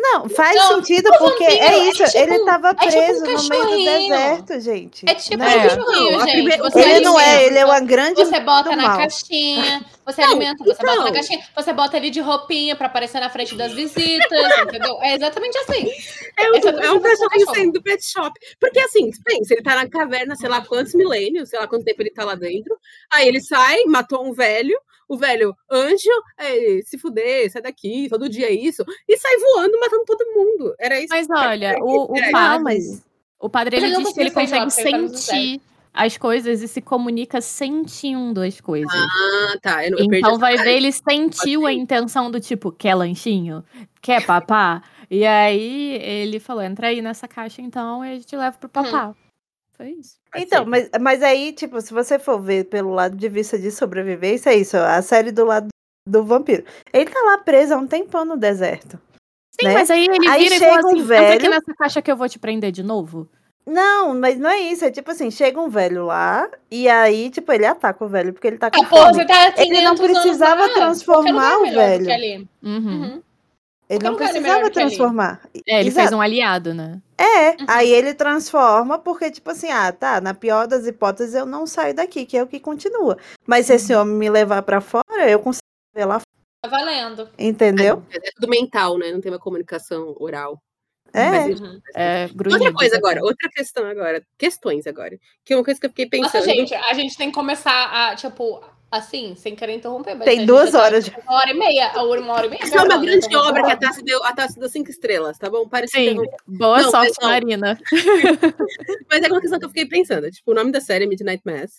Não, faz não, sentido porque é, é isso. É tipo, ele tava preso é tipo um no meio do deserto, gente. É tipo né? um cachorrinho, gente. Primeiro, ele alimenta, não é, ele é uma grande. Você bota na mal. caixinha, você não, alimenta, você então. bota na então. caixinha, você bota ele de roupinha pra aparecer na frente das visitas, entendeu? É exatamente assim. É, um, é, é um cachorrinho saindo do pet shop. Porque assim, pensa, ele tá na caverna, sei lá quantos milênios, sei lá quanto tempo ele tá lá dentro. Aí ele sai, matou um velho o velho anjo, é, se fuder, sai daqui, todo dia é isso, e sai voando, matando todo mundo. Era isso. Mas olha, o, o padre, mas... o padre ele, ele diz que ele consegue sentir as coisas e se comunica sentindo as coisas. Ah, tá. Eu, eu então vai ver, ele sentiu a intenção do tipo, quer lanchinho? Quer papá? e aí ele falou, entra aí nessa caixa então e a gente leva pro papá. Hum. Foi isso. Então, mas, mas aí, tipo, se você for ver pelo lado de vista de sobrevivência, é isso, a série do lado do vampiro. Ele tá lá preso há um tempão no deserto. Sim, né? mas aí ele aí vira e fala assim, um velho... aqui nessa caixa que eu vou te prender de novo. Não, mas não é isso. É tipo assim, chega um velho lá e aí, tipo, ele ataca o velho porque ele tá com fome. Tá ele não precisava transformar o velho. Uhum. Uhum. Ele não precisava transformar. É, ele Exato. fez um aliado, né? É, uhum. aí ele transforma porque, tipo assim, ah, tá, na pior das hipóteses eu não saio daqui, que é o que continua. Mas se esse uhum. homem me levar para fora, eu consigo ver lá fora. Tá valendo. Entendeu? É, é tudo mental, né? Não tem uma comunicação oral. É. Mas, uhum. é outra coisa agora, outra questão agora. Questões agora. Que é uma coisa que eu fiquei pensando. Nossa, gente, a gente tem que começar a, tipo, assim, sem querer interromper. Mas Tem duas tá horas. Uma hora e meia, a uma hora e meia. Isso é uma gravando, grande então, obra que a Tassi deu, a Tassi deu cinco estrelas, tá bom? Parece Sim, que boa Não, sorte, mas. Marina. Mas é uma questão que eu fiquei pensando. Tipo, o nome da série é Midnight Mass.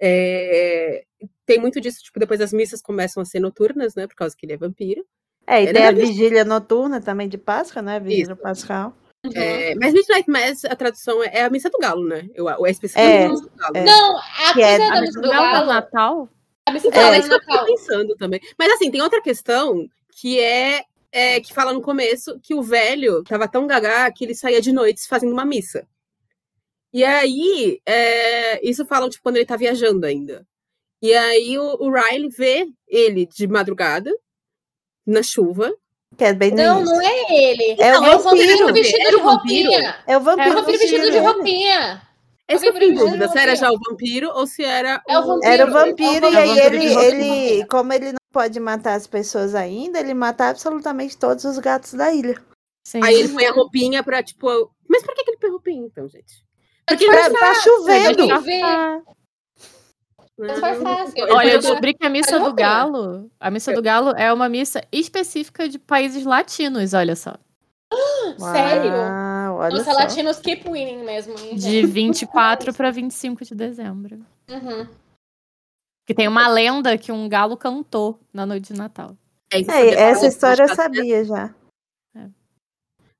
É, Tem muito disso, tipo, depois as missas começam a ser noturnas, né? Por causa que ele é vampiro. É, e É, tem na a verdade- vigília noturna também de Páscoa, né? Vigília Isso. pascal. Uhum. É, mas Midnight Mass, a tradução é, é a missa do galo, né? Eu, é específico É, a missa do galo. é. Não, a é- a da missa do Isabela do galo. Natal? A missa do Então, galo é é isso eu tô pensando também. Mas assim, tem outra questão que é, é, que fala no começo que o velho tava tão gagá que ele saía de noites fazendo uma missa. E aí, é, isso falam tipo, quando ele tá viajando ainda. E aí o, o Riley vê ele de madrugada, na chuva. Que é bem Não, não é ele. É o É o vampiro vampiro. vestido Era de vampiro? roupinha. É o vampiro. É o vampiro vestido de vestido roupinha. Eu fiquei em dúvida, se era já o vampiro ou se era É o vampiro. Era o É o vampiro, e aí ele, ele, como ele não pode matar as pessoas ainda, ele mata absolutamente todos os gatos da ilha. Sim. Aí ele põe a roupinha pra, tipo. Mas por que, que ele põe roupinha, então, gente? Porque Pra, tá chovendo. Pra Né? Disfarçasse. Ele Olha, eu descobri que a missa do galo, a missa do galo é uma missa específica de países latinos, olha só. Sério? Uau, olha Nossa, só. latinos keep winning mesmo. hein, De gente? 24 para 25 de dezembro. Uhum. Que tem uma lenda que um galo cantou na noite de Natal. É, É, essa história eu sabia já.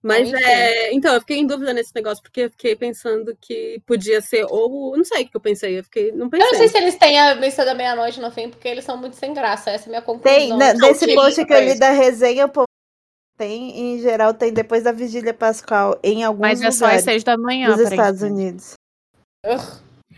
Mas Enfim. é. Então, eu fiquei em dúvida nesse negócio, porque eu fiquei pensando que podia ser, ou. Não sei o que eu pensei, eu fiquei. Não pensei. Eu não sei se eles têm a missa da meia-noite no fim, porque eles são muito sem graça. Essa é a minha conclusão. Tem, né, nesse post que eu li da resenha, o povo tem, em geral, tem depois da Vigília Pascal em alguns Mas é só às lugares 6 da manhã, dos Estados. Unidos.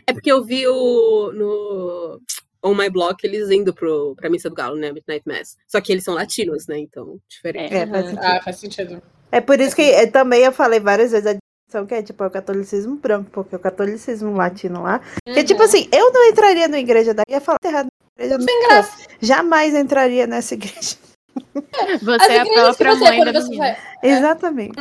É porque eu vi o. No. On My Block, eles indo pro, pra Missa do Galo, né? Midnight Mass. Só que eles são latinos, né? Então, diferente. É, faz Uhum. sentido. Ah, faz sentido. É por isso que é, também eu falei várias vezes a distinção que é tipo é o catolicismo branco, porque o catolicismo latino lá. Que tipo Uhum. assim, eu não entraria na igreja da ia falar errado na igreja Sem não. graça. Jamais entraria nessa igreja. Você é a própria você, mãe quando da você menina. vai- Exatamente.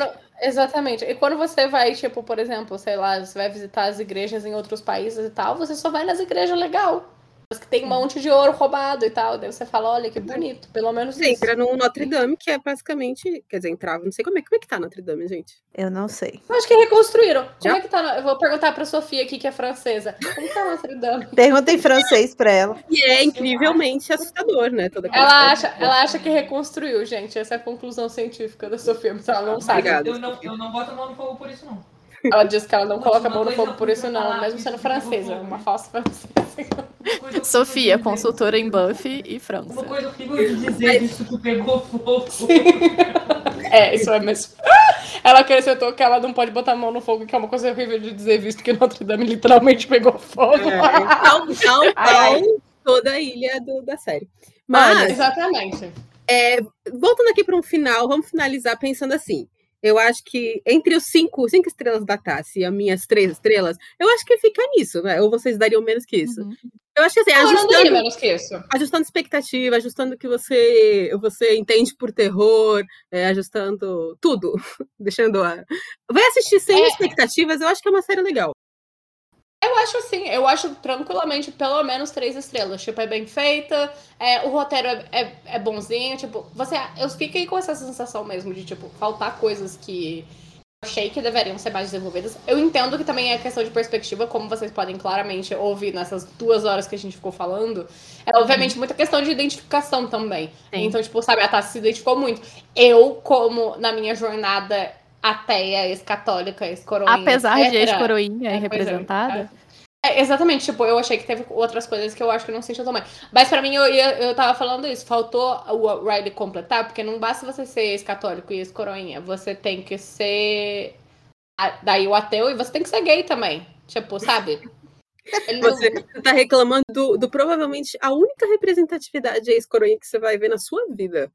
Exatamente. E quando você vai, tipo, por exemplo, sei lá, você vai visitar as igrejas em outros países e tal, você só vai nas igrejas legal. Que tem um monte de ouro roubado e tal. Daí você fala, olha que bonito, pelo menos Você isso. entra no Notre Dame, que é basicamente. Quer dizer, entrava. Não sei como é, como é que tá Notre Dame, gente. Eu não sei. Eu acho que reconstruíram. Como Já? é que tá? Eu vou perguntar pra Sofia aqui, que é francesa. Como tá Notre Dame? Pergunta em francês pra ela. E é incrivelmente assustador, né? Toda Ela acha, ela acha que reconstruiu, gente. Essa é a conclusão científica da Sofia, mas ela não sabe. Obrigada. Eu não, eu não boto a mão no fogo por isso, não. Ela diz que ela não coloca a mão no Uma fogo por isso, não, mesmo isso sendo que francesa. Uma falsa francesa. Uma Sofia, consultora em Buffy e Uma França. coisa horrível de dizer disso que pegou fogo. É, isso é mesmo. Ela acrescentou que ela não pode botar a mão no fogo, que é uma coisa horrível de dizer, visto que Notre Dame literalmente pegou fogo. É, tal, tal, Ai, tal toda a ilha do- da série. Mas, Exatamente. voltando aqui para um final, vamos finalizar pensando assim. Eu acho que entre os cinco, cinco estrelas da Tassi e as minhas três estrelas, eu acho que fica nisso, né? Ou vocês dariam menos que isso? Uhum. Eu acho que assim, Eu ajustando, menos que isso. ajustando expectativa, ajustando o que você, você entende por terror, é, ajustando tudo, deixando a. Vai assistir sem É. expectativas, eu acho que é uma série legal. Eu acho assim, eu acho tranquilamente pelo menos três estrelas. Tipo, é bem feita, é, o roteiro é, é, é bonzinho, tipo, você. Eu fiquei com essa sensação mesmo de, tipo, faltar coisas que eu achei que deveriam ser mais desenvolvidas. Eu entendo que também é questão de perspectiva, como vocês podem claramente ouvir nessas duas horas que a gente ficou falando. É obviamente muita questão de identificação também. Sim. Então, tipo, sabe, a Tassi se identificou muito. Eu, como na minha jornada ateia, ex-católica, ex-coroinha, Apesar de etc., ex-coroinha É, e é. representada. é, exatamente, tipo, eu achei que teve outras coisas que eu acho que não sentiam também. Mas pra mim, eu, eu tava falando isso, faltou o Riley completar, porque não basta você ser ex-católico e ex-coroinha, você tem que ser. a- Daí o ateu e você tem que ser gay também. Tipo, sabe? Você tá reclamando do, do provavelmente a única representatividade ex-coroinha que você vai ver na sua vida.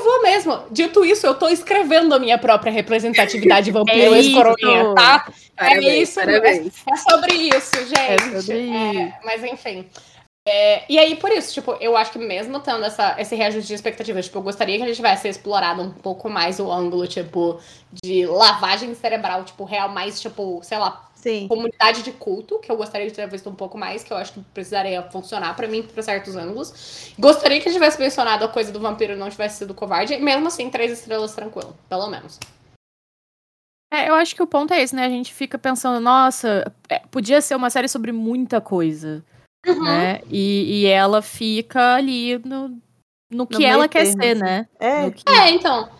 Eu vou mesmo. Dito isso, eu tô escrevendo a minha própria representatividade vampiro É ex-coroinha, isso. tá? Parabéns, isso, parabéns. É sobre isso, É gente. sobre É, mas enfim. É, e aí, por isso, tipo, eu acho que mesmo tendo essa, esse reajuste de expectativas, tipo, eu gostaria que a gente tivesse explorado um pouco mais o ângulo, tipo, de lavagem cerebral, tipo, real, mais, tipo, sei lá, Sim. comunidade de culto, que eu gostaria de ter visto um pouco mais, que eu acho que precisaria funcionar pra mim por certos ângulos. Gostaria que tivesse mencionado a coisa do vampiro e não tivesse sido covarde. E mesmo assim, três estrelas tranquilo, pelo menos. É, eu acho que o ponto é esse, né? A gente fica pensando, nossa, é, podia ser uma série sobre muita coisa, Uhum. né? E, e ela fica ali no, no que meio ela quer termo, ser, assim. né? É, No que- É, então.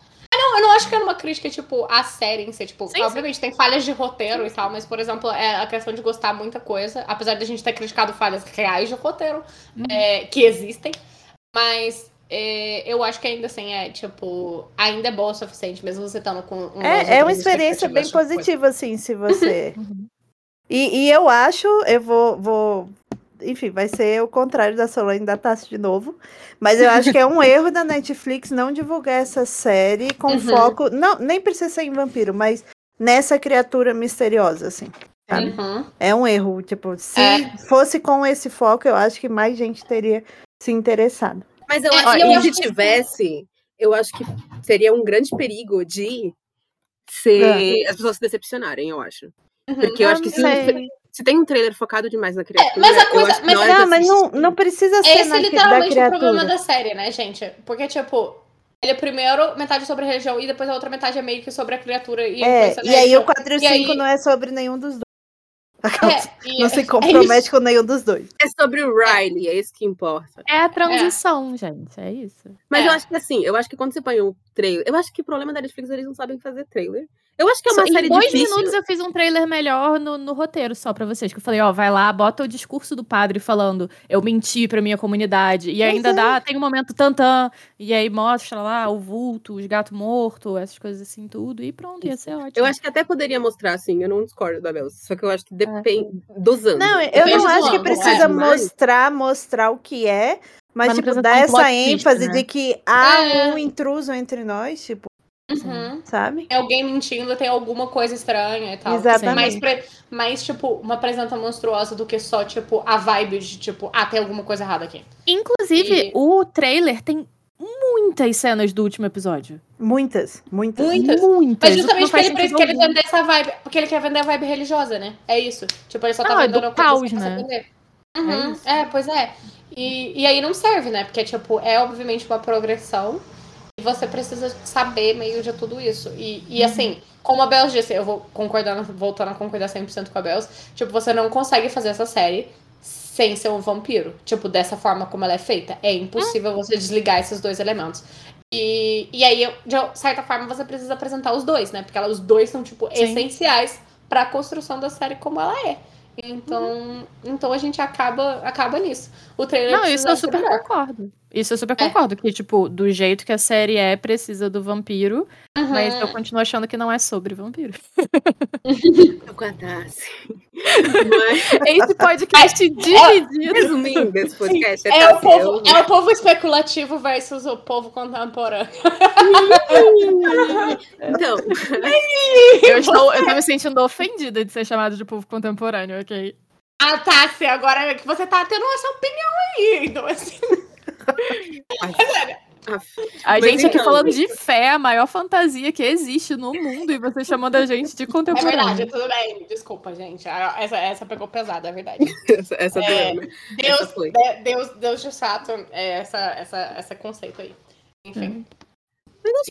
Não, eu não acho que era uma crítica, tipo, à série em si. Tipo, Sim, sim. obviamente tem falhas de roteiro e tal, mas, por exemplo, é a questão de gostar muita coisa, apesar de a gente ter criticado falhas reais de roteiro, Uhum. é, que existem. Mas é, eu acho que ainda assim é, tipo, ainda é boa o suficiente, mesmo você estando com um é, é uma experiência bem positiva, assim, se você. Uhum. E, e eu acho, eu vou, vou. Enfim, vai ser o contrário da Solange da Tassi de novo. Mas eu acho que é um erro da Netflix não divulgar essa série com Uhum. foco. Não, nem precisa ser em vampiro, mas nessa criatura misteriosa, assim. Uhum. É um erro. Tipo, se É. fosse com esse foco, eu acho que mais gente teria se interessado. Mas eu É, acho eu que se tivesse, eu acho que seria um grande perigo de ser as pessoas se decepcionarem, eu acho. Uhum. Porque eu acho que se. Se tem um trailer focado demais na criatura, mas a coisa- mas- na Não, mas não, não precisa ser Esse na, é da literalmente o problema da série, né, gente? Porque, tipo, ele é primeiro metade sobre a religião e depois a outra metade é meio que sobre a criatura e É, e aí o 4 e o E aí- 5 não é sobre nenhum dos dois. É, não se é compromete isso. com nenhum dos dois. É sobre o Riley, é isso que importa. É a transição, gente. É isso. Mas É. eu acho que assim, eu acho que quando você põe o trailer. Eu acho que o problema da Netflix é eles não sabem fazer trailer. Eu acho que é uma Só- série em dois difícil. minutos eu fiz um trailer melhor no, no roteiro só pra vocês. Que eu falei, ó, vai lá, bota o discurso do padre falando, eu menti pra minha comunidade. E ainda é. dá, tem um momento tantã. E aí mostra lá o vulto, os gatos mortos, essas coisas assim, tudo. E pronto, ia ser ótimo. Eu acho que até poderia mostrar, assim, eu não discordo da Bel. Só que eu acho que depende dos anos. Não, eu Depende não acho que ângulo, precisa é, mas- mostrar, mostrar o que é, mas, Mas tipo, um essa ênfase né? de que há É. um intruso entre nós, tipo, Uhum. sabe? Tem alguém mentindo, tem alguma coisa estranha e tal. Exatamente. Mais, pre- mais, tipo, uma presença monstruosa do que só, tipo, a vibe de, tipo, ah, tem alguma coisa errada aqui. Inclusive, E- o trailer tem muitas cenas do último episódio. Muitas, muitas. Muitas. Muitas. Mas justamente porque ele, sentido que ele vender essa vibe. Porque ele quer vender a vibe religiosa, né? É isso. Tipo, ele só tá é vendendo do a coisa caos, né? É Uhum. isso. É, pois é. E, e aí não serve, né? Porque, tipo, é obviamente uma progressão. E você precisa saber meio de tudo isso. E, e assim, como a Bells disse, eu vou concordando, voltando a concordar 100% com a Bells. Tipo, você não consegue fazer essa série sem ser um vampiro. Tipo, dessa forma como ela é feita. É impossível você desligar esses dois elementos. E, e aí, de certa forma, você precisa apresentar os dois, né? Porque ela- os dois são, tipo, Sim. essenciais pra construção da série como ela é. Então, então a gente acaba, acaba nisso. O trailer Não, isso eu super melhor. concordo. Isso eu super É. concordo. Que, tipo, do jeito que a série é, precisa do vampiro. Mas Uhum. eu continuo achando que não é sobre vampiro. Eu com a Tassi. Mas, Esse podcast dividido. resumindo, esse podcast é, É o, povo, eu- é o povo especulativo versus o povo contemporâneo. Então, Eu estou, eu tô me sentindo ofendida de ser chamado de povo contemporâneo, ok? Ah, tá, se agora que você tá tendo essa opinião aí. Então, assim, A Mas gente aqui então, falando de fé, a maior fantasia que existe no mundo, e você chamando a gente de é contemporâneo. verdade, tudo bem. Desculpa, gente. Ah, Essa, essa pegou pesada, é verdade. essa, essa É. né? Deus, Essa foi. de- Deus, Deus de fato, é essa, essa, esse conceito aí. Enfim.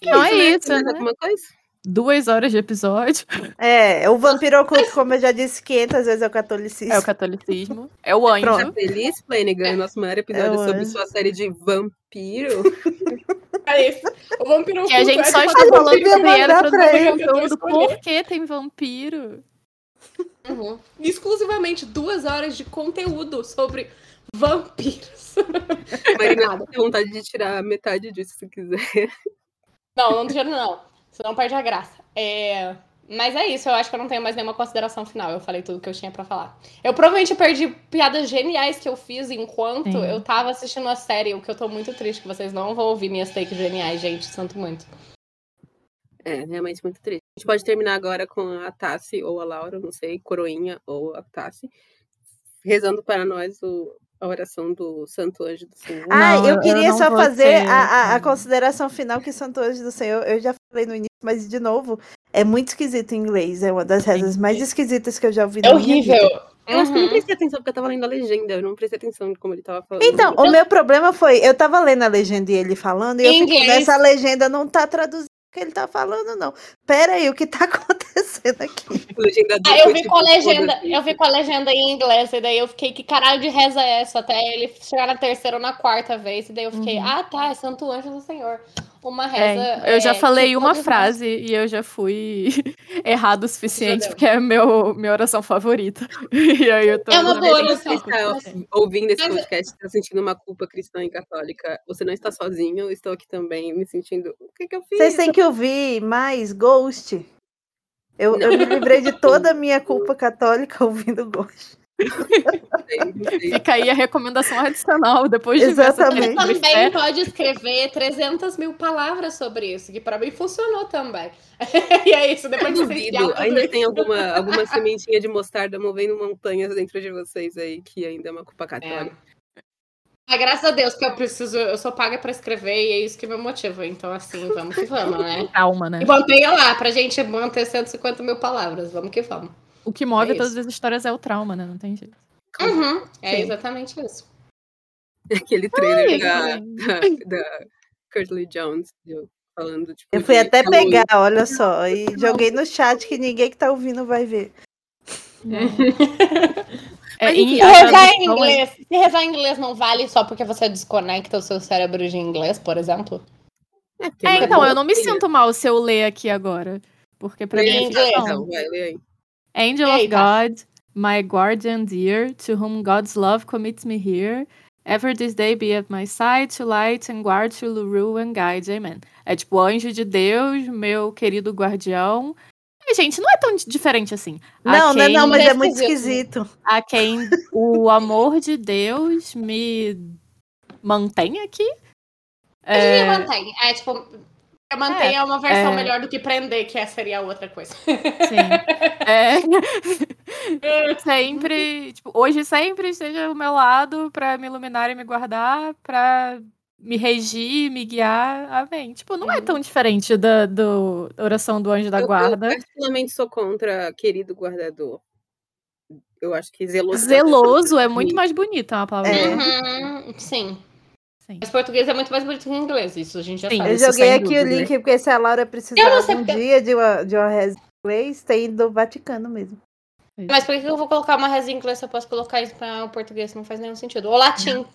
Então é né? isso, Tem mais né? alguma coisa? Duas horas de episódio. É, o vampiro oculto, como eu já disse 500 vezes, é o catolicismo. É o catolicismo. É o anjo. Tá feliz, Flanagan? Nosso maior episódio Eu sobre amo. sua série de vampiro. É. O vampiro Que a oculto gente é só tipo está falando sobre ela. Escolher. Por que tem vampiro? Uhum. Exclusivamente duas horas de conteúdo sobre vampiros. Marina, tem vontade de tirar metade disso se quiser. Não, não tiro não. Senão perde a graça. É... Mas é isso, eu acho que eu não tenho mais nenhuma consideração final. Eu falei tudo que eu tinha pra falar. Eu provavelmente perdi piadas geniais que eu fiz enquanto Sim. eu tava assistindo a série, o que eu tô muito triste, que vocês não vão ouvir minhas takes geniais, gente. Sinto muito. É, realmente muito triste. A gente pode terminar agora com a Tassi ou a Laura, não sei, Coroinha ou a Tassi, rezando para nós o, a oração do Santo Anjo do Senhor. Ah, Não, eu eu queria não só fazer ser- a, a, a consideração final que Santo Anjo do Senhor, eu já falei no início, mas de novo, é muito esquisito em inglês. É uma das rezas mais esquisitas que eu já ouvi É na minha vida. horrível. Eu acho que eu não Uhum. prestei atenção porque eu tava lendo a legenda, eu não prestei atenção de como ele tava falando. Então, o meu problema foi, eu tava lendo a legenda e ele falando, e eu fico, inglês. essa legenda não tá traduzindo o que ele tá falando, não. Pera aí, o que tá acontecendo aqui? Ah, eu vi com a legenda, eu vi com a legenda em inglês, e daí eu fiquei, que caralho de reza é essa? Até ele chegar na terceira ou na quarta vez, e daí eu fiquei, Uhum. ah tá, é Santo Anjo do Senhor. Uma É, reza. eu já é, falei uma frase e eu já fui errado o suficiente, porque é meu, minha oração favorita. E aí eu tô. É uma boa oração. está ouvindo esse podcast, está sentindo uma culpa cristã e católica, você não está sozinho, eu estou aqui também me sentindo. O que, que eu fiz? Vocês têm que ouvir mais Ghost. Eu, eu me livrei de toda a minha culpa católica ouvindo Ghost. Fica aí a recomendação adicional depois de ver Exatamente. Você sobre também pode escrever 300 mil palavras sobre isso, que pra mim funcionou também. e é isso, depois de duvido, ainda tem alguma, alguma sementinha de mostarda movendo montanhas dentro de vocês aí, que ainda é uma culpa católica. Mas graças a Deus que eu preciso, eu sou paga pra escrever e é isso que me motiva. Então, assim, vamos que vamos, né? Calma, né? E mantenha lá, pra gente manter 150 mil palavras. Vamos que vamos. O que move É todas as histórias é o trauma, né? Não tem jeito. Uhum, é Sim. exatamente isso. Aquele trailer Ai, da, da, da Curtly Jones eu falando, tipo. Eu fui de até pegar, olha só, e joguei no chat que ninguém que tá ouvindo vai ver. É, enfim, Se rezar em é- inglês, se rezar em inglês não vale só porque você desconecta o seu cérebro de inglês, por exemplo? É, É, uma então, eu não me sinto mal se eu ler aqui agora. Porque pra Lê mim é inglês. Então, vai, lê aí. Angel of Eita. God, my guardian dear, to whom God's love commits me here. Ever this day be at my side, to light and guard, to rule and guide. Amen. É tipo, anjo de Deus, meu querido guardião. E, gente, não é tão diferente assim. A Não, não, é quem- não, mas é é muito esquisito. A quem o amor de Deus me mantém aqui. Mas É, é... mantém. É tipo, mantém é, uma versão é. melhor do que prender, que essa seria a outra coisa. Sim. É. sempre, tipo, hoje sempre esteja ao meu lado pra me iluminar e me guardar, pra me regir, me guiar. Amém. Tipo, não é tão diferente da, do, oração do anjo da Eu- guarda. Eu particularmente sou contra querido guardador. Eu acho que zeloso. Zeloso é muito mais bonito, é uma palavra. É. Uhum, sim. Sim. Mas português é muito mais bonito que o inglês, isso a gente já Sim. sabe. Eu joguei aqui o dúvida. link, porque se a Laura precisar não algum porque- dia de uma, de uma reza em inglês, tem do Vaticano mesmo. Mas por que eu vou colocar uma reza em inglês se eu posso colocar isso para o português? Não faz nenhum sentido. Ou latim.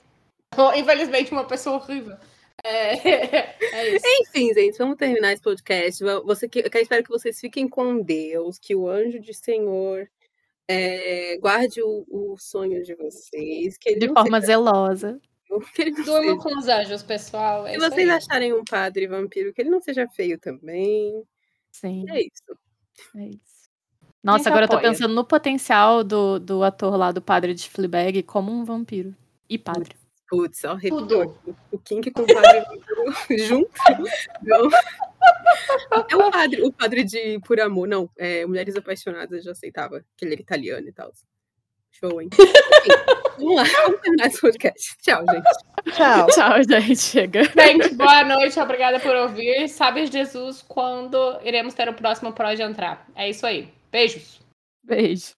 Ou, infelizmente, uma pessoa horrível. É, é isso. Enfim, gente, vamos terminar esse podcast. Você que, eu espero que vocês fiquem com Deus, que o anjo de Senhor é, guarde o, o sonho de vocês. De não forma seja- zelosa. Que ele Durma seja- com os anjos, pessoal. É Se vocês aí. acharem um padre vampiro, que ele não seja feio também. Sim, É isso. é isso. Nossa, agora eu tô apoia. pensando no potencial do, do ator lá, do padre de Fleabag, como um vampiro. E padre. Putz, ó, Tudo. O Kink com o padre vampiro junto. Não. É o padre, o padre de Por Amor, não. É, Mulheres Apaixonadas eu já aceitava, que ele era italiano e tal. Show, hein? Vamos lá, vamos terminar esse podcast. Tchau, gente. Tchau. Tchau, gente. Chega. Gente, boa noite, obrigada por ouvir. Sabe Jesus quando iremos ter o próximo Pode Entrar. É isso aí. Beijos. Beijo.